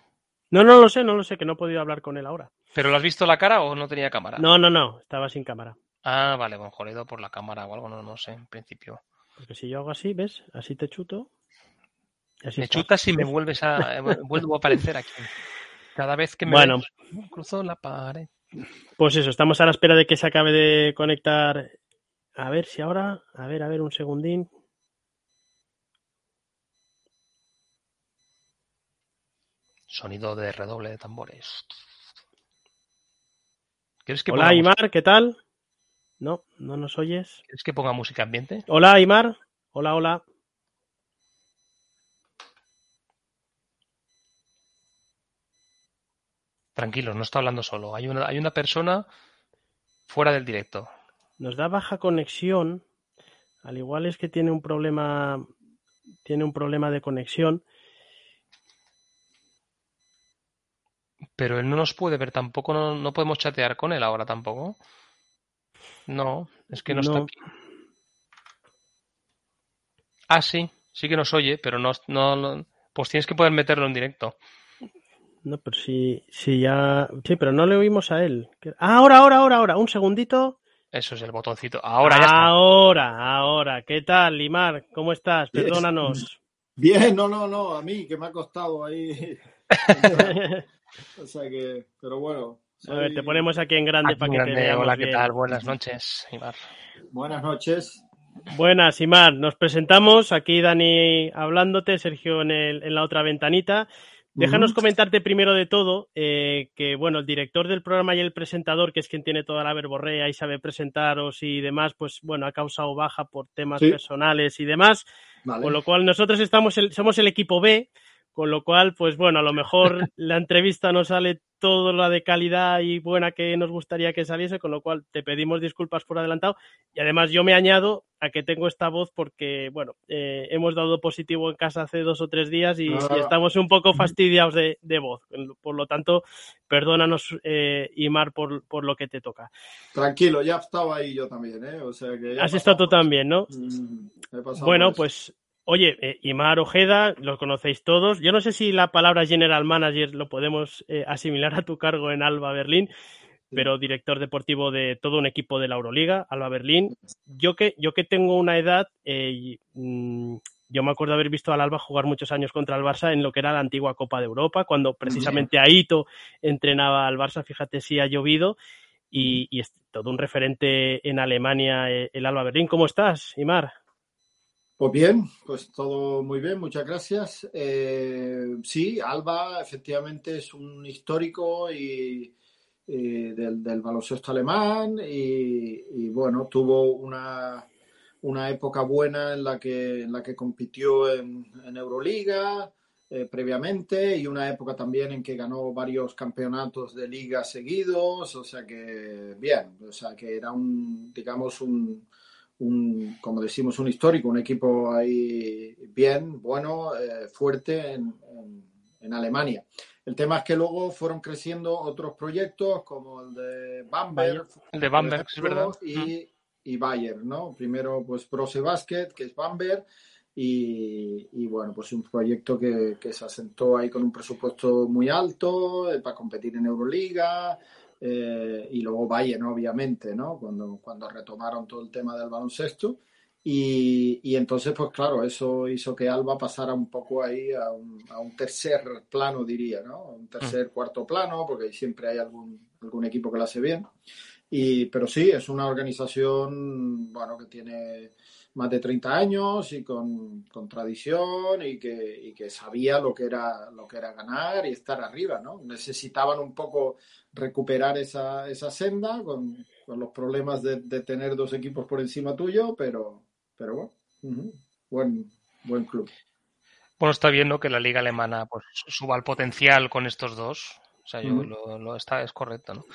No, no lo sé, no lo sé, que no he podido hablar con él ahora. ¿Pero lo has visto la cara o no tenía cámara? No, no, no, estaba sin cámara. Ah, vale, con jodido por la cámara o algo, no, sé, en principio. Porque si yo hago así, ¿ves? Así te chuto. Así me está. chutas y me vuelves a. Eh, vuelvo a aparecer aquí. Cada vez que me. Bueno. Cruzo la pared. Pues eso, estamos a la espera de que se acabe de conectar. A ver si ahora. A ver, a ver, un segundín. Sonido de redoble de tambores. ¿Crees que Hola, podamos... Imar, ¿qué tal? No, no nos oyes. ¿Quieres que ponga música ambiente? Hola, Imar. Hola, hola. Tranquilo, no está hablando solo. Hay una, hay una persona fuera del directo. Nos da baja conexión. Al igual es que tiene un problema. Tiene un problema de conexión. Pero él no nos puede ver tampoco, no, no podemos chatear con él ahora tampoco. No, es que no, está aquí. Ah, sí, sí que nos oye, pero no, no, pues tienes que poder meterlo en directo. No, pero sí, sí ya. Sí, pero no le oímos a él. ¿Qué- Ah, ahora, ahora, ahora, ahora. Un segundito. Eso es el botoncito. Ahora ya está. Ahora, ahora. ¿Qué tal, Limar? ¿Cómo estás? Perdónanos. Bien, no, no, no, a mí que me ha costado ahí. o sea que, pero bueno. A ver, te ponemos aquí en grande Aquí para que grande. te veamos Hola, ¿qué bien. tal? Buenas noches, Ibar. Buenas noches. Buenas, Imar. Nos presentamos. Aquí Dani hablándote, Sergio en, el- en la otra ventanita. Déjanos comentarte primero de todo eh, que, bueno, el director del programa y el presentador, que es quien tiene toda la verborrea y sabe presentaros y demás, pues, bueno, ha causado baja por temas Sí. personales y demás. Vale. Con lo cual nosotros estamos el- somos el equipo B, con lo cual, pues bueno, a lo mejor la entrevista no sale toda la de calidad y buena que nos gustaría que saliese, con lo cual te pedimos disculpas por adelantado. Y además yo me añado a que tengo esta voz porque, bueno, eh, hemos dado positivo en casa hace dos o tres días y, Ah. y estamos un poco fastidiados de, de voz. Por lo tanto, perdónanos, eh, Imar, por, por lo que te toca. Tranquilo, ya estaba ahí yo también, ¿eh? O sea que Has estado tú también, ¿no? Mm, Bueno, pues, oye, eh, Imar Ojeda, lo conocéis todos. Yo no sé si la palabra General Manager lo podemos eh, asimilar a tu cargo en Alba Berlín, pero director deportivo de todo un equipo de la Euroliga, Alba Berlín. Yo que, yo que tengo una edad, eh, y, mm, yo me acuerdo haber visto al Alba jugar muchos años contra el Barça en lo que era la antigua Copa de Europa, cuando precisamente Aito entrenaba al Barça, fíjate si ha llovido. Y, y es todo un referente en Alemania, eh, el Alba Berlín. ¿Cómo estás, Imar? Pues bien, pues todo muy bien, muchas gracias. Eh, sí, Alba efectivamente es un histórico y, y del, baloncesto alemán y, y, bueno, tuvo una, una época buena en la que, en la que compitió en, en Euroliga eh, previamente y una época también en que ganó varios campeonatos de liga seguidos, o sea que bien, o sea que era un, digamos, un un, como decimos, un histórico, un equipo ahí bien, bueno, eh, fuerte en, en, en, Alemania. El tema es que luego fueron creciendo otros proyectos como el de Bamberg, el de Bamberg, es verdad. Y, y, Bayer, ¿no? Primero, pues Brose Basket, que es Bamberg, y, y, bueno, pues un proyecto que, que, se asentó ahí con un presupuesto muy alto eh, para competir en Euroliga. Eh, y luego Bayern, obviamente, ¿no? Cuando, cuando retomaron todo el tema del baloncesto. Y, y, entonces, pues claro, eso hizo que Alba pasara un poco ahí a un, a un tercer plano, diría, ¿no? Un tercer, cuarto plano, porque siempre hay algún, algún equipo que lo hace bien. Y, pero sí, es una organización, bueno, que tiene más de 30 años y con, con tradición y que, y que, sabía lo que, era, lo que era ganar y estar arriba, ¿no? Necesitaban un poco recuperar esa, esa senda con, con los problemas de, de, tener dos equipos por encima tuyo, pero, pero bueno, uh -huh. buen, buen club. Bueno, está viendo que la liga alemana pues, suba el potencial con estos dos. O sea, yo, uh -huh. lo, lo, está, es correcto, ¿no?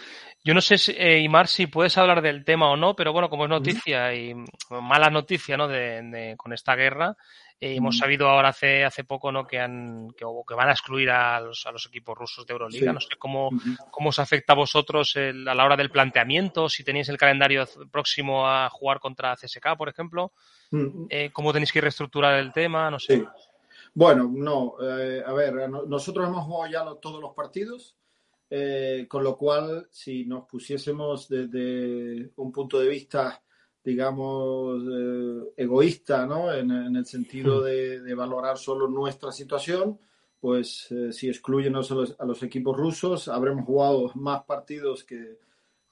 Yo no sé, si, eh, Imar, si puedes hablar del tema o no, pero bueno, como es noticia uh -huh. y mala noticia, ¿no? De, de con esta guerra, eh, hemos sabido ahora hace, hace poco, ¿no? Que han, que, que van a excluir a los, a los equipos rusos de Euroliga. Sí. No sé cómo, cómo os afecta a vosotros el, a la hora del planteamiento, si tenéis el calendario próximo a jugar contra CSK, por ejemplo, eh, cómo tenéis que reestructurar el tema, no sé. Sí. Bueno, no, eh, a ver, nosotros hemos jugado ya todos los partidos, eh, con lo cual, si nos pusiésemos desde un punto de vista, digamos, eh, egoísta, ¿no? En, en el sentido de, de, valorar solo nuestra situación, pues eh, si excluyen a los, a los, equipos rusos, habremos jugado más partidos que,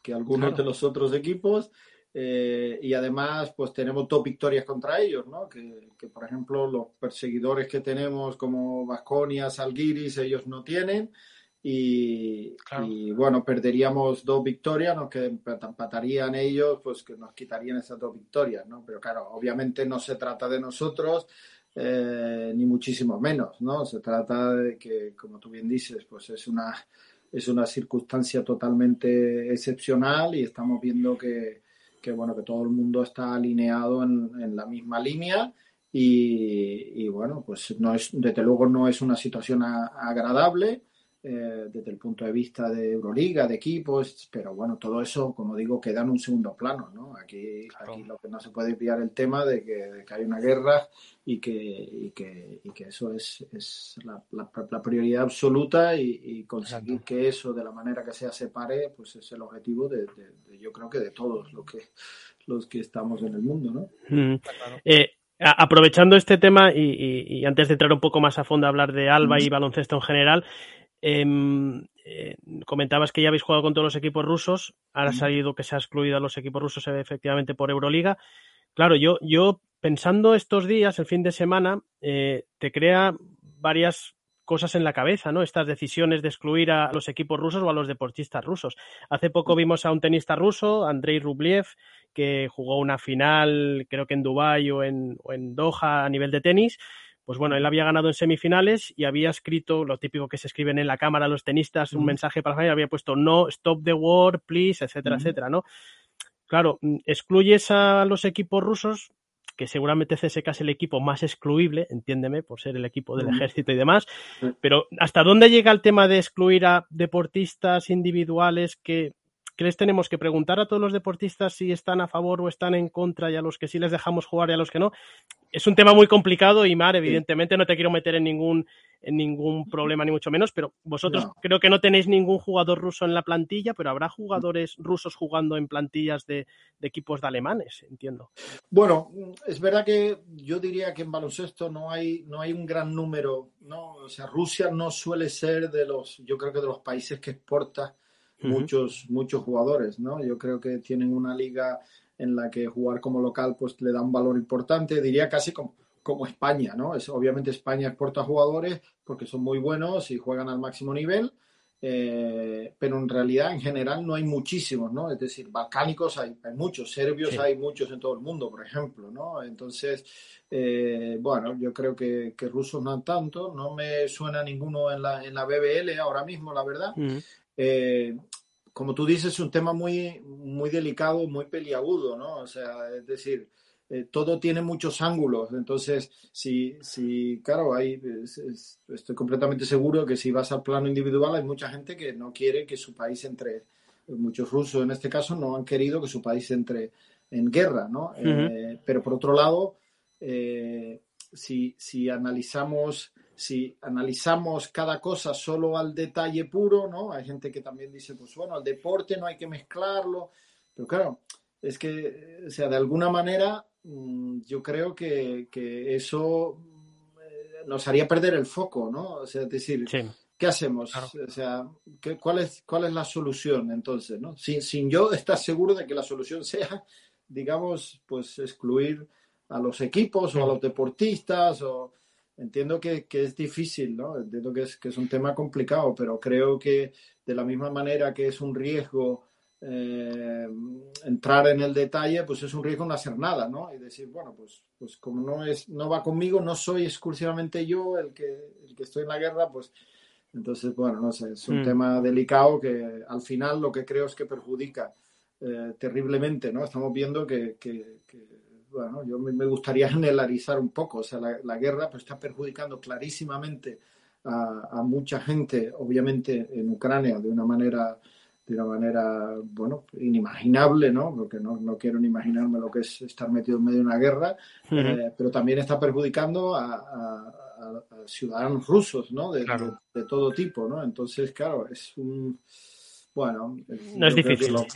que algunos claro. de los otros equipos. eh, y además, pues tenemos dos victorias contra ellos, ¿no? Que, que por ejemplo, los perseguidores que tenemos como Vasconia, Salguiris, ellos no tienen. Y, Claro. y, bueno, perderíamos dos victorias, nos que empatarían ellos, pues que nos quitarían esas dos victorias, ¿no? Pero claro, obviamente no se trata de nosotros, eh, ni muchísimo menos, ¿no? Se trata de que, como tú bien dices, pues es una, es una circunstancia totalmente excepcional y estamos viendo que, que bueno, que todo el mundo está alineado en, en la misma línea y, y, bueno, pues no es, desde luego no es una situación a- agradable eh, desde el punto de vista de Euroliga, de equipos, pero bueno, todo eso, como digo, queda en un segundo plano, ¿no? Aquí, Claro. aquí lo que no se puede enviar el tema de que, de que hay una guerra y que, y que, y que eso es, es la, la- la prioridad absoluta y, y conseguir Exacto. que eso de la manera que sea se pare, pues es el objetivo de, de- de- yo creo que de todos los que, los que estamos en el mundo, ¿no? Mm. Claro. Eh, a- aprovechando este tema y, y- y antes de entrar un poco más a fondo a hablar de Alba y baloncesto en general, eh, comentabas que ya habéis jugado con todos los equipos rusos, ahora ha salido que se ha excluido a los equipos rusos efectivamente por Euroliga. Claro, yo, yo pensando estos días, el fin de semana, eh, te crea varias cosas en la cabeza, ¿no? Estas decisiones de excluir a los equipos rusos o a los deportistas rusos. Hace poco vimos a un tenista ruso, Andrei Rublev, que jugó una final, creo que en Dubái o en, o en Doha a nivel de tenis. Pues bueno, él había ganado en semifinales y había escrito lo típico que se escriben en la cámara los tenistas, un mensaje para la familia, había puesto no, stop the war, please, etcétera, etcétera, ¿no? Claro, mm, excluyes a los equipos rusos, que seguramente CSK es el equipo más excluible, entiéndeme, por ser el equipo del ejército y demás, pero ¿hasta dónde llega el tema de excluir a deportistas individuales que, que les tenemos que preguntar a todos los deportistas si están a favor o están en contra y a los que sí les dejamos jugar y a los que no? Es un tema muy complicado y Mar, evidentemente no te quiero meter en ningún en ningún problema ni mucho menos, pero vosotros No. creo que no tenéis ningún jugador ruso en la plantilla, pero habrá jugadores rusos jugando en plantillas de, de equipos de alemanes, entiendo. Bueno, es verdad que yo diría que en baloncesto no hay, no hay un gran número, ¿no? O sea, Rusia no suele ser de los, yo creo que de los países que exporta Muchos, muchos jugadores, ¿no? Yo creo que tienen una liga en la que jugar como local pues le da un valor importante, diría casi como, como España, ¿no? Es, obviamente España exporta jugadores porque son muy buenos y juegan al máximo nivel, eh, pero en realidad en general no hay muchísimos, ¿no? Es decir, balcánicos hay, hay muchos, serbios Sí. hay muchos en todo el mundo, por ejemplo, ¿no? Entonces, eh, bueno, yo creo que, que rusos no tanto, no me suena ninguno en la, en la BBL ahora mismo, la verdad. Eh, como tú dices, es un tema muy, muy delicado, muy peliagudo, ¿no? O sea, es decir, eh, todo tiene muchos ángulos. Entonces, si, si claro, hay, es- es- estoy completamente seguro que si vas al plano individual hay mucha gente que no quiere que su país entre, muchos rusos en este caso no han querido que su país entre en guerra, ¿no? Eh, pero por otro lado, eh, si, si analizamos si analizamos cada cosa solo al detalle puro, ¿no? Hay gente que también dice, pues bueno, el deporte no hay que mezclarlo, pero claro, es que, o sea, de alguna manera mm, yo creo que, que eso mm, nos haría perder el foco, ¿no? O sea, es decir, Sí. ¿qué hacemos? Claro. O sea, ¿qué- cuál, es, ¿cuál es la solución entonces, ¿no? Sin, sin yo estar seguro de que la solución sea, digamos, pues excluir a los equipos o a los deportistas o entiendo que, que es difícil, ¿no? Entiendo que es, que es un tema complicado, pero creo que de la misma manera que es un riesgo eh, entrar en el detalle, pues es un riesgo no hacer nada, ¿no? Y decir, bueno, pues, pues como no es, no va conmigo, no soy exclusivamente yo el que, el que estoy en la guerra, pues entonces, bueno, no sé, es un Mm. tema delicado que al final lo que creo es que perjudica eh, terriblemente, ¿no? Estamos viendo que, que- que, bueno, yo me, gustaría generalizar un poco, o sea, la, la guerra pues, está perjudicando clarísimamente a, a mucha gente, obviamente en Ucrania, de una manera, de una manera, bueno, inimaginable, ¿no? Porque no, no quiero ni imaginarme lo que es estar metido en medio de una guerra, Ujú. eh, pero también está perjudicando a, a- a- ciudadanos rusos, ¿no? De, Claro. de- de todo tipo, ¿no? Entonces, claro, es un... Bueno, No es yo creo que difícil. lo-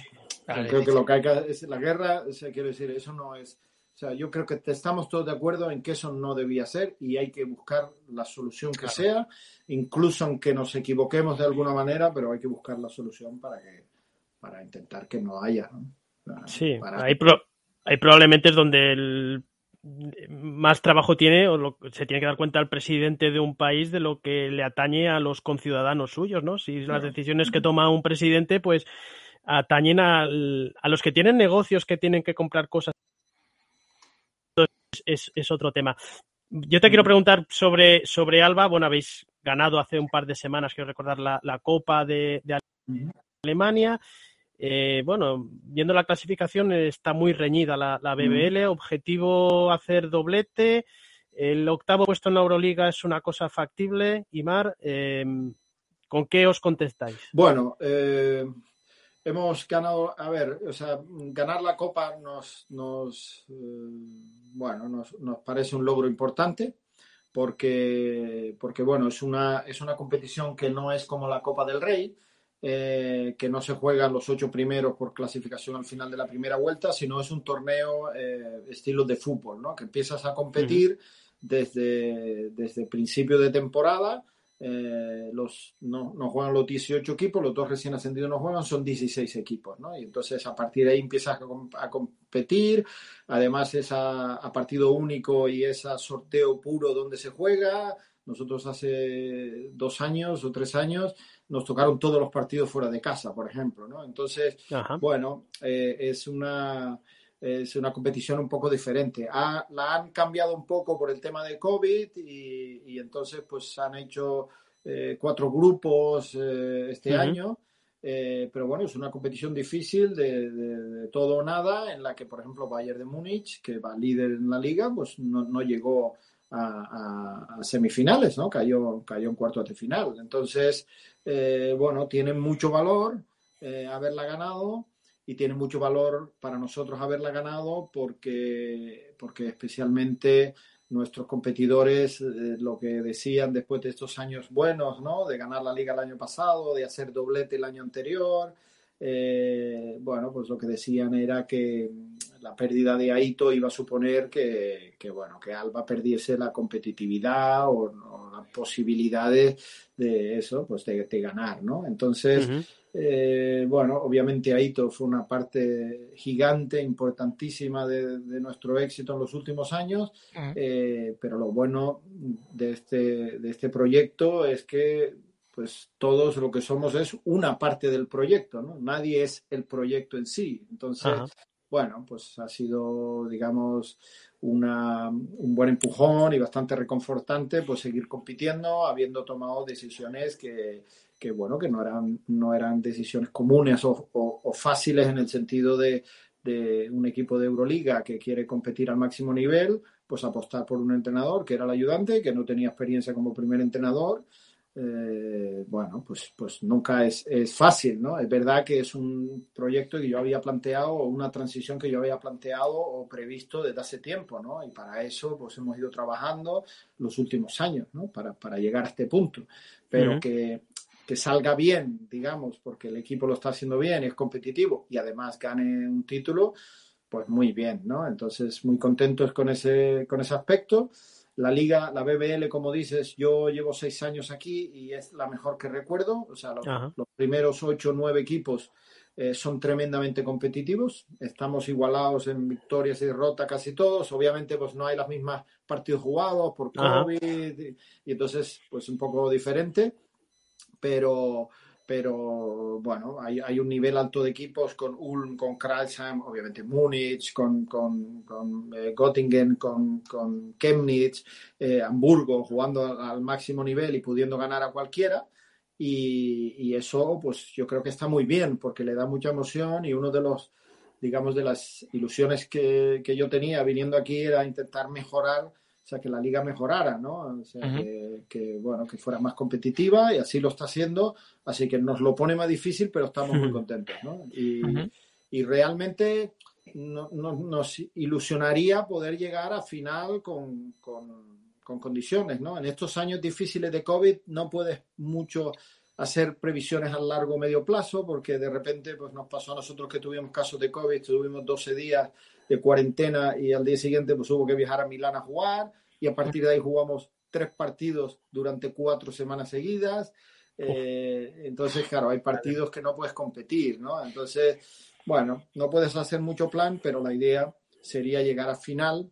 Vale, creo que lo que hay que es la guerra, o sea, quiero decir, eso no es, sea, yo creo que estamos todos de acuerdo en que eso no debía ser y hay que buscar la solución que Claro. sea, incluso aunque nos equivoquemos de alguna manera, pero hay que buscar la solución para que para intentar que no haya, ¿no? Sí, para- ahí, pro- ahí probablemente es donde el más trabajo tiene o lo- se tiene que dar cuenta el presidente de un país de lo que le atañe a los conciudadanos suyos, ¿no? Si las decisiones que toma un presidente, pues atañen al- a los que tienen negocios que tienen que comprar cosas. Es, es otro tema. Yo te quiero preguntar sobre, sobre Alba. Bueno, habéis ganado hace un par de semanas, quiero recordar, la, la Copa de, de Ujú. Alemania. Eh, bueno, viendo la clasificación está muy reñida la, la BBL. Objetivo hacer doblete. El octavo puesto en la Euroliga es una cosa factible. Imar, eh, ¿con qué os contestáis? Bueno, eh, hemos ganado, a ver, o sea, ganar la Copa nos, nos eh, bueno, nos, nos parece un logro importante porque, porque bueno, es una, es una competición que no es como la Copa del Rey, eh, que no se juegan los ocho primeros por clasificación al final de la primera vuelta, sino es un torneo eh, estilo de fútbol, ¿no? Que empiezas a competir desde, desde principio de temporada. Eh, los, no, no juegan los 18 equipos, los dos recién ascendidos no juegan, son 16 equipos, ¿no? Y entonces a partir de ahí empiezas a, a competir, además es a, a partido único y es a sorteo puro donde se juega. Nosotros hace dos años o tres años nos tocaron todos los partidos fuera de casa, por ejemplo, ¿no? Entonces, Ajá. bueno, eh, es una es una competición un poco diferente. Ha- la han cambiado un poco por el tema de COVID y, y entonces pues han hecho eh, cuatro grupos eh, este año. Eh, pero bueno, es una competición difícil de, de- de todo o nada, en la que, por ejemplo, Bayern de Múnich, que va líder en la liga, pues no, no llegó a, a- a semifinales, ¿no? Cayó, cayó en cuartos de final. Entonces, eh, bueno, tiene mucho valor haberla ganado y tiene mucho valor para nosotros haberla ganado porque, porque especialmente nuestros competidores, eh, lo que decían después de estos años buenos, ¿no? De ganar la liga el año pasado, de hacer doblete el año anterior, eh, bueno, pues lo que decían era que la pérdida de Aito iba a suponer que, bueno, que Alba perdiese la competitividad o, o las posibilidades de eso, pues de, ganar, ¿no? Entonces. Eh, bueno, obviamente Aito fue una parte gigante, importantísima de, de nuestro éxito en los últimos años, eh, pero lo bueno de este, de este proyecto es que pues todos lo que somos es una parte del proyecto, ¿no? Nadie es el proyecto en sí. Entonces, bueno, pues ha sido, digamos, una, un buen empujón y bastante reconfortante pues seguir compitiendo, habiendo tomado decisiones que, que bueno, que no eran, no eran decisiones comunes o, o- o fáciles en el sentido de, de un equipo de Euroliga que quiere competir al máximo nivel, pues apostar por un entrenador que era el ayudante, que no tenía experiencia como primer entrenador. Eh, bueno, pues, pues nunca es, es fácil, ¿no? Es verdad que es un proyecto que yo había planteado, o una transición que yo había planteado o previsto desde hace tiempo, ¿no? Y para eso, pues hemos ido trabajando los últimos años, ¿no? Para, para llegar a este punto. Pero que, que salga bien, digamos, porque el equipo lo está haciendo bien, es competitivo y además gane un título, pues muy bien, ¿no? Entonces, muy contentos con ese, con ese aspecto. La liga, la BBL, como dices, yo llevo seis años aquí y es la mejor que recuerdo. O sea, los, primeros ocho o nueve equipos eh, son tremendamente competitivos. Estamos igualados en victorias y derrotas casi todos. Obviamente, pues no hay las mismas partidos jugados por. COVID y entonces, pues un poco diferente. Pero, pero bueno, hay, hay un nivel alto de equipos con Ulm, con Kreisheim, obviamente Múnich, con, con, con eh, Göttingen, con, con Chemnitz, eh, Hamburgo, jugando al, al máximo nivel y pudiendo ganar a cualquiera. Y, y eso, pues yo creo que está muy bien porque le da mucha emoción y uno de los, digamos, de las ilusiones que, que yo tenía viniendo aquí era intentar mejorar, o sea, que la liga mejorara, ¿no? O sea, Ujú. que, que, bueno, que fuera más competitiva y así lo está haciendo, así que nos lo pone más difícil, pero estamos muy contentos, ¿no? Y, Ujú. y realmente no- no- nos ilusionaría poder llegar a final con, con- con condiciones, ¿no? En estos años difíciles de COVID no puedes mucho hacer previsiones a largo o medio plazo porque de repente pues nos pasó a nosotros que tuvimos casos de COVID, tuvimos 12 días de cuarentena y al día siguiente pues hubo que viajar a Milán a jugar y a partir de ahí jugamos tres partidos durante cuatro semanas seguidas. Eh, entonces, claro, hay partidos que no puedes competir, ¿no? Entonces, Bueno, no puedes hacer mucho plan, pero la idea sería llegar a final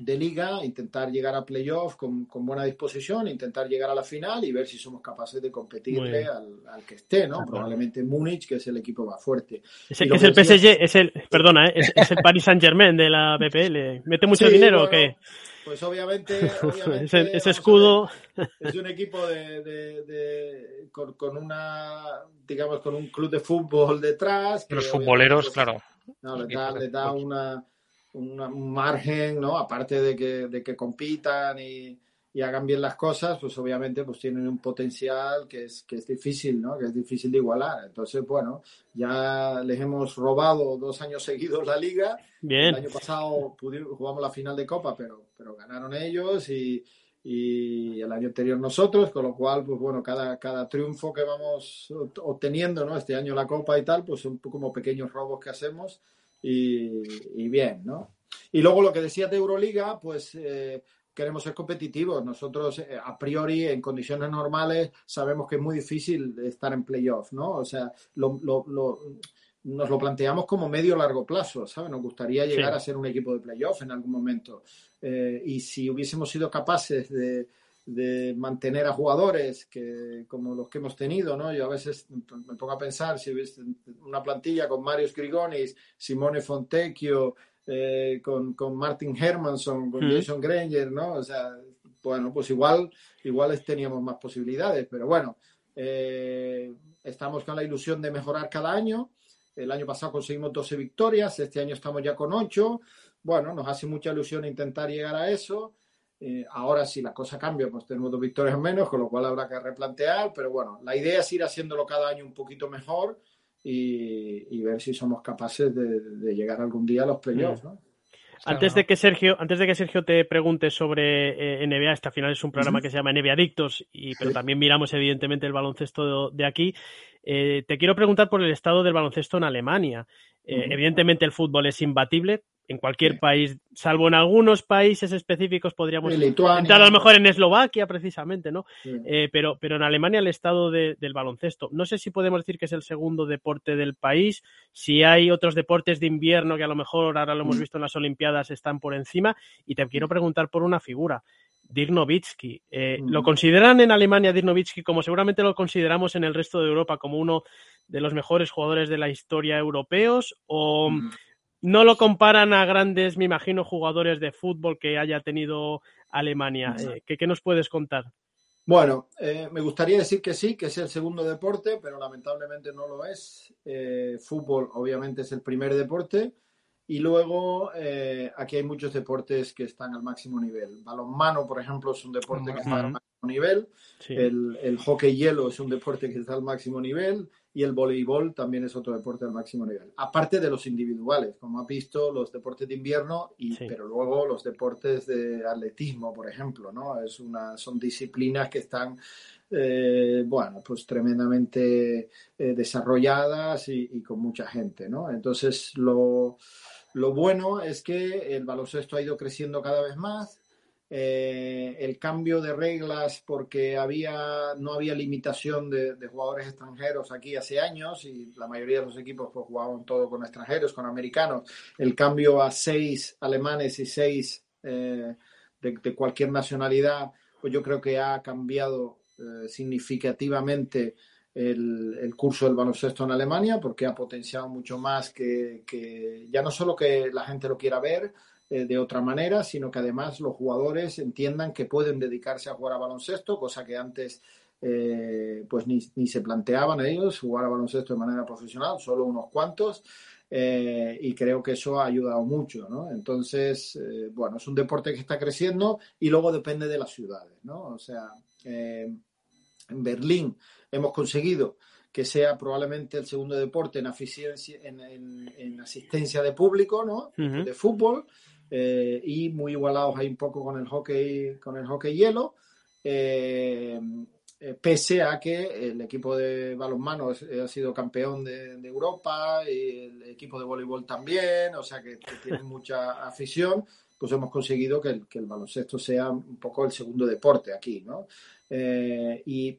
de liga, intentar llegar a playoff con, con, buena disposición, intentar llegar a la final y ver si somos capaces de competirle al, al, que esté, ¿no? Probablemente Múnich, que es el equipo más fuerte. Es, es el PSG, es el, perdona, ¿eh? es, es, el Paris Saint Germain de la BPL. ¿Mete mucho sí, dinero bueno, o qué? Pues obviamente, obviamente ese, ese escudo ver, es un equipo de, de, de con, con, una, digamos, con un club de fútbol detrás. Los futboleros, claro. No, le da, le da una un, margen, ¿no? Aparte de que, de que compitan y, y, hagan bien las cosas, pues obviamente pues tienen un potencial que es, que es difícil, ¿no? Que es difícil de igualar. Entonces, bueno, ya les hemos robado dos años seguidos la liga. Bien. El año pasado pudimos, jugamos la final de Copa, pero, pero ganaron ellos y, y el año anterior nosotros, con lo cual, pues bueno, cada, cada triunfo que vamos obteniendo, ¿no? Este año la Copa y tal, pues son como pequeños robos que hacemos y, y, bien, ¿no? Y luego lo que decías de Euroliga, pues eh, queremos ser competitivos. Nosotros, eh, a priori, en condiciones normales, sabemos que es muy difícil estar en playoff, ¿no? O sea, lo, lo, lo, nos lo planteamos como medio largo plazo, ¿sabes? Nos gustaría llegar sí. a ser un equipo de playoff en algún momento. Eh, y si hubiésemos sido capaces de, de mantener a jugadores que como los que hemos tenido, ¿no? Yo a veces me pongo a pensar si hubiese una plantilla con Marius Grigonis, Simone Fontecchio, eh, con, con, Martin Hermanson, con mm. Jason Granger, ¿no? O sea, bueno, pues igual, igual teníamos más posibilidades, pero bueno, eh, estamos con la ilusión de mejorar cada año. El año pasado conseguimos 12 victorias, este año estamos ya con 8. Bueno, nos hace mucha ilusión intentar llegar a eso. Eh, ahora si la cosa cambia, pues tenemos dos victorias menos, con lo cual habrá que replantear, pero bueno, la idea es ir haciéndolo cada año un poquito mejor y, y ver si somos capaces de, de, llegar algún día a los playoffs, ¿no? Antes de que Sergio, antes de que Sergio te pregunte sobre eh, NBA, este al final es un programa uh -huh. que se llama NBA Adictos, y, pero sí. también miramos evidentemente el baloncesto de, de aquí. Eh, te quiero preguntar por el estado del baloncesto en Alemania. Eh, uh -huh. Evidentemente el fútbol es imbatible, en cualquier sí. país, salvo en algunos países específicos, podríamos entrar a lo mejor en Eslovaquia, precisamente, ¿no? Sí. Eh, pero, pero en Alemania el estado de, del baloncesto. No sé si podemos decir que es el segundo deporte del país, si hay otros deportes de invierno que a lo mejor ahora lo hemos visto en las Olimpiadas están por encima. Y te quiero preguntar por una figura. Dirk Nowitzki. Eh, mm. ¿Lo consideran en Alemania Dirk Nowitzki como seguramente lo consideramos en el resto de Europa como uno de los mejores jugadores de la historia europeos? ¿O mm no lo comparan a grandes, me imagino, jugadores de fútbol que haya tenido Alemania. Eh, ¿qué, ¿qué, nos puedes contar? Bueno, eh, me gustaría decir que sí, que es el segundo deporte, pero lamentablemente no lo es. Eh, fútbol, obviamente, es el primer deporte. Y luego eh, aquí hay muchos deportes que están al máximo nivel. Balonmano, por ejemplo, es un deporte que está al máximo nivel. Sí. El, el, hockey hielo es un deporte que está al máximo nivel. Y el voleibol también es otro deporte al máximo nivel. Aparte de los individuales, como ha visto, los deportes de invierno, y, sí. pero luego los deportes de atletismo, por ejemplo, ¿no? Es una, son disciplinas que están eh, bueno, pues tremendamente eh, desarrolladas y, y, con mucha gente, ¿no? Entonces, lo, lo bueno es que el baloncesto ha ido creciendo cada vez más. Eh, el cambio de reglas porque había no había limitación de, de, jugadores extranjeros aquí hace años y la mayoría de los equipos pues, jugaban todo con extranjeros, con americanos. El cambio a seis alemanes y seis eh, de, de, cualquier nacionalidad, pues yo creo que ha cambiado eh, significativamente el, el, curso del baloncesto en Alemania porque ha potenciado mucho más que, que ya no solo que la gente lo quiera ver eh, de otra manera, sino que además los jugadores entiendan que pueden dedicarse a jugar a baloncesto, cosa que antes eh, pues ni, ni, se planteaban ellos jugar a baloncesto de manera profesional, solo unos cuantos. Eh, y creo que eso ha ayudado mucho, ¿no? Entonces, eh, bueno, es un deporte que está creciendo y luego depende de las ciudades, ¿no? O sea, en Berlín hemos conseguido que sea probablemente el segundo deporte en, en, en, en asistencia de público, ¿no? Uh -huh. De fútbol eh, y muy igualados ahí un poco con el hockey, con el hockey hielo. Eh, eh, pese a que el equipo de balonmano ha sido campeón de, Europa y el equipo de voleibol también, o sea que, que tienen mucha afición, pues hemos conseguido que el, que el, baloncesto sea un poco el segundo deporte aquí, ¿no? Y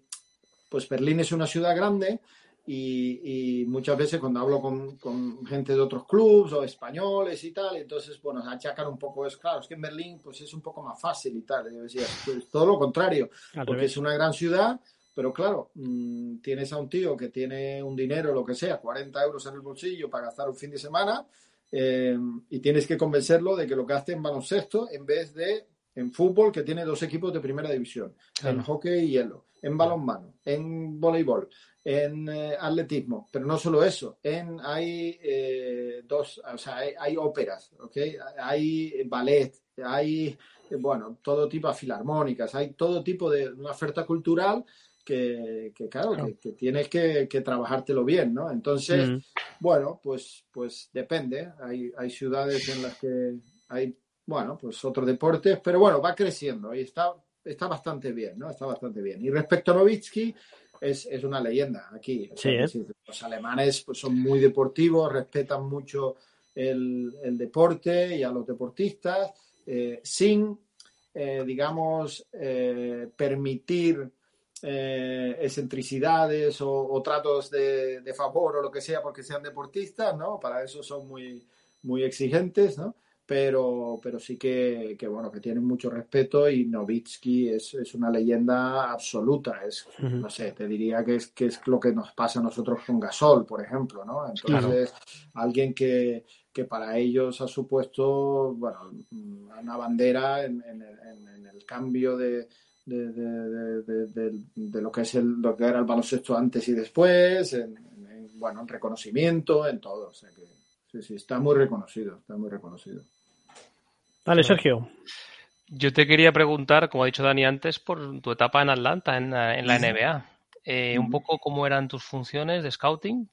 pues Berlín es una ciudad grande y, y muchas veces cuando hablo con, con gente de otros clubes o españoles y tal, entonces, bueno, achacan un poco, es claro, es que en Berlín pues es un poco más fácil y tal. Yo decía, pues, todo lo contrario, Al porque revés. es una gran ciudad, pero claro, mm, tienes a un tío que tiene un dinero, lo que sea, 40 euros en el bolsillo para gastar un fin de semana, eh, y tienes que convencerlo de que lo gaste en baloncesto en vez de en fútbol, que tiene dos equipos de primera división, Claro. en hockey y hielo, en balonmano, en voleibol, en eh, atletismo, pero no solo eso, en hay eh, dos, o sea, hay, hay óperas, ¿ok? Hay ballet, hay, bueno, todo tipo de filarmónicas, hay todo tipo de una oferta cultural que, que claro, Claro. Que, que tienes que, que trabajártelo bien, ¿no? Entonces, Mm. bueno, pues, pues depende. Hay, hay ciudades en las que hay, bueno, pues otros deportes, pero bueno, va creciendo y está, está bastante bien, ¿no? Está bastante bien. Y respecto a Novitsky, es, es una leyenda aquí. O sea, Sí, ¿eh? Los alemanes pues, son muy deportivos, respetan mucho el, el deporte y a los deportistas, eh, sin, eh, digamos, permitir excentricidades o, o tratos de, de favor o lo que sea porque sean deportistas, ¿no? Para eso son muy, muy exigentes, ¿no? Pero, pero sí que, que, bueno, que tienen mucho respeto y Novitsky es, es una leyenda absoluta. Es, no sé, te diría que es, que es lo que nos pasa a nosotros con Gasol, por ejemplo, ¿no? Entonces, alguien que, que para ellos ha supuesto, bueno, una bandera en, en- en- en el cambio de, de, de- de- de- de- de lo que es el, lo que era el baloncesto antes y después, en- en, bueno, en reconocimiento, en todo. O sea que sí, sí, está muy reconocido, está muy reconocido. Vale, Sergio. Yo te quería preguntar, como ha dicho Dani antes, por tu etapa en Atlanta, en, la- en la. NBA. Eh, Un poco cómo eran tus funciones de scouting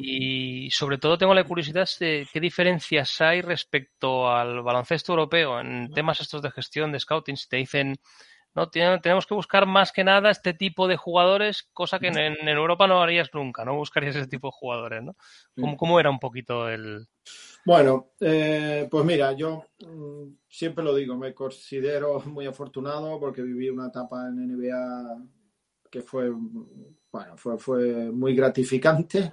y sobre todo tengo la curiosidad de qué diferencias hay respecto al baloncesto europeo en temas estos de gestión de scouting. Si te dicen, no, tenemos que buscar más que nada este tipo de jugadores, cosa que en, en Europa no harías nunca, no buscarías ese tipo de jugadores, ¿no? ¿Cómo, era un poquito el... Bueno, eh, pues mira, yo mm, siempre lo digo, me considero muy afortunado porque viví una etapa en NBA que fue, bueno, fue, fue muy gratificante.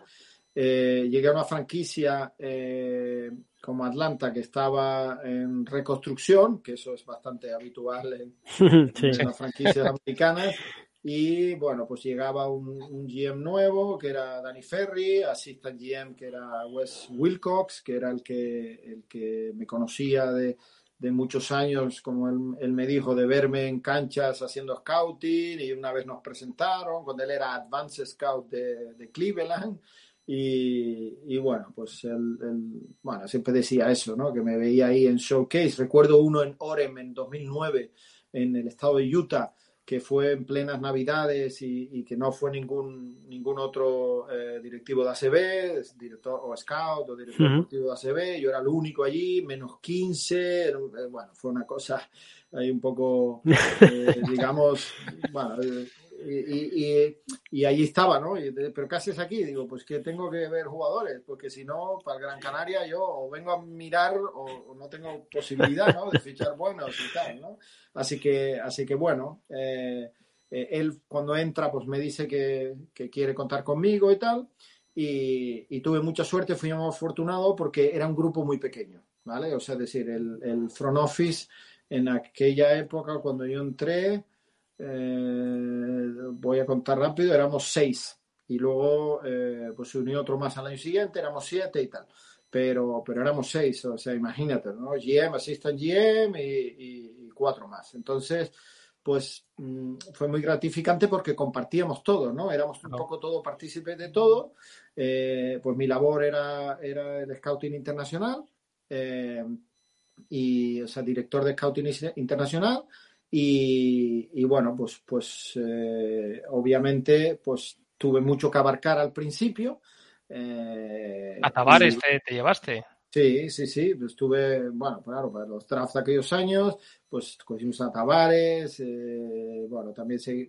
Eh, llegué a una franquicia eh, como Atlanta que estaba en reconstrucción, que eso es bastante habitual en, Sí. en las franquicias americanas. Y bueno, pues llegaba un, un GM nuevo, que era Danny Ferry, assistant GM, que era Wes Wilcox, que era el que, el que me conocía de, de muchos años, como él, él me dijo, de verme en canchas haciendo scouting. Y una vez nos presentaron, cuando él era Advanced Scout de, de Cleveland. Y, y bueno, pues él, él, bueno, siempre decía eso, ¿no? Que me veía ahí en Showcase. Recuerdo uno en Orem en 2009, en el estado de Utah, que fue en plenas navidades y, y que no fue ningún, ningún otro eh, directivo de ACB, director o scout o director deportivo de ACB. Yo era el único allí, menos 15. era un- eh, bueno, fue una cosa ahí un poco, eh, digamos, bueno, eh, y, y, y- estaba, ¿no? Y pero ¿qué haces aquí? Digo, pues que tengo que ver jugadores, porque si no, para el Gran Canaria yo o vengo a mirar o, o no tengo posibilidad, ¿no? De fichar buenos y tal, ¿no? Así que, así que bueno, eh, eh, él cuando entra, pues me dice que, que quiere contar conmigo y tal. Y, y tuve mucha suerte, fui muy afortunado porque era un grupo muy pequeño, ¿vale? O sea, es decir, el, el front office en aquella época, cuando yo entré, eh, voy a contar rápido, éramos seis. Y luego eh, pues se unió otro más al año siguiente, éramos siete y tal. Pero, pero éramos seis, o sea, imagínate, ¿no? GM, assistant GM y, y- cuatro más. Entonces, pues mm, fue muy gratificante porque compartíamos todo, ¿no? Éramos un poco todo partícipes de todo. Eh, pues mi labor era, era el scouting internacional. eh, y, o sea, director de Scouting Internacional. Y, y bueno, pues, pues eh, obviamente, pues tuve mucho que abarcar al principio. eh, A Tavares y- te, te llevaste. Sí, sí, sí, pues estuve, bueno, claro, para los drafts de aquellos años, pues cogimos a Tavares, eh, bueno, también se-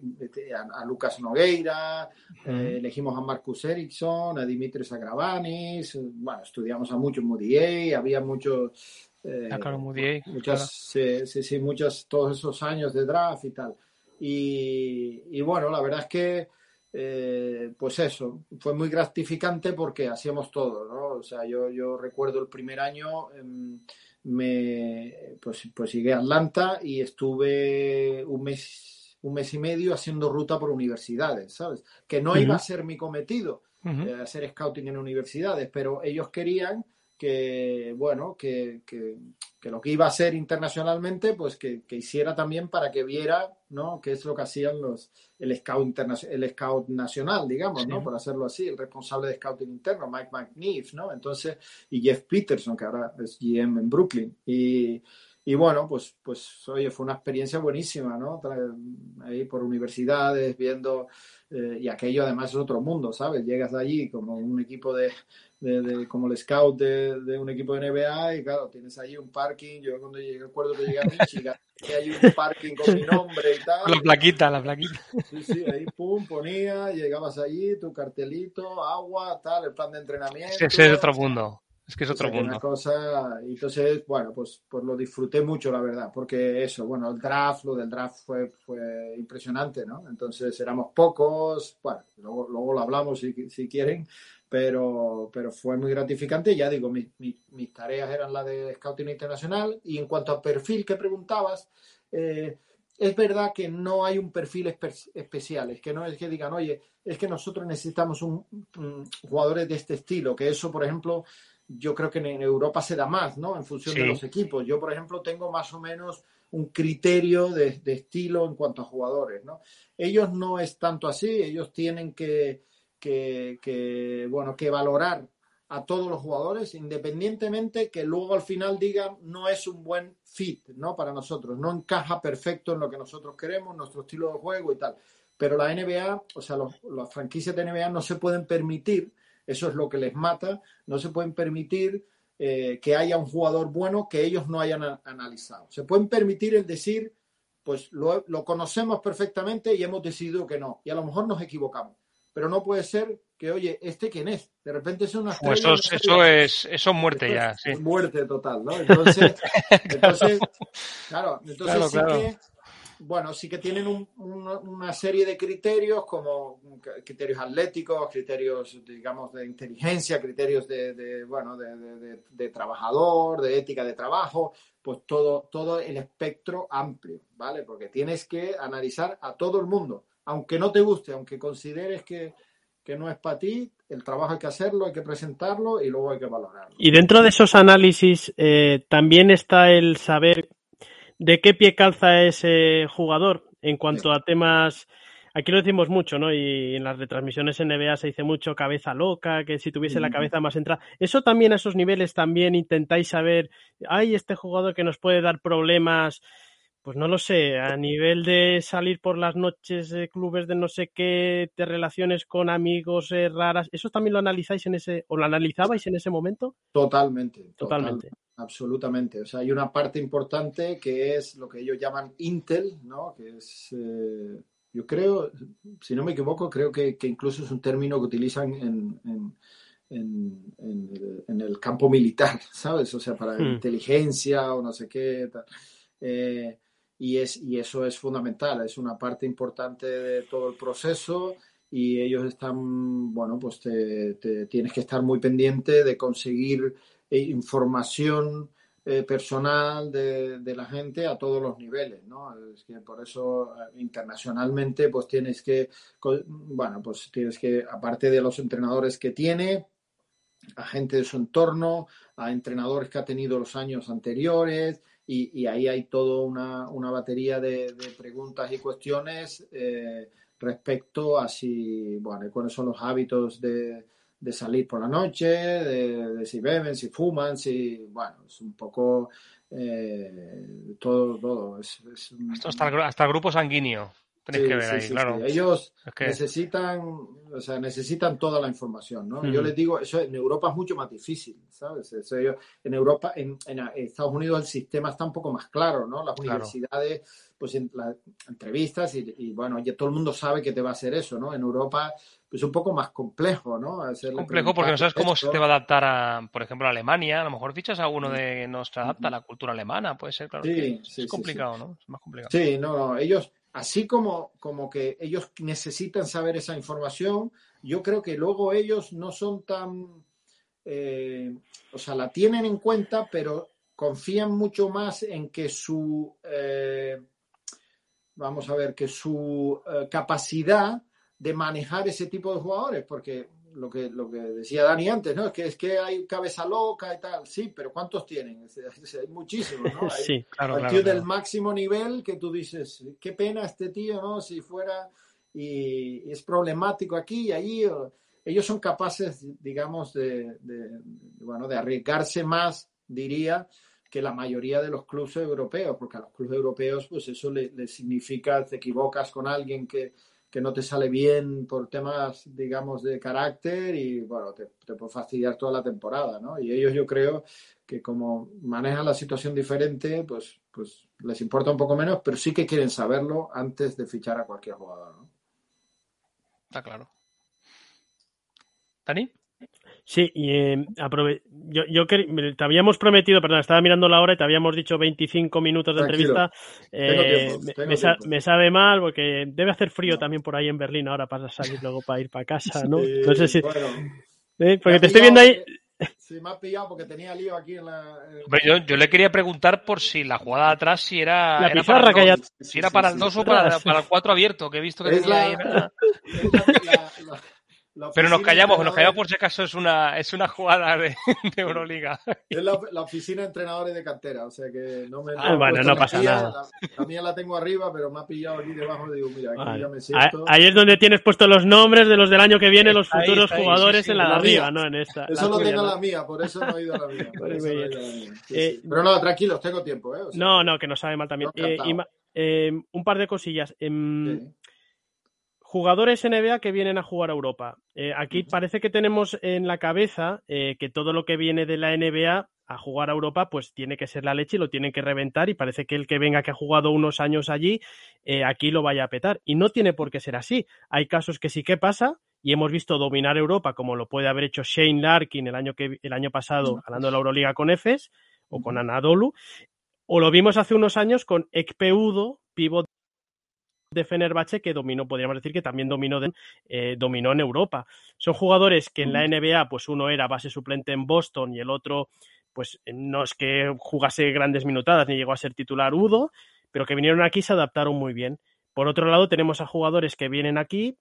a, a Lucas Nogueira, eh, elegimos a Marcus Ericsson, a Dimitris Agravanis, bueno, estudiamos a muchos Moutier, había muchos, eh, Ah, claro, muchas, claro. sí, sí, muchos, todos esos años de draft y tal. Y, y bueno, la verdad es que eh, pues eso, fue muy gratificante porque hacíamos todo, ¿no? O sea, yo, yo recuerdo el primer año, em, me, pues, pues llegué a Atlanta y estuve un mes, un mes y medio haciendo ruta por universidades, ¿sabes? Que no iba a ser mi cometido, eh, hacer scouting en universidades, pero ellos querían que, bueno, que, que- que lo que iba a hacer internacionalmente, pues que, que hiciera también para que viera, ¿no? Qué es lo que hacían los, el scout, interna- el scout nacional, digamos, ¿no? Sí. Por hacerlo así, el responsable de scouting interno, Mike McNeef, ¿no? Entonces, y Jeff Peterson, que ahora es GM en Brooklyn. Y, y bueno, pues, pues, oye, fue una experiencia buenísima, ¿no? Ahí por universidades, viendo, eh, y aquello además es otro mundo, ¿sabes? Llegas de allí como un equipo de, de, de- como el scout de, de un equipo de NBA y claro, tienes allí un parking, yo cuando llegué, recuerdo que llegué a Michigan, que hay un parking con mi nombre y tal. La plaquita, la plaquita. Sí, sí, ahí pum, ponía, llegabas allí, tu cartelito, agua, tal, el plan de entrenamiento. Ese es otro mundo. Es que es O otro sea, que una cosa, entonces, bueno, pues, pues lo disfruté mucho, la verdad, porque eso, bueno, el draft, lo del draft fue, fue impresionante, ¿no? Entonces éramos pocos, bueno, luego, luego lo hablamos si, si quieren, pero, pero fue muy gratificante. Ya digo, mi- mi- mis tareas eran las de Scouting Internacional, y en cuanto al perfil que preguntabas, eh, es verdad que no hay un perfil espe- especial, es que no es que digan, oye, es que nosotros necesitamos un, un- jugadores de este estilo, que eso, por ejemplo, yo creo que en Europa se da más, ¿no? En función de los equipos. Yo, por ejemplo, tengo más o menos un criterio de, de estilo en cuanto a jugadores, ¿no? Ellos no es tanto así, ellos tienen que, que, que, bueno, que valorar a todos los jugadores, independientemente que luego al final digan no es un buen fit, ¿no? Para nosotros, no encaja perfecto en lo que nosotros queremos, nuestro estilo de juego y tal. Pero la NBA, o sea, los- las franquicias de NBA no se pueden permitir, eso es lo que les mata, no se pueden permitir eh, que haya un jugador bueno que ellos no hayan analizado. Se pueden permitir el decir, pues lo, lo conocemos perfectamente y hemos decidido que no. Y a lo mejor nos equivocamos. Pero no puede ser que, oye, ¿este quién es? De repente es una Pues eso, eso es eso muerte Esto ya, es sí. Muerte total, ¿no? Entonces, entonces claro, entonces Claro, sí claro. que, bueno, sí que tienen un- una, una serie de criterios como criterios atléticos, criterios, digamos, de inteligencia, criterios de, bueno, de- de trabajador, de ética de trabajo, pues todo, todo el espectro amplio, ¿vale? Porque tienes que analizar a todo el mundo, aunque no te guste, aunque consideres que, que no es para ti, el trabajo hay que hacerlo, hay que presentarlo y luego hay que valorarlo. Y dentro de esos análisis eh, también está el saber de qué pie calza ese jugador en cuanto a temas. Aquí lo decimos mucho, ¿no? Y en las retransmisiones NBA se dice mucho cabeza loca, que si tuviese la cabeza más entrada. Eso también a esos niveles también intentáis saber, hay este jugador que nos puede dar problemas, pues no lo sé, a nivel de salir por las noches de clubes de no sé qué, de relaciones con amigos eh, raras. ¿Eso también lo analizáis en ese, o lo analizabais en ese momento? Totalmente, Totalmente. total, absolutamente. O sea, hay una parte importante que es lo que ellos llaman Intel, ¿no? Que es, eh, yo creo, si no me equivoco, creo que, que incluso es un término que utilizan en, en, en- el, en el campo militar, ¿sabes? O sea, para Hmm. inteligencia o no sé qué. tal. Eh, y, es, y eso es fundamental, es una parte importante de todo el proceso y ellos están, bueno, pues te, te tienes que estar muy pendiente de conseguir eh, información eh, personal de, la gente a todos los niveles, ¿no? Es que por eso eh, internacionalmente pues tienes que, bueno, pues tienes que, aparte de los entrenadores que tiene, a gente de su entorno, a entrenadores que ha tenido los años anteriores, y, ahí hay toda una, batería de, de preguntas y cuestiones eh, respecto a si, bueno, cuáles son los hábitos de, de salir por la noche, de, de si beben, si fuman, si, bueno, es un poco eh, todo, todo. Es, es hasta hasta el grupo sanguíneo. Sí, que ver sí, ahí, sí, claro. Ellos Es que necesitan, o sea, necesitan toda la información, ¿no? Yo les digo, eso en Europa es mucho más difícil, ¿sabes? Eso yo- en Europa, en, en Estados Unidos el sistema está un poco más claro, ¿no? Las Claro. universidades, pues en las entrevistas y, y, bueno, ya todo el mundo sabe que te va a hacer eso, ¿no? En Europa, pues un poco más complejo, ¿no? Hacerle complejo porque no sabes cómo se te va a adaptar a, por ejemplo, a Alemania. A lo mejor fichas a uno de no se adapta a la cultura alemana. Puede ser, claro. es Sí, que es sí, sí. complicado, ¿no? Es más complicado. Sí, no, no, ellos, así como, como que ellos necesitan saber esa información, yo creo que luego ellos no son tan, eh, o sea, la tienen en cuenta, pero confían mucho más en que su, eh, vamos a ver, que su eh, capacidad de manejar ese tipo de jugadores, porque lo que, lo que decía Dani antes, ¿no? Es que, es que hay cabeza loca y tal, sí, pero ¿cuántos tienen? Hay muchísimos, ¿no? Hay, Sí, Claro, claro, del máximo nivel que tú dices, qué pena este tío, ¿no? Si fuera y, y es problemático aquí y allí. o- ellos son capaces, digamos, de, de- bueno, de arriesgarse más, diría, que la mayoría de los clubes europeos, porque a los clubes europeos, pues eso le, le significa, te equivocas con alguien que, que no te sale bien por temas, digamos, de carácter y, bueno, te, te puede fastidiar toda la temporada, ¿no? Y ellos yo creo que como manejan la situación diferente, pues, pues les importa un poco menos, pero sí que quieren saberlo antes de fichar a cualquier jugador, ¿no? Está claro. ¿Dani? Sí, y eh, aprove- yo, yo te habíamos prometido, perdón, estaba mirando la hora y te habíamos dicho 25 minutos de Tranquilo. entrevista. Tengo Eh, tiempo, me, tengo me sa- tiempo. me sabe mal porque debe hacer frío también por ahí en Berlín ahora para salir luego para ir para casa, ¿no? Eh, No sé si, bueno, eh, porque te estoy viendo ahí. porque- sí, me ha pillado porque tenía lío aquí en la... en- Hombre, yo, yo le quería preguntar por si la jugada de atrás si era, La era pizarra para que el hay dos, Sí, si era sí, para sí. el 2 o para, para el 4 abierto, que he visto que Es tenía la- ahí, ¿verdad? es la- la- la- la Pero nos callamos, nos callamos por si acaso es una, es una jugada de, de Euroliga. Es la, la oficina de entrenadores de cantera, o sea que no me. Ah, bueno, no la pasa mía, nada. La, la mía la tengo arriba, pero me ha pillado aquí debajo. Digo, mira, aquí Vale. ya me siento. Ahí es donde tienes puesto los nombres de los del año que viene, los ahí, futuros ahí, jugadores sí, sí, en la de arriba, mía. ¿no? En esta. Eso lo tuya, tengo en ¿no? la mía, por eso no he ido a la mía. por Vale, eso muy no he bien. ido a la mía. Sí, Eh, sí. Pero no, tranquilos, tengo tiempo, ¿eh? O sea, No, no, que nos sabe mal también. Eh, eh, un par de cosillas. Em, sí. Jugadores NBA que vienen a jugar a Europa. Eh, aquí parece que tenemos en la cabeza eh, que todo lo que viene de la NBA a jugar a Europa, pues tiene que ser la leche y lo tienen que reventar. Y parece que el que venga que ha jugado unos años allí, eh, aquí lo vaya a petar. Y no tiene por qué ser así. Hay casos que sí que pasa y hemos visto dominar Europa, como lo puede haber hecho Shane Larkin el año, que, el año pasado ganando la Euroliga con Efes o con. Anadolu. O lo vimos hace unos años con Ekpeudo, pivot de Fenerbahce que dominó, podríamos decir que también dominó, de- eh, dominó en Europa. Son jugadores que en la NBA, pues uno era base suplente en Boston y el otro, pues no es que jugase grandes minutadas ni llegó a ser titular Udo, pero que vinieron aquí y se adaptaron muy bien. Por otro lado, tenemos a jugadores que vienen aquí,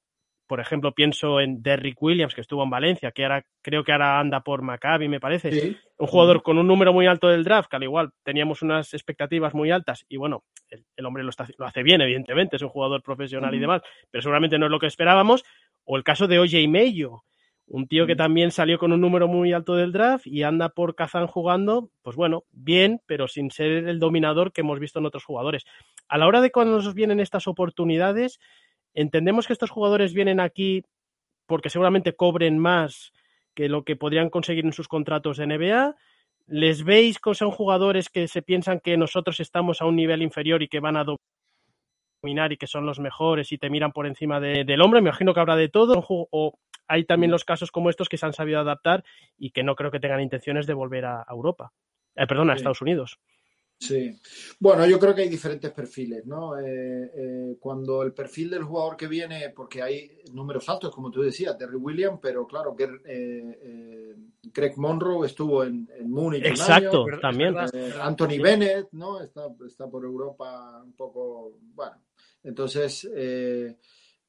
por ejemplo, pienso en Derrick Williams, que estuvo en Valencia, que ahora creo que ahora anda por Maccabi, me parece Sí. un jugador con un número muy alto del draft, que al igual teníamos unas expectativas muy altas, y bueno, el, el hombre lo, está, lo hace bien, evidentemente, es un jugador profesional y demás, pero seguramente no es lo que esperábamos. O el caso de OJ Mayo, un tío que también salió con un número muy alto del draft y anda por Kazán jugando, pues bueno, bien, pero sin ser el dominador que hemos visto en otros jugadores. A la hora de cuando nos vienen estas oportunidades, entendemos que estos jugadores vienen aquí porque seguramente cobren más que lo que podrían conseguir en sus contratos de NBA. ¿Les veis que son jugadores que se piensan que nosotros estamos a un nivel inferior y que van a dominar y que son los mejores y te miran por encima de- del hombre? Me imagino que habrá de todo. O hay también los casos como estos que se han sabido adaptar y que no creo que tengan intenciones de volver a Europa. Eh, perdón, a. Estados Unidos. Sí. Bueno, yo creo que hay diferentes perfiles, ¿no? Eh, eh, cuando el perfil del jugador que viene, porque hay números altos, como tú decías, Terry Williams, pero claro, que eh, eh, Greg Monroe estuvo en, en Múnich un Exacto, año, también. eh. Anthony Sí. Bennett, ¿no? Está, está por Europa un poco, bueno. Entonces, eh,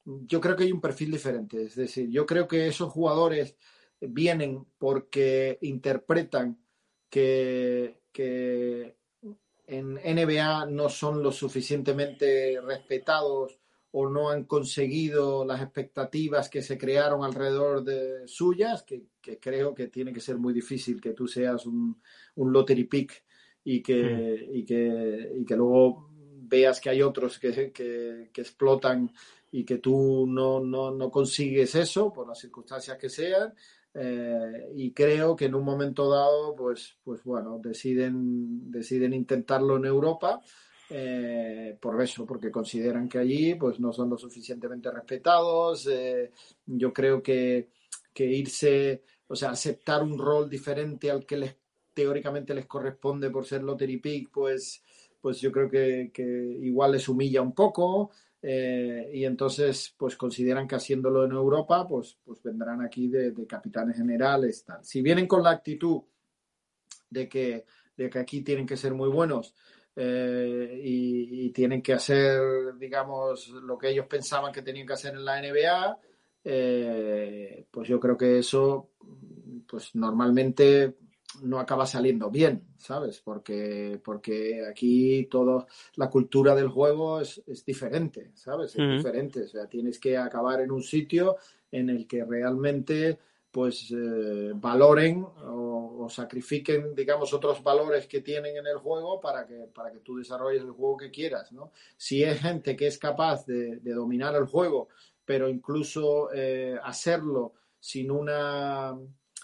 yo creo que hay un perfil diferente. Es decir, yo creo que esos jugadores vienen porque interpretan que, que en NBA no son lo suficientemente respetados o no han conseguido las expectativas que se crearon alrededor de suyas, que, que creo que tiene que ser muy difícil que tú seas un, un lottery pick y que, y que, y que luego veas que hay otros que, que, que explotan y que tú no, no, no consigues eso por las circunstancias que sean. Eh, y creo que en un momento dado, pues, pues bueno, deciden, deciden intentarlo en Europa eh, por eso, porque consideran que allí pues no son lo suficientemente respetados. Eh, yo creo que, que irse, o sea, aceptar un rol diferente al que les teóricamente les corresponde por ser lottery pick, pues, pues yo creo que, que igual les humilla un poco. Eh, y entonces pues consideran que haciéndolo en Europa pues, pues vendrán aquí de, de capitanes generales. Tal. Si vienen con la actitud de que, de que aquí tienen que ser muy buenos eh, y, y tienen que hacer, digamos, lo que ellos pensaban que tenían que hacer en la NBA, eh, pues yo creo que eso, pues normalmente no acaba saliendo bien, ¿sabes? Porque, porque aquí todo, la cultura del juego es, es diferente, ¿sabes? Es diferente. O sea, tienes que acabar en un sitio en el que realmente pues eh, valoren o, o sacrifiquen, digamos, otros valores que tienen en el juego para que, para que tú desarrolles el juego que quieras, ¿no? Si es gente que es capaz de, de dominar el juego, pero incluso eh, hacerlo sin una,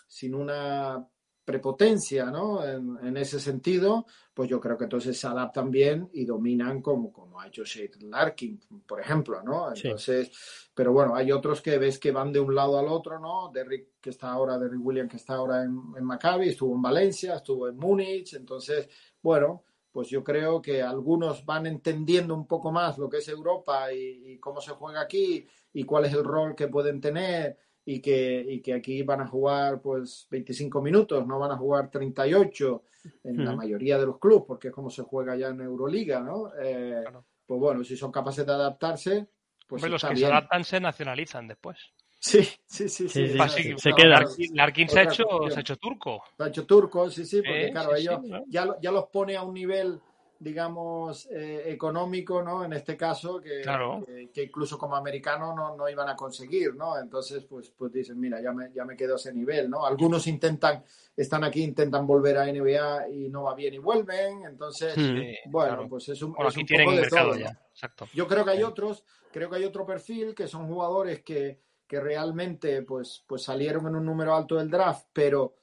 sin una prepotencia, ¿no? En, en ese sentido, pues yo creo que entonces se adaptan bien y dominan como, como ha hecho Shade Larkin, por ejemplo, ¿no? Sí. Entonces, pero bueno, hay otros que ves que van de un lado al otro, ¿no? Derrick, que está ahora, Derrick Williams, que está ahora en, en Maccabi, estuvo en Valencia, estuvo en Múnich, entonces, bueno, pues yo creo que algunos van entendiendo un poco más lo que es Europa y, y cómo se juega aquí y cuál es el rol que pueden tener y que, y que aquí van a jugar pues 25 minutos, no van a jugar 38 en la mayoría de los clubes, porque es como se juega ya en Euroliga, ¿no? Eh, Claro. Pues bueno, si son capaces de adaptarse, pues Hombre, los que bien. se adaptan se nacionalizan después. Sí, sí, sí, sí. Sí, se- que, se no, queda. claro, Larkin, se, ha hecho, se ha hecho turco. lo ha hecho turco, sí, sí, porque claro, sí, sí, ellos claro. ya, lo- ya los pone a un nivel, digamos, eh, económico, ¿no? En este caso, que, Claro. que, que incluso como americano no, no iban a conseguir, ¿no? Entonces, pues, pues dicen, mira, ya me, ya me quedo a ese nivel, ¿no? Algunos intentan, están aquí, intentan volver a NBA y no va bien y vuelven, entonces. Sí, bueno, claro. pues es un, Bueno, es un poco de todo, ya. ¿no? Exacto. Yo creo que hay otros, creo que hay otro perfil que son jugadores que, que realmente pues, pues salieron en un número alto del draft, pero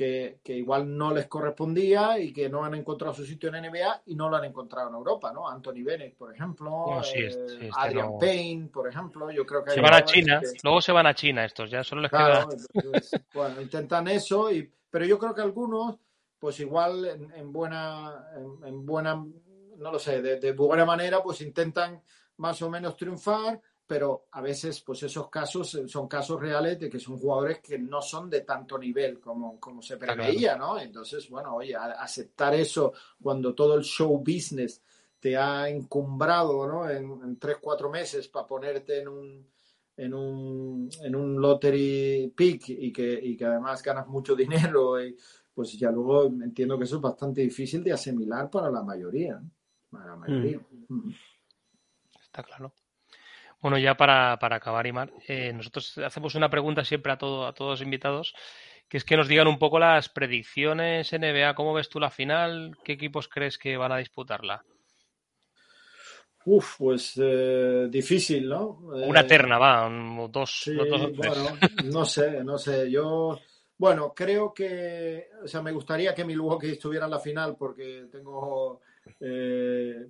que, que igual no les correspondía y que no han encontrado su sitio en NBA y no lo han encontrado en Europa, ¿no? Anthony Bennett, por ejemplo, sí, eh, este- sí, este Adrian no- Payne, por ejemplo, yo creo que hay Se van a China, que- luego se van a China estos, ya solo les Claro, queda. entonces, bueno, intentan eso, y, pero yo creo que algunos, pues igual en, en buena, en, en buena, no lo sé, de, de buena manera, pues intentan más o menos triunfar, pero a veces, pues esos casos eh, son casos reales de que son jugadores que no son de tanto nivel como, como se preveía, ¿no? Entonces, bueno, oye, aceptar eso cuando todo el show business te ha encumbrado, ¿no? En, en tres, cuatro meses para ponerte en un, en un, en un lottery pick y que, y que además ganas mucho dinero, y, pues ya luego entiendo que eso es bastante difícil de asimilar para la mayoría. ¿no? Para la mayoría. Mm. Está claro. Bueno, ya para, para acabar, Imar, eh, nosotros hacemos una pregunta siempre a, todo, a todos los invitados, que es que nos digan un poco las predicciones NBA, ¿cómo ves tú la final? ¿Qué equipos crees que van a disputarla? Uf, pues eh, difícil, ¿no? Una Eh, terna, va, un- dos, Sí, dos, dos bueno, no sé, no sé. Yo, bueno, creo que, o sea, me gustaría que Milwaukee estuviera en la final porque tengo, eh,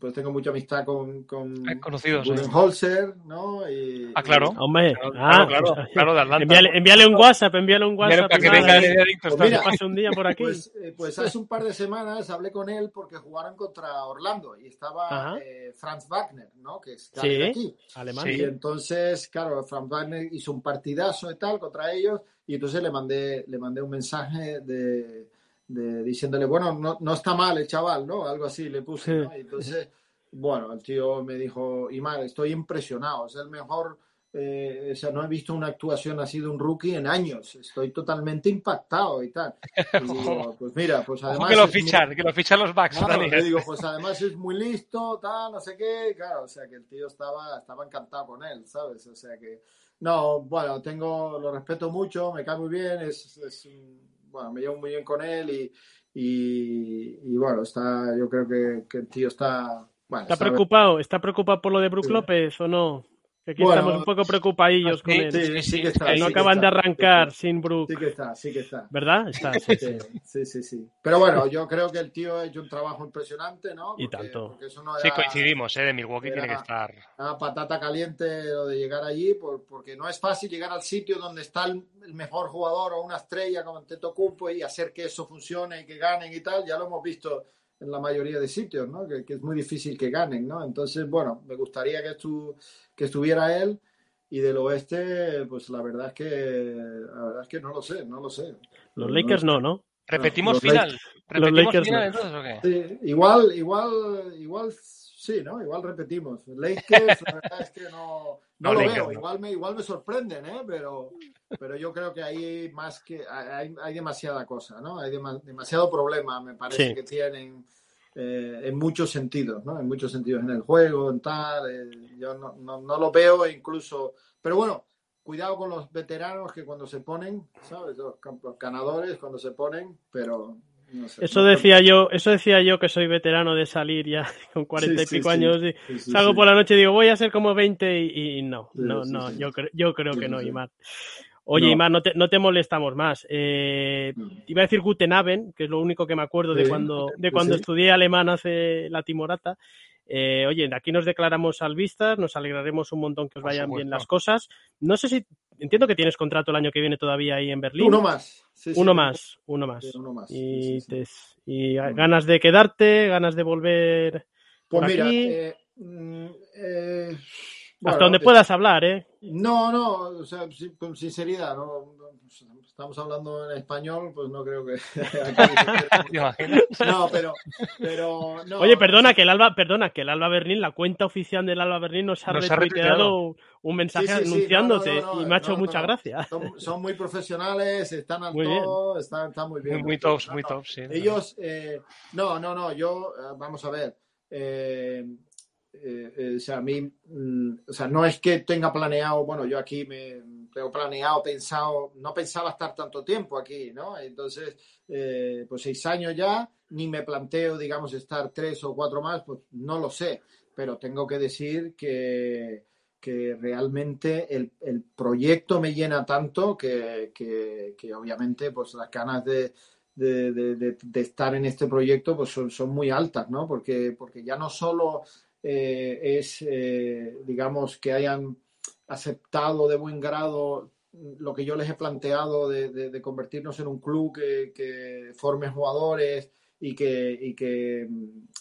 pues tengo mucha amistad con, con Eh, conocidos, ¿eh? Budenholzer, ¿no? Y, Ah, claro. y- Hombre, Claro, ah, claro, pues, claro, de Atlanta. envíale, envíale un WhatsApp, envíale un WhatsApp. para que venga el adicto, Pues mira, pase un día por aquí. Pues, eh, pues hace un par de semanas hablé con él porque jugaron contra Orlando y estaba eh, Franz Wagner, ¿no? Que es Sí. de aquí. Alemán. Sí. Y entonces, claro, Franz Wagner hizo un partidazo y tal contra ellos y entonces le mandé, le mandé un mensaje de, de diciéndole, bueno, no, no está mal el chaval, ¿no? Algo así le puse, entonces, bueno, el tío me dijo, Imar, estoy impresionado, es el mejor, eh, o sea, no he visto una actuación así de un rookie en años, estoy totalmente impactado y tal. Y digo, pues mira, pues Ojo además... que lo es muy- fichan, que lo fichan los Bucks, Claro, le digo, pues además es muy listo, tal, no sé qué, claro, o sea que el tío estaba, estaba encantado con él, ¿sabes? O sea que, no, bueno, tengo, lo respeto mucho, me cae muy bien, es, es un- bueno, me llevo muy bien con él y, y, y bueno, está, yo creo que, que el tío está, bueno, ¿Está preocupado? ¿Está preocupado por lo de Brook Sí. López o no? Que aquí Bueno, estamos un poco preocupadillos con sí, él. sí, sí que está, que no sí que acaban de arrancar sí sin Brook. Sí que está, sí que está. ¿Verdad? Está, sí, sí. Sí, sí, sí, sí. Pero bueno, yo creo que el tío ha hecho un trabajo impresionante, ¿no? Y tanto. porque eso no Sí, era- coincidimos, ¿eh? De Milwaukee era- tiene que estar. una patata caliente lo de llegar allí, por- porque no es fácil llegar al sitio donde está el, el mejor jugador o una estrella como Teto Cumpo y hacer que eso funcione y que ganen y tal. Ya lo hemos visto en la mayoría de sitios, ¿no? Que, que es muy difícil que ganen, ¿no? Entonces, bueno, me gustaría que, estu- que estuviera él y del oeste, pues la verdad es que la verdad es que no lo sé, no lo sé. Los No- Lakers no, ¿no? ¿Repetimos los final? los ¿Repetimos Lakers final no. entonces o qué? Sí, igual, igual, igual, sí, ¿no? Igual repetimos. Lakers, la verdad es que no, no, No, lo Lakers veo. no. Igual me, igual me sorprenden, ¿eh? Pero, pero yo creo que hay más que hay, hay demasiada cosa, ¿no? Hay dema- demasiado problema, me parece Sí. que tienen eh, en muchos sentidos, ¿no? En muchos sentidos en el juego, en tal. eh, yo no, no, no lo veo, incluso. Pero bueno. Cuidado con los veteranos que cuando se ponen, ¿sabes? Los ganadores cuando se ponen, pero no sé. Eso decía yo, eso decía yo que soy veterano de salir ya con cuarenta y Sí, pico sí. años y Sí, salgo por la noche y digo voy a ser como 20 y, y no, no, no, yo creo, yo creo que no. Imar. Oye, No. Imar, no te, no te molestamos más. Eh, iba a decir Guten Abend, que es lo único que me acuerdo de cuando, de sí, cuando estudié alemán hace la timorata. Eh, oye, de aquí nos declaramos salvistas, nos alegraremos un montón que os vayan bien las cosas. No sé si, entiendo que tienes contrato el año que viene todavía ahí en Berlín. Uno más. Sí, Uno sí. más, uno más. Sí, uno más. Y, te- ganas de quedarte, ganas de volver Pues por mira, aquí. eh, mm, hasta bueno, donde es- puedas hablar, ¿eh? No, no, o sea, sí, con sinceridad, no, estamos hablando en español, pues no creo que. no, pero, pero no, Oye, perdona no, que el Alba, perdona que el Alba Berlín, la cuenta oficial del Alba Berlín nos ha Nos ha un mensaje Sí, sí, sí, anunciándote no, no, no, y me ha hecho no, mucha no. gracia. Son, son muy profesionales, están al Muy bien. todo, están, están muy bien. Muy, muy tops, No, muy no, tops, sí. Ellos, eh, no, no, no, yo, eh, vamos a ver, eh, eh, eh, o sea, a mí, mm, o sea, no es que tenga planeado, bueno, yo aquí me tengo planeado, pensado, no pensaba estar tanto tiempo aquí, ¿no? Entonces, eh, pues seis años ya, ni me planteo, digamos, estar tres o cuatro más, pues no lo sé, pero tengo que decir que, que realmente el, el proyecto me llena tanto que, que, obviamente, pues las ganas de de, de- de- de estar en este proyecto pues son, son muy altas, ¿no? Porque, porque ya no solo eh, es, eh, digamos, que hayan aceptado de buen grado lo que yo les he planteado de, de- convertirnos en un club que, que forme jugadores y que, y, que,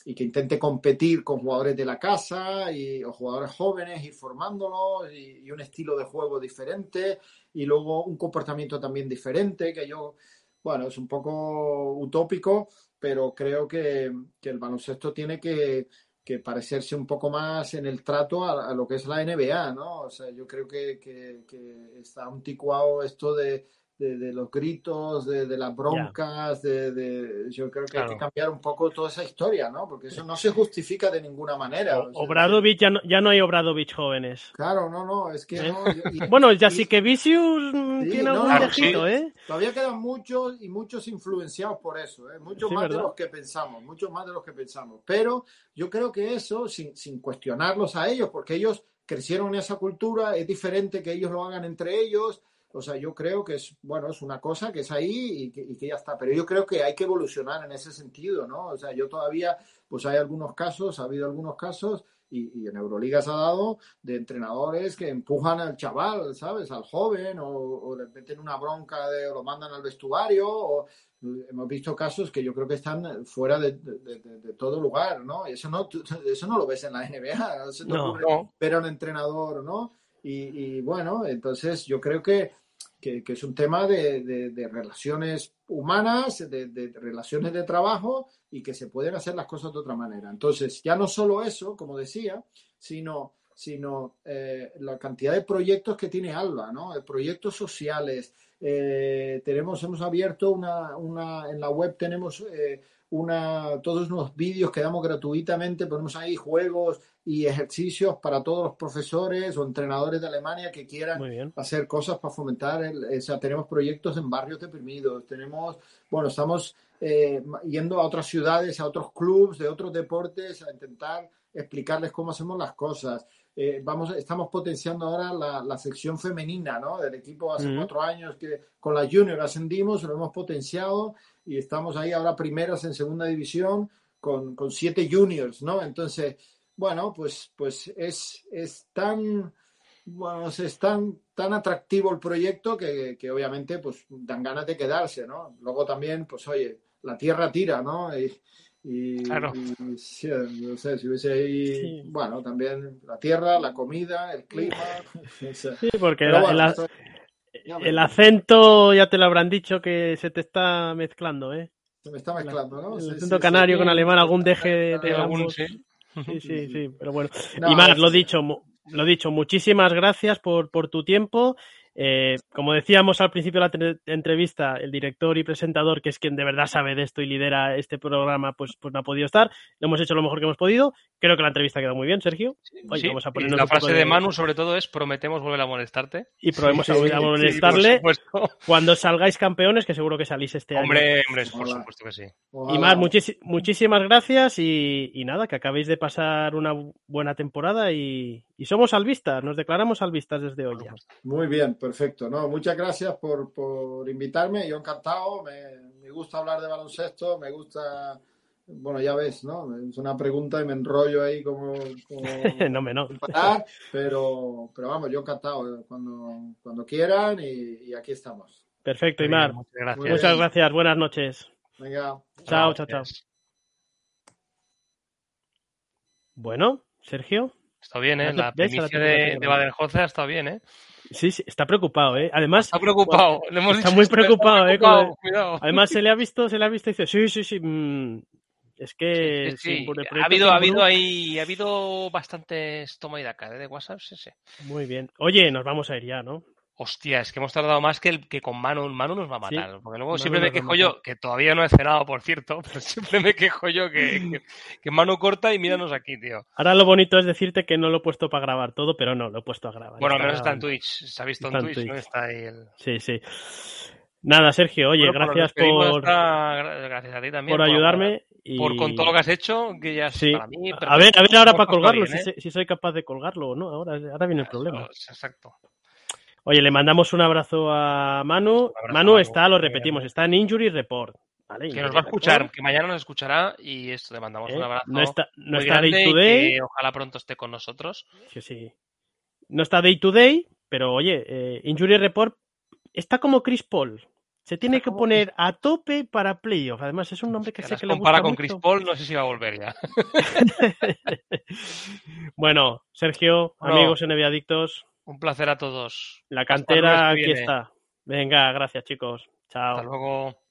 y que intente competir con jugadores de la casa y, o jugadores jóvenes y formándolos y, y un estilo de juego diferente y luego un comportamiento también diferente que yo bueno, es un poco utópico, pero creo que, que el baloncesto tiene que, que parecerse un poco más en el trato a, lo que es la NBA, ¿no? O sea, yo creo que, que- que está anticuado esto de, de- de los gritos, de, de las broncas, de, de- yo creo que hay que cambiar un poco toda esa historia, ¿no? Porque eso no se justifica de ninguna manera. O- O sea, Obradovich, ya no, ya no hay Obradovich jóvenes. Claro, no, no, es que ¿Eh? no. y- Bueno, ya y- sí que Vicius mm, Sí, tiene no, algún claro, viejito, ¿eh? Todavía quedan muchos y muchos influenciados por eso, ¿eh? muchos Sí, más de los que pensamos, muchos más de los que pensamos. Pero yo creo que eso, sin, sin cuestionarlos a ellos, porque ellos crecieron en esa cultura, es diferente que ellos lo hagan entre ellos. O sea, yo creo que es, bueno, es una cosa que es ahí y que, y que ya está. Pero yo creo que hay que evolucionar en ese sentido, ¿no? O sea, yo todavía, pues hay algunos casos, ha habido algunos casos, y, y en Euroliga se ha dado, de entrenadores que empujan al chaval, ¿sabes? Al joven, o, o le meten una bronca de, o lo mandan al vestuario, o hemos visto casos que yo creo que están fuera de, de- de- de todo lugar, ¿no? Y eso no, eso no lo ves en la NBA, no se te No. ocurre No. ver a un entrenador, ¿no? Y, y bueno, entonces yo creo que, que, es un tema de, de- de relaciones humanas, de, de relaciones de trabajo y que se pueden hacer las cosas de otra manera. Entonces, ya no solo eso, como decía, sino, sino eh, la cantidad de proyectos que tiene Alba, ¿no? De proyectos sociales. Eh, tenemos, hemos abierto una, una, en la web tenemos eh, una, todos unos vídeos que damos gratuitamente, ponemos ahí juegos y ejercicios para todos los profesores o entrenadores de Alemania que quieran hacer cosas para fomentar, el, o sea, tenemos proyectos en barrios deprimidos, tenemos, bueno, estamos eh, yendo a otras ciudades, a otros clubes de otros deportes, a intentar explicarles cómo hacemos las cosas. Eh, vamos, estamos potenciando ahora la, la sección femenina, ¿no? Del equipo hace Ujú. cuatro años que con la Junior ascendimos, lo hemos potenciado y estamos ahí ahora primeras en segunda división con, con siete juniors, ¿no? Entonces, bueno, pues, pues es, es tan, bueno, es tan, tan atractivo el proyecto que, que obviamente pues dan ganas de quedarse, ¿no? Luego también, pues oye, la tierra tira, ¿no? Y, Y, Claro. y sí, no sé, si hubiese ahí, Sí. bueno, también la tierra, la comida, el clima. o sea, Sí, porque el, bueno, el- esto- ya el veremos. acento ya te lo habrán dicho que se te está mezclando, ¿eh? Se me está mezclando, ¿no? El acento sí, canario sí. con alemán, algún deje de, de Algún. Sí. Sí, sí, pero bueno. No, y más, es- lo dicho, lo dicho, muchísimas gracias por, por tu tiempo. Eh, como decíamos al principio de la tre- entrevista, el director y presentador, que es quien de verdad sabe de esto y lidera este programa, pues, pues no ha podido estar. Lo hemos hecho lo mejor que hemos podido. Creo que la entrevista ha quedado muy bien, Sergio. Oye, Sí, vamos a y ponernos la frase de... de- Manu, sobre todo, es prometemos volver a molestarte. Y probemos Sí, a, sí, a molestarle cuando salgáis campeones, que seguro que salís este año. Hombre, hombre, por Hola. supuesto que sí. Y más, muchísimas gracias y, y nada, que acabéis de pasar una bu- buena temporada y, y somos albistas, nos declaramos albistas desde hoy ya. Muy bien, perfecto. No, muchas gracias por, por invitarme. Yo encantado. Me, me gusta hablar de baloncesto. Me gusta. Bueno, ya ves, ¿no? Es una pregunta y me enrollo ahí como. como no me no. parar, pero, pero vamos, yo encantado. eh, Cuando, cuando quieran y, y aquí estamos. Perfecto, bien, Imar. muchas gracias. Muchas gracias, buenas noches. Venga. Chao, chao, chao. Bueno, Sergio. Está bien, ¿eh? ¿Ves? La primicia de, de Baden-Holzer ha estado bien, ¿eh? Sí, sí, está preocupado, ¿eh? Además, Está preocupado. Le hemos Está dicho muy preocupado, ¿eh? Cuidado. además se le ha visto, se le ha visto y dice, sí, sí, sí. mm, es que Sí, sí, sí, Ha habido, ha habido ahí, ha habido bastantes toma y daca ¿eh? de WhatsApp, sí, sí. Muy bien. Oye, nos vamos a ir ya, ¿no? Hostia, es que hemos tardado más que, el, que con Manu. Manu nos va a Sí, matar. Porque luego Manu siempre me quejo yo, que todavía no he cenado, por cierto, pero siempre me quejo yo que, que, que Manu corta y míranos aquí, tío. Ahora lo bonito es decirte que no lo he puesto para grabar todo, pero no, lo he puesto a grabar. Bueno, al menos está en. Twitch. Se ha visto Está en Twitch, ¿no? Twitch. Está ahí el. Sí, sí. Nada, Sergio, oye, Bueno, gracias por, hasta- gracias a ti también. por ayudarme. Y... Por con todo lo que has hecho, que ya es Sí. para mí. A ver, a ver ahora para colgarlo, bien, ¿eh? si soy capaz de colgarlo o no. Ahora, ahora viene el problema. Eso, Exacto. Oye, le mandamos un abrazo a Manu. abrazo, Manu está, lo repetimos, está en Injury Report. ¿vale? Que nos va a escuchar, Report, que mañana nos escuchará y esto, le mandamos ¿eh? un abrazo. No está, no muy está Day to Day. que ojalá pronto esté con nosotros. Sí, sí. No está Day to Day, pero oye, eh, Injury Report está como Chris Paul. Se tiene que poner a tope para playoff. Además, es un nombre que Que sé que le compara gusta con mucho. Chris Paul, no sé si va a volver ya. bueno, Sergio, Bueno. amigos NBA Adictos, Un placer a todos. la cantera aquí está. Venga, gracias chicos. Chao. Hasta luego.